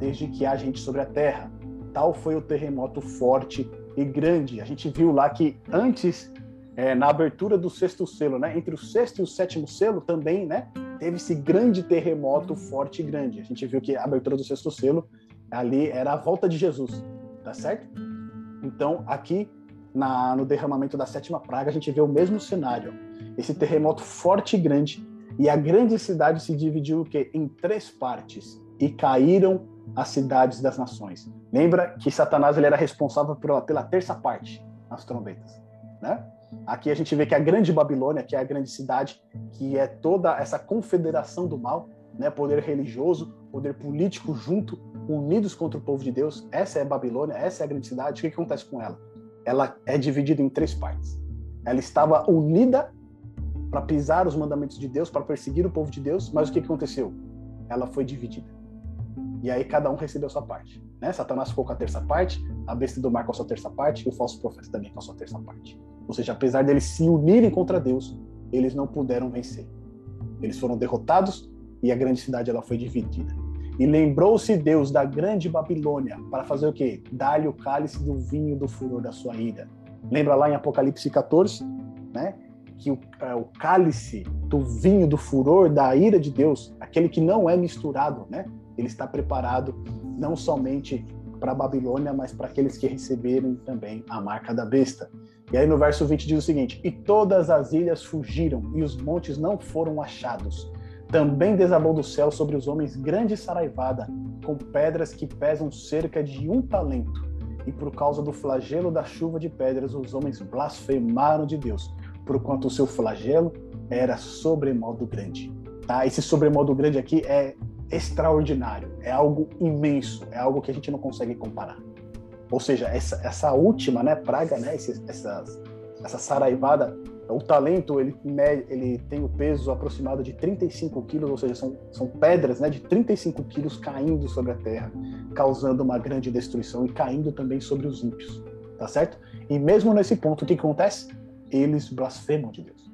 desde que há gente sobre a terra. Tal foi o terremoto forte e grande. A gente viu lá que antes, é, na abertura do sexto selo, né, entre o sexto e o sétimo selo, também né, teve esse grande terremoto forte e grande. A gente viu que a abertura do sexto selo ali era a volta de Jesus, tá certo? Então, aqui na, no derramamento da sétima praga, a gente vê o mesmo cenário. Esse terremoto forte e grande, e a grande cidade se dividiu o quê? em três partes, e caíram as cidades das nações. Lembra que Satanás ele era responsável pela, pela terça parte nas trombetas, né? Aqui a gente vê que a grande Babilônia, que é a grande cidade, que é toda essa confederação do mal, né? Poder religioso, poder político junto, unidos contra o povo de Deus. Essa é a Babilônia, essa é a grande cidade. O que, acontece com ela? Ela é dividida em três partes. Ela estava unida para pisar os mandamentos de Deus, para perseguir o povo de Deus, mas o que, que aconteceu? Ela foi dividida. E aí cada um recebeu a sua parte. Né? Satanás ficou com a terça parte, a besta do mar com a sua terça parte e o falso profeta também com a sua terça parte. Ou seja, apesar deles se unirem contra Deus, eles não puderam vencer. Eles foram derrotados e a grande cidade ela foi dividida. E lembrou-se Deus da grande Babilônia para fazer o quê? Dar-lhe o cálice do vinho do furor da sua ira. Lembra lá em Apocalipse 14, né? Que o, é, o cálice do vinho do furor da ira de Deus, aquele que não é misturado, né? ele está preparado não somente para a Babilônia, mas para aqueles que receberem também a marca da besta. E aí no verso 20 diz o seguinte: E todas as ilhas fugiram, e os montes não foram achados. Também desabou do céu sobre os homens grande saraivada, com pedras que pesam cerca de um talento. E por causa do flagelo da chuva de pedras, os homens blasfemaram de Deus, porquanto o seu flagelo era sobremodo grande. Tá? Esse sobremodo grande aqui é extraordinário, é algo imenso, é algo que a gente não consegue comparar. Ou seja, essa, essa última né, praga, né, esse, essa, essa saraivada, o talento ele, ele tem o peso aproximado de 35 quilos, ou seja, são, são pedras né, de 35 quilos caindo sobre a terra, causando uma grande destruição e caindo também sobre os ímpios, tá certo? E mesmo nesse ponto, o que acontece? Eles blasfemam de Deus.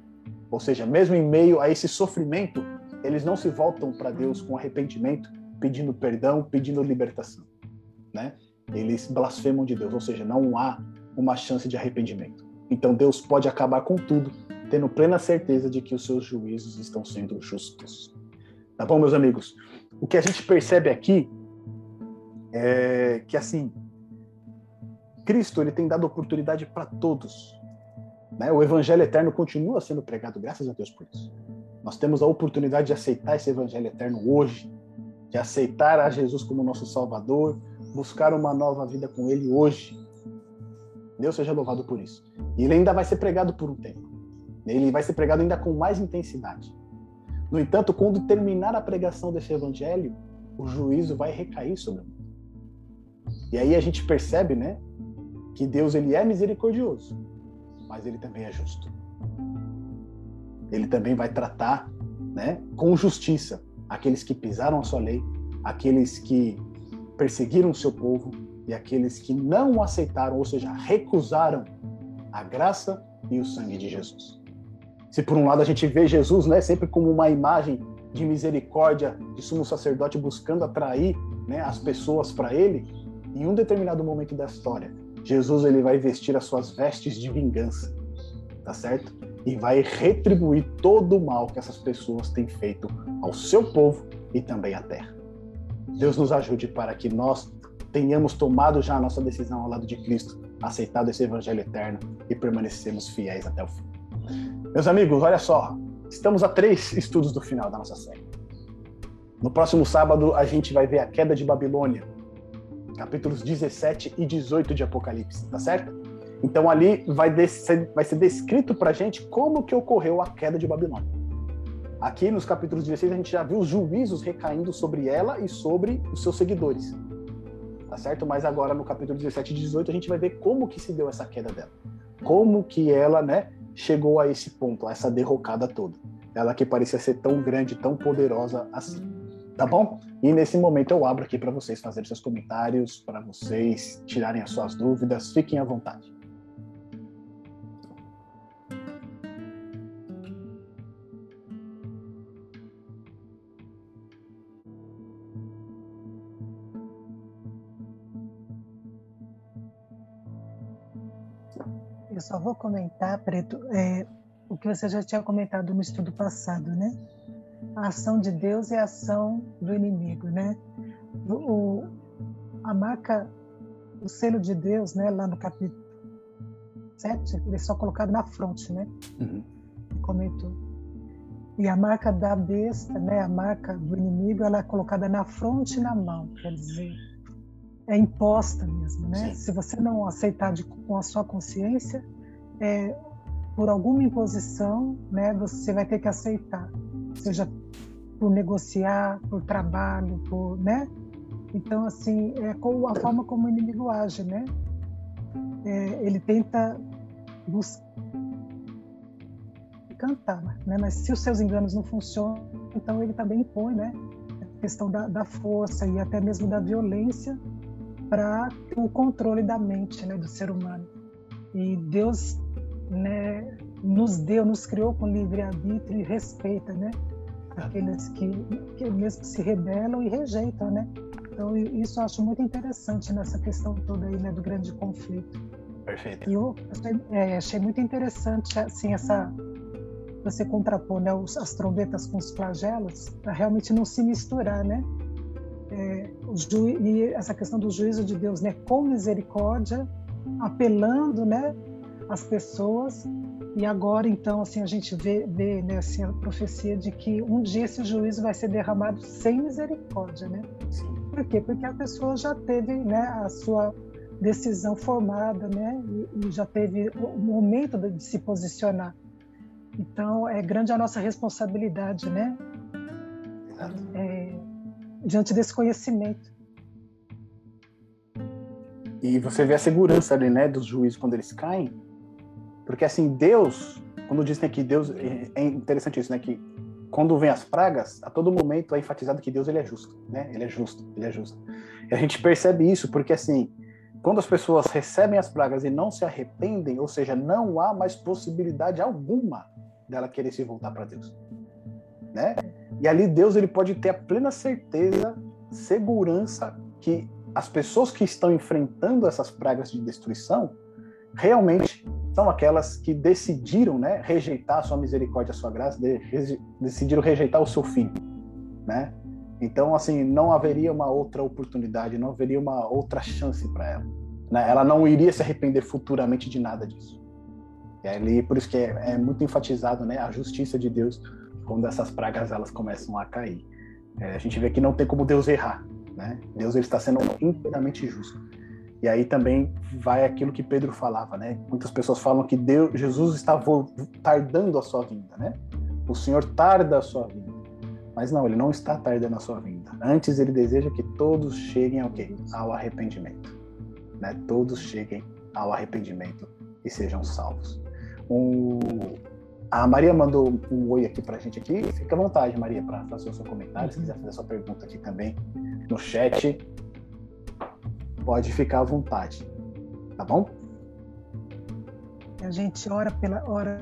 Ou seja, mesmo em meio a esse sofrimento, eles não se voltam para Deus com arrependimento, pedindo perdão, pedindo libertação, né? Eles blasfemam de Deus, ou seja, não há uma chance de arrependimento. Então Deus pode acabar com tudo, tendo plena certeza de que os seus juízos estão sendo justos. Tá bom, meus amigos? O que a gente percebe aqui é que assim, Cristo ele tem dado oportunidade para todos. Né? O evangelho eterno continua sendo pregado, graças a Deus por isso. Nós temos a oportunidade de aceitar esse evangelho eterno hoje, de aceitar a Jesus como nosso Salvador, buscar uma nova vida com Ele hoje. Deus seja louvado por isso. E ele ainda vai ser pregado por um tempo. Ele vai ser pregado ainda com mais intensidade. No entanto, quando terminar a pregação desse evangelho, o juízo vai recair sobre o mundo. E aí a gente percebe, né, que Deus ele é misericordioso, mas ele também é justo ele também vai tratar né, com justiça aqueles que pisaram a sua lei, aqueles que perseguiram o seu povo e aqueles que não aceitaram, ou seja, recusaram a graça e o sangue de Jesus. Se por um lado a gente vê Jesus, né, sempre como uma imagem de misericórdia, de sumo sacerdote buscando atrair, né, as pessoas para ele, em um determinado momento da história, Jesus ele vai vestir as suas vestes de vingança, tá certo? E vai retribuir todo o mal que essas pessoas têm feito ao seu povo e também à terra. Deus nos ajude para que nós tenhamos tomado já a nossa decisão ao lado de Cristo, aceitado esse evangelho eterno e permanecemos fiéis até o fim. Meus amigos, olha só, estamos a três estudos do final da nossa série. No próximo sábado, a gente vai ver a queda de Babilônia, capítulos 17 e 18 de Apocalipse, tá certo? Então ali vai, ser, vai ser descrito para a gente como que ocorreu a queda de Babilônia. Aqui nos capítulos 16 a gente já viu os juízos recaindo sobre ela e sobre os seus seguidores, tá certo? Mas agora no capítulo 17 e 18 a gente vai ver como que se deu essa queda dela, como que ela, né, chegou a esse ponto, a essa derrocada toda. Ela que parecia ser tão grande, tão poderosa assim tá bom? E nesse momento eu abro aqui para vocês fazerem seus comentários, para vocês tirarem as suas dúvidas, fiquem à vontade. Só vou comentar, Preto, é, o que você já tinha comentado no estudo passado, né? a ação de Deus e a ação do inimigo, né? O, a marca, o selo de Deus, né, lá no capítulo 7, ele é só colocado na fronte, né? Uhum. Comentou. E a marca da besta, né, a marca do inimigo, ela é colocada na fronte e na mão, quer dizer, é imposta mesmo, né? Sim. Se você não aceitar de, com a sua consciência, é, por alguma imposição, né, você vai ter que aceitar seja por negociar, por trabalho, por, né? Então, assim, é com a forma como o inimigo age, né? É, ele tenta buscar cantar, né? Mas se os seus enganos não funcionam, então ele também impõe, né? A questão da, da força e até mesmo da violência para o controle da mente, né, do ser humano. E Deus, né, nos deu, nos criou com livre arbítrio e respeita, né? Aqueles que, que mesmo se rebelam e rejeitam, né? Então isso eu acho muito interessante nessa questão toda aí, né, do grande conflito. Perfeito. E eu achei, é, achei muito interessante assim essa você contrapor né, as trombetas com os flagelos para realmente não se misturar, né? É, e essa questão do juízo de Deus, né, com misericórdia, apelando, né, as pessoas e agora, então, assim, a gente vê, vê né, assim, a profecia de que um dia esse juízo vai ser derramado sem misericórdia, né? Por quê? Porque a pessoa já teve né, a sua decisão formada, né? E, e já teve o momento de, de, se posicionar. Então, é grande a nossa responsabilidade, né? É, diante desse conhecimento. E você vê a segurança ali, né, dos juízes quando eles caem, porque assim, Deus, quando dizem que Deus, é, é interessante isso, né? Que quando vem as pragas, a todo momento é enfatizado que Deus ele é justo, né? Ele é justo, ele é justo. E a gente percebe isso porque assim, quando as pessoas recebem as pragas e não se arrependem, ou seja, não há mais possibilidade alguma dela querer se voltar para Deus, né? E ali Deus ele pode ter a plena certeza, segurança que as pessoas que estão enfrentando essas pragas de destruição realmente são aquelas que decidiram né, rejeitar a sua misericórdia, a sua graça, de, decidiram rejeitar o seu filho. Né? Então, assim, não haveria uma outra oportunidade, não haveria uma outra chance para ela. Né? Ela não iria se arrepender futuramente de nada disso. E ali, por isso que é, é muito enfatizado né, a justiça de Deus quando essas pragas elas começam a cair. É, a gente vê que não tem como Deus errar. Né? Deus ele está sendo inteiramente justo. E aí também vai aquilo que Pedro falava, né? Muitas pessoas falam que Deus, Jesus está tardando a sua vinda, né? O Senhor tarda a sua vinda. Mas não, ele não está tardando a sua vinda. Antes ele deseja que todos cheguem ao quê? Ao arrependimento. Né? Todos cheguem ao arrependimento e sejam salvos. Um... A Maria mandou um oi aqui pra gente aqui. Fica à vontade, Maria, para fazer o seu comentário. Se quiser fazer a sua pergunta aqui também no chat, pode ficar à vontade, tá bom? A gente ora pela ora,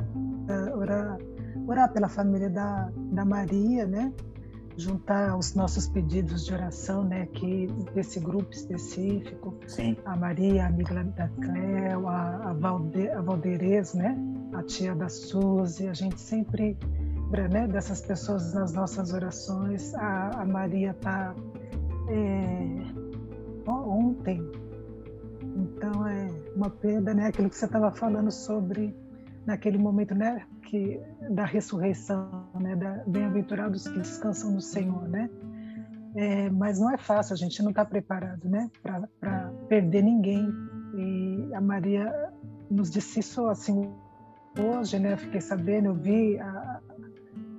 ora, orar pela família da, da Maria, né? Juntar os nossos pedidos de oração, né? Que desse grupo específico. Sim. A Maria, a amiga da Cleo, a, a, Valde, a Valderez, né? A tia da Suzy. A gente sempre lembra, né? Dessas pessoas nas nossas orações. A, a Maria tá é, ontem. Então é uma perda, né? Aquilo que você estava falando sobre naquele momento, né? Que da ressurreição, né? Da bem-aventurados que descansam no Senhor, né? É, mas não é fácil, a gente não está preparado, né? Para perder ninguém. E a Maria nos disse isso assim hoje, né? Fiquei sabendo, eu vi a,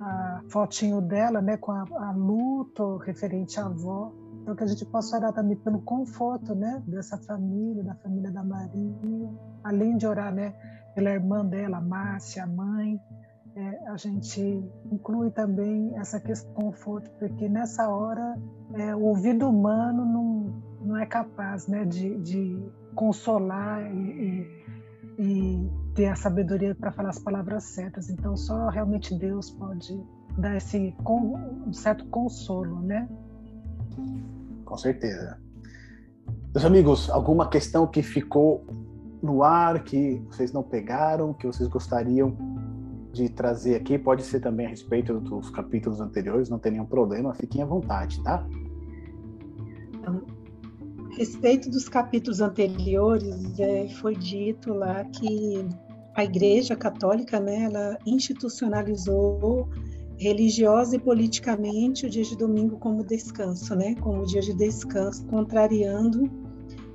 a fotinho dela, né, com a, a luto referente à avó. Então que a gente possa orar também pelo conforto, né, dessa família, da família da Maria, além de orar, né, pela irmã dela, Márcia, a mãe, é, a gente inclui também essa questão do conforto, porque nessa hora é, o ouvido humano não, não é capaz, né, de, de consolar e, e, e ter a sabedoria para falar as palavras certas. Então, só realmente Deus pode dar esse um certo consolo, né? Com certeza. Meus amigos, alguma questão que ficou no ar que vocês não pegaram, que vocês gostariam de trazer aqui? Pode ser também a respeito dos capítulos anteriores, não tem nenhum problema, fiquem à vontade, tá? Então, a respeito dos capítulos anteriores, é, foi dito lá que a Igreja Católica, né, ela institucionalizou religiosa e politicamente o dia de domingo como descanso, né, como dia de descanso, contrariando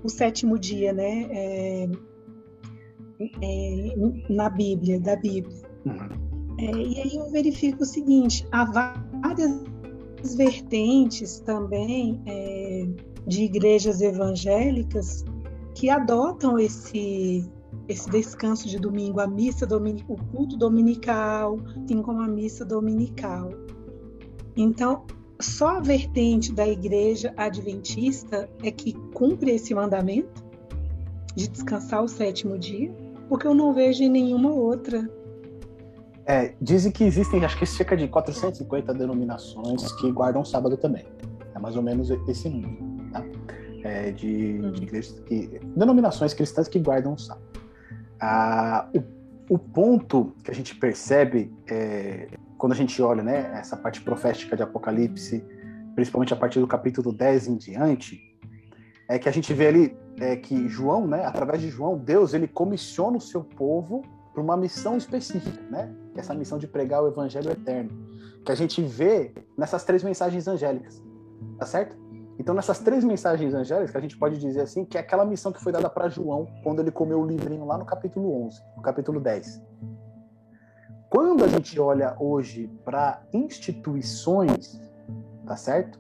o sétimo dia, né, é, é, na Bíblia, da Bíblia. Uhum. É, e aí eu verifico o seguinte: há várias vertentes também é, de igrejas evangélicas que adotam esse esse descanso de domingo, a missa dominical, o culto dominical, assim como a missa dominical. Então, só a vertente da igreja adventista é que cumpre esse mandamento de descansar o sétimo dia, porque eu não vejo em nenhuma outra. É, dizem que existem, acho que cerca de 450 denominações que guardam sábado também. É mais ou menos esse número, tá? É, de, de igrejas que, denominações cristãs que guardam o sábado. Ah, o, o, ponto que a gente percebe é, quando a gente olha né, essa parte profética de Apocalipse, principalmente a partir do capítulo 10 em diante, é que a gente vê ali é, que João, né, através de João, Deus ele comissiona o seu povo para uma missão específica, né? Que é essa missão de pregar o evangelho eterno, que a gente vê nessas três mensagens angélicas, tá certo? Então, nessas três mensagens angélicas, a gente pode dizer assim que é aquela missão que foi dada para João quando ele comeu o livrinho lá no capítulo 11, no capítulo 10. Quando a gente olha hoje para instituições, tá certo?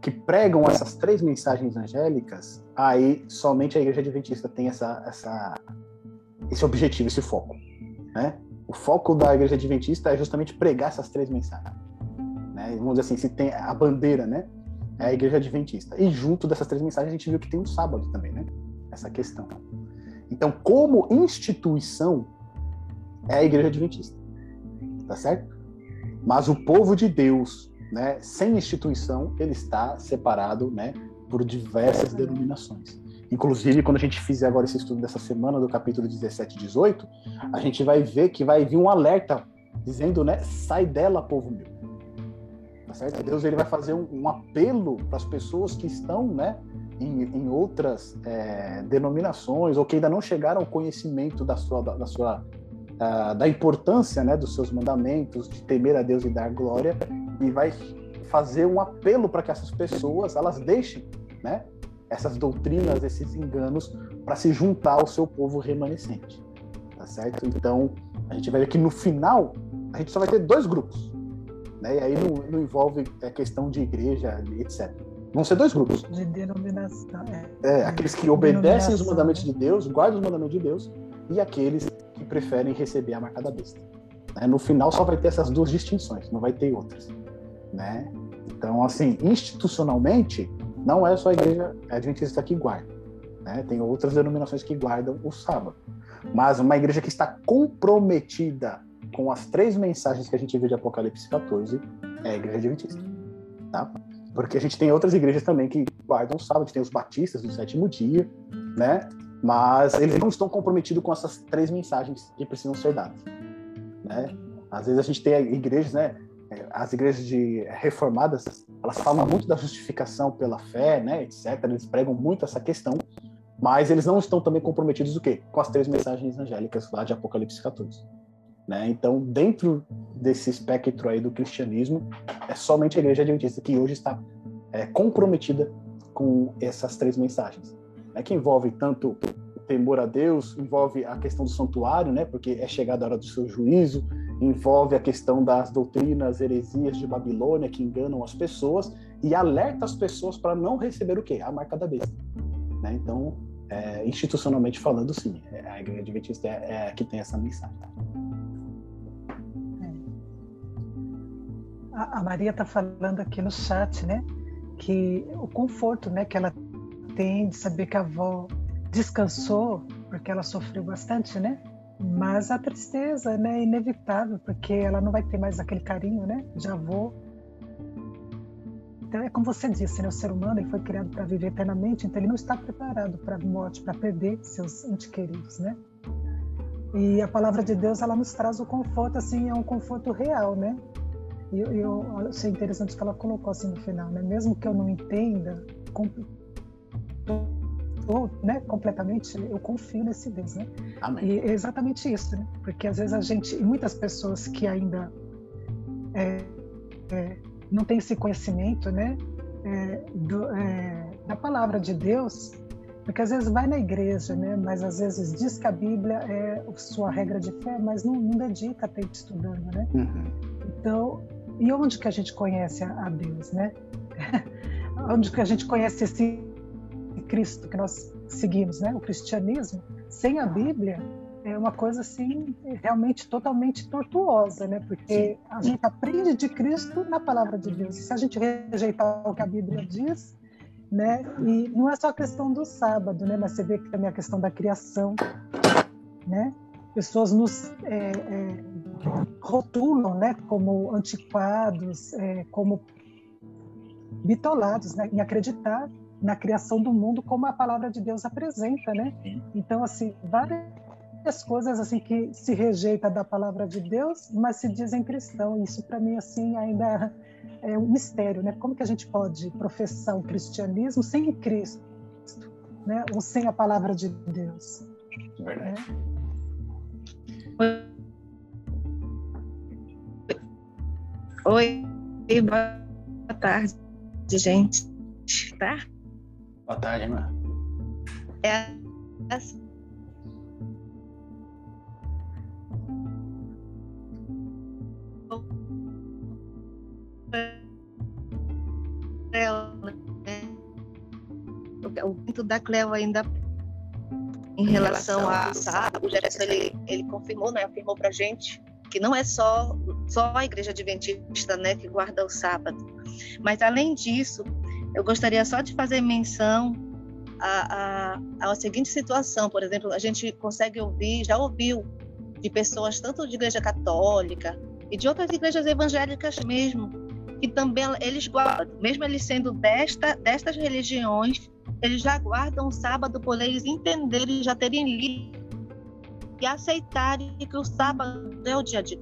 Que pregam essas três mensagens angélicas, aí somente a igreja adventista tem essa, essa, esse objetivo, esse foco, né? O foco da igreja adventista é justamente pregar essas três mensagens. Né? Vamos dizer assim, se tem a bandeira, né? é a igreja adventista. E junto dessas três mensagens a gente viu que tem um sábado também, né? Essa questão. Então, como instituição, é a igreja adventista. Tá certo? Mas o povo de Deus, né, sem instituição, ele está separado, né, por diversas denominações. Inclusive, quando a gente fizer agora esse estudo dessa semana do capítulo 17 e 18, a gente vai ver que vai vir um alerta dizendo, né, sai dela, povo meu tá certo? Deus ele vai fazer um, um apelo para as pessoas que estão, né, em, em outras é, denominações ou que ainda não chegaram ao conhecimento da sua, da, da sua uh, da importância, né, dos seus mandamentos, de temer a Deus e dar glória, e vai fazer um apelo para que essas pessoas elas deixem, né, essas doutrinas, esses enganos, para se juntar ao seu povo remanescente, tá certo? Então a gente vai ver que no final a gente só vai ter dois grupos né? E aí não, não envolve a é, questão de igreja, etc. Vão ser dois grupos. De denominação. É, é aqueles que obedecem os mandamentos de Deus, guardam os mandamentos de Deus, e aqueles que preferem receber a marca da besta. Né? No final só vai ter essas duas distinções, não vai ter outras. Né? Então, assim, institucionalmente, não é só a igreja adventista que guarda. Né? Tem outras denominações que guardam o sábado. Mas uma igreja que está comprometida com as três mensagens que a gente viu de Apocalipse 14 é a igreja adventista. Tá? Porque a gente tem outras igrejas também que guardam o sábado, tem os batistas do sétimo dia, né? Mas eles não estão comprometidos com essas três mensagens que precisam ser dadas, né? Às vezes a gente tem igrejas, né? As igrejas de reformadas, elas falam muito da justificação pela fé, né, etc. Eles pregam muito essa questão, mas eles não estão também comprometidos o quê? Com as três mensagens angélicas lá de Apocalipse 14. Né? Então, dentro desse espectro aí do cristianismo, é somente a igreja adventista que hoje está é, comprometida com essas três mensagens, né? que envolve tanto temor a Deus, envolve a questão do santuário, né? porque é chegada a hora do seu juízo, envolve a questão das doutrinas heresias de Babilônia que enganam as pessoas e alerta as pessoas para não receber o quê? A marca da besta. Né? Então, é, institucionalmente falando, sim, é, a Igreja Adventista é, é que tem essa mensagem. É. A, Maria está falando aqui no chat, né, que o conforto, né, que ela tem de saber que a avó descansou porque ela sofreu bastante, né? Mas a tristeza né, é inevitável, porque ela não vai ter mais aquele carinho né, de avô. Então, é como você disse, né, o ser humano ele foi criado para viver eternamente, então ele não está preparado para a morte, para perder seus entes queridos, né? E a palavra de Deus, ela nos traz o conforto, assim, é um conforto real, né? E eu, eu achei interessante que ela colocou assim no final, né? Mesmo que eu não entenda, né, completamente, eu confio nesse Deus, né? Amém. E é exatamente isso, né? Porque às vezes a gente, e muitas pessoas que ainda é, é, não têm esse conhecimento, né, é, do, é, da palavra de Deus, porque às vezes vai na igreja, né, mas às vezes diz que a Bíblia é sua regra de fé, mas não, não dedica tempo estudando, né? Uhum. Então, e onde que a gente conhece a, a Deus, né? onde que a gente conhece esse Cristo que nós seguimos, né? O cristianismo sem a Bíblia é uma coisa assim realmente totalmente tortuosa, né? Porque a gente aprende de Cristo na palavra de Deus. E se a gente rejeitar o que a Bíblia diz, né? E não é só a questão do sábado, né? Mas você vê que também a questão da criação, né? Pessoas nos é, é, rotulam, né? Como antiquados, é, como bitolados, né? Em acreditar na criação do mundo como a palavra de Deus apresenta, né? Então, assim, várias coisas assim que se rejeita da palavra de Deus, mas se dizem cristão. Isso para mim assim ainda é um mistério, né? Como que a gente pode professar o cristianismo sem Cristo, né? Ou sem a palavra de Deus? Verdade. Né? Oi, boa tarde, gente. Tá? Boa tarde, irmã. É o ponto da Cleo ainda em relação a o Gerson ele, ele confirmou, né, afirmou para gente que não é só só a igreja adventista, né, que guarda o sábado, mas além disso eu gostaria só de fazer menção à, à, à seguinte situação, por exemplo, a gente consegue ouvir, já ouviu de pessoas tanto de igreja católica e de outras igrejas evangélicas mesmo, que também eles guardam, mesmo eles sendo desta, destas religiões, eles já guardam o sábado por eles entenderem, já terem lido e aceitarem que o sábado é o dia de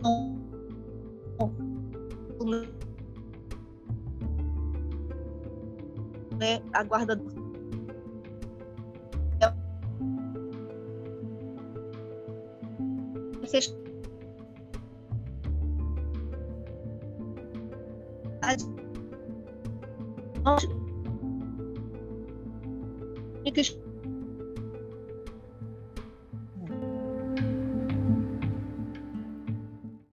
né, a guarda vocês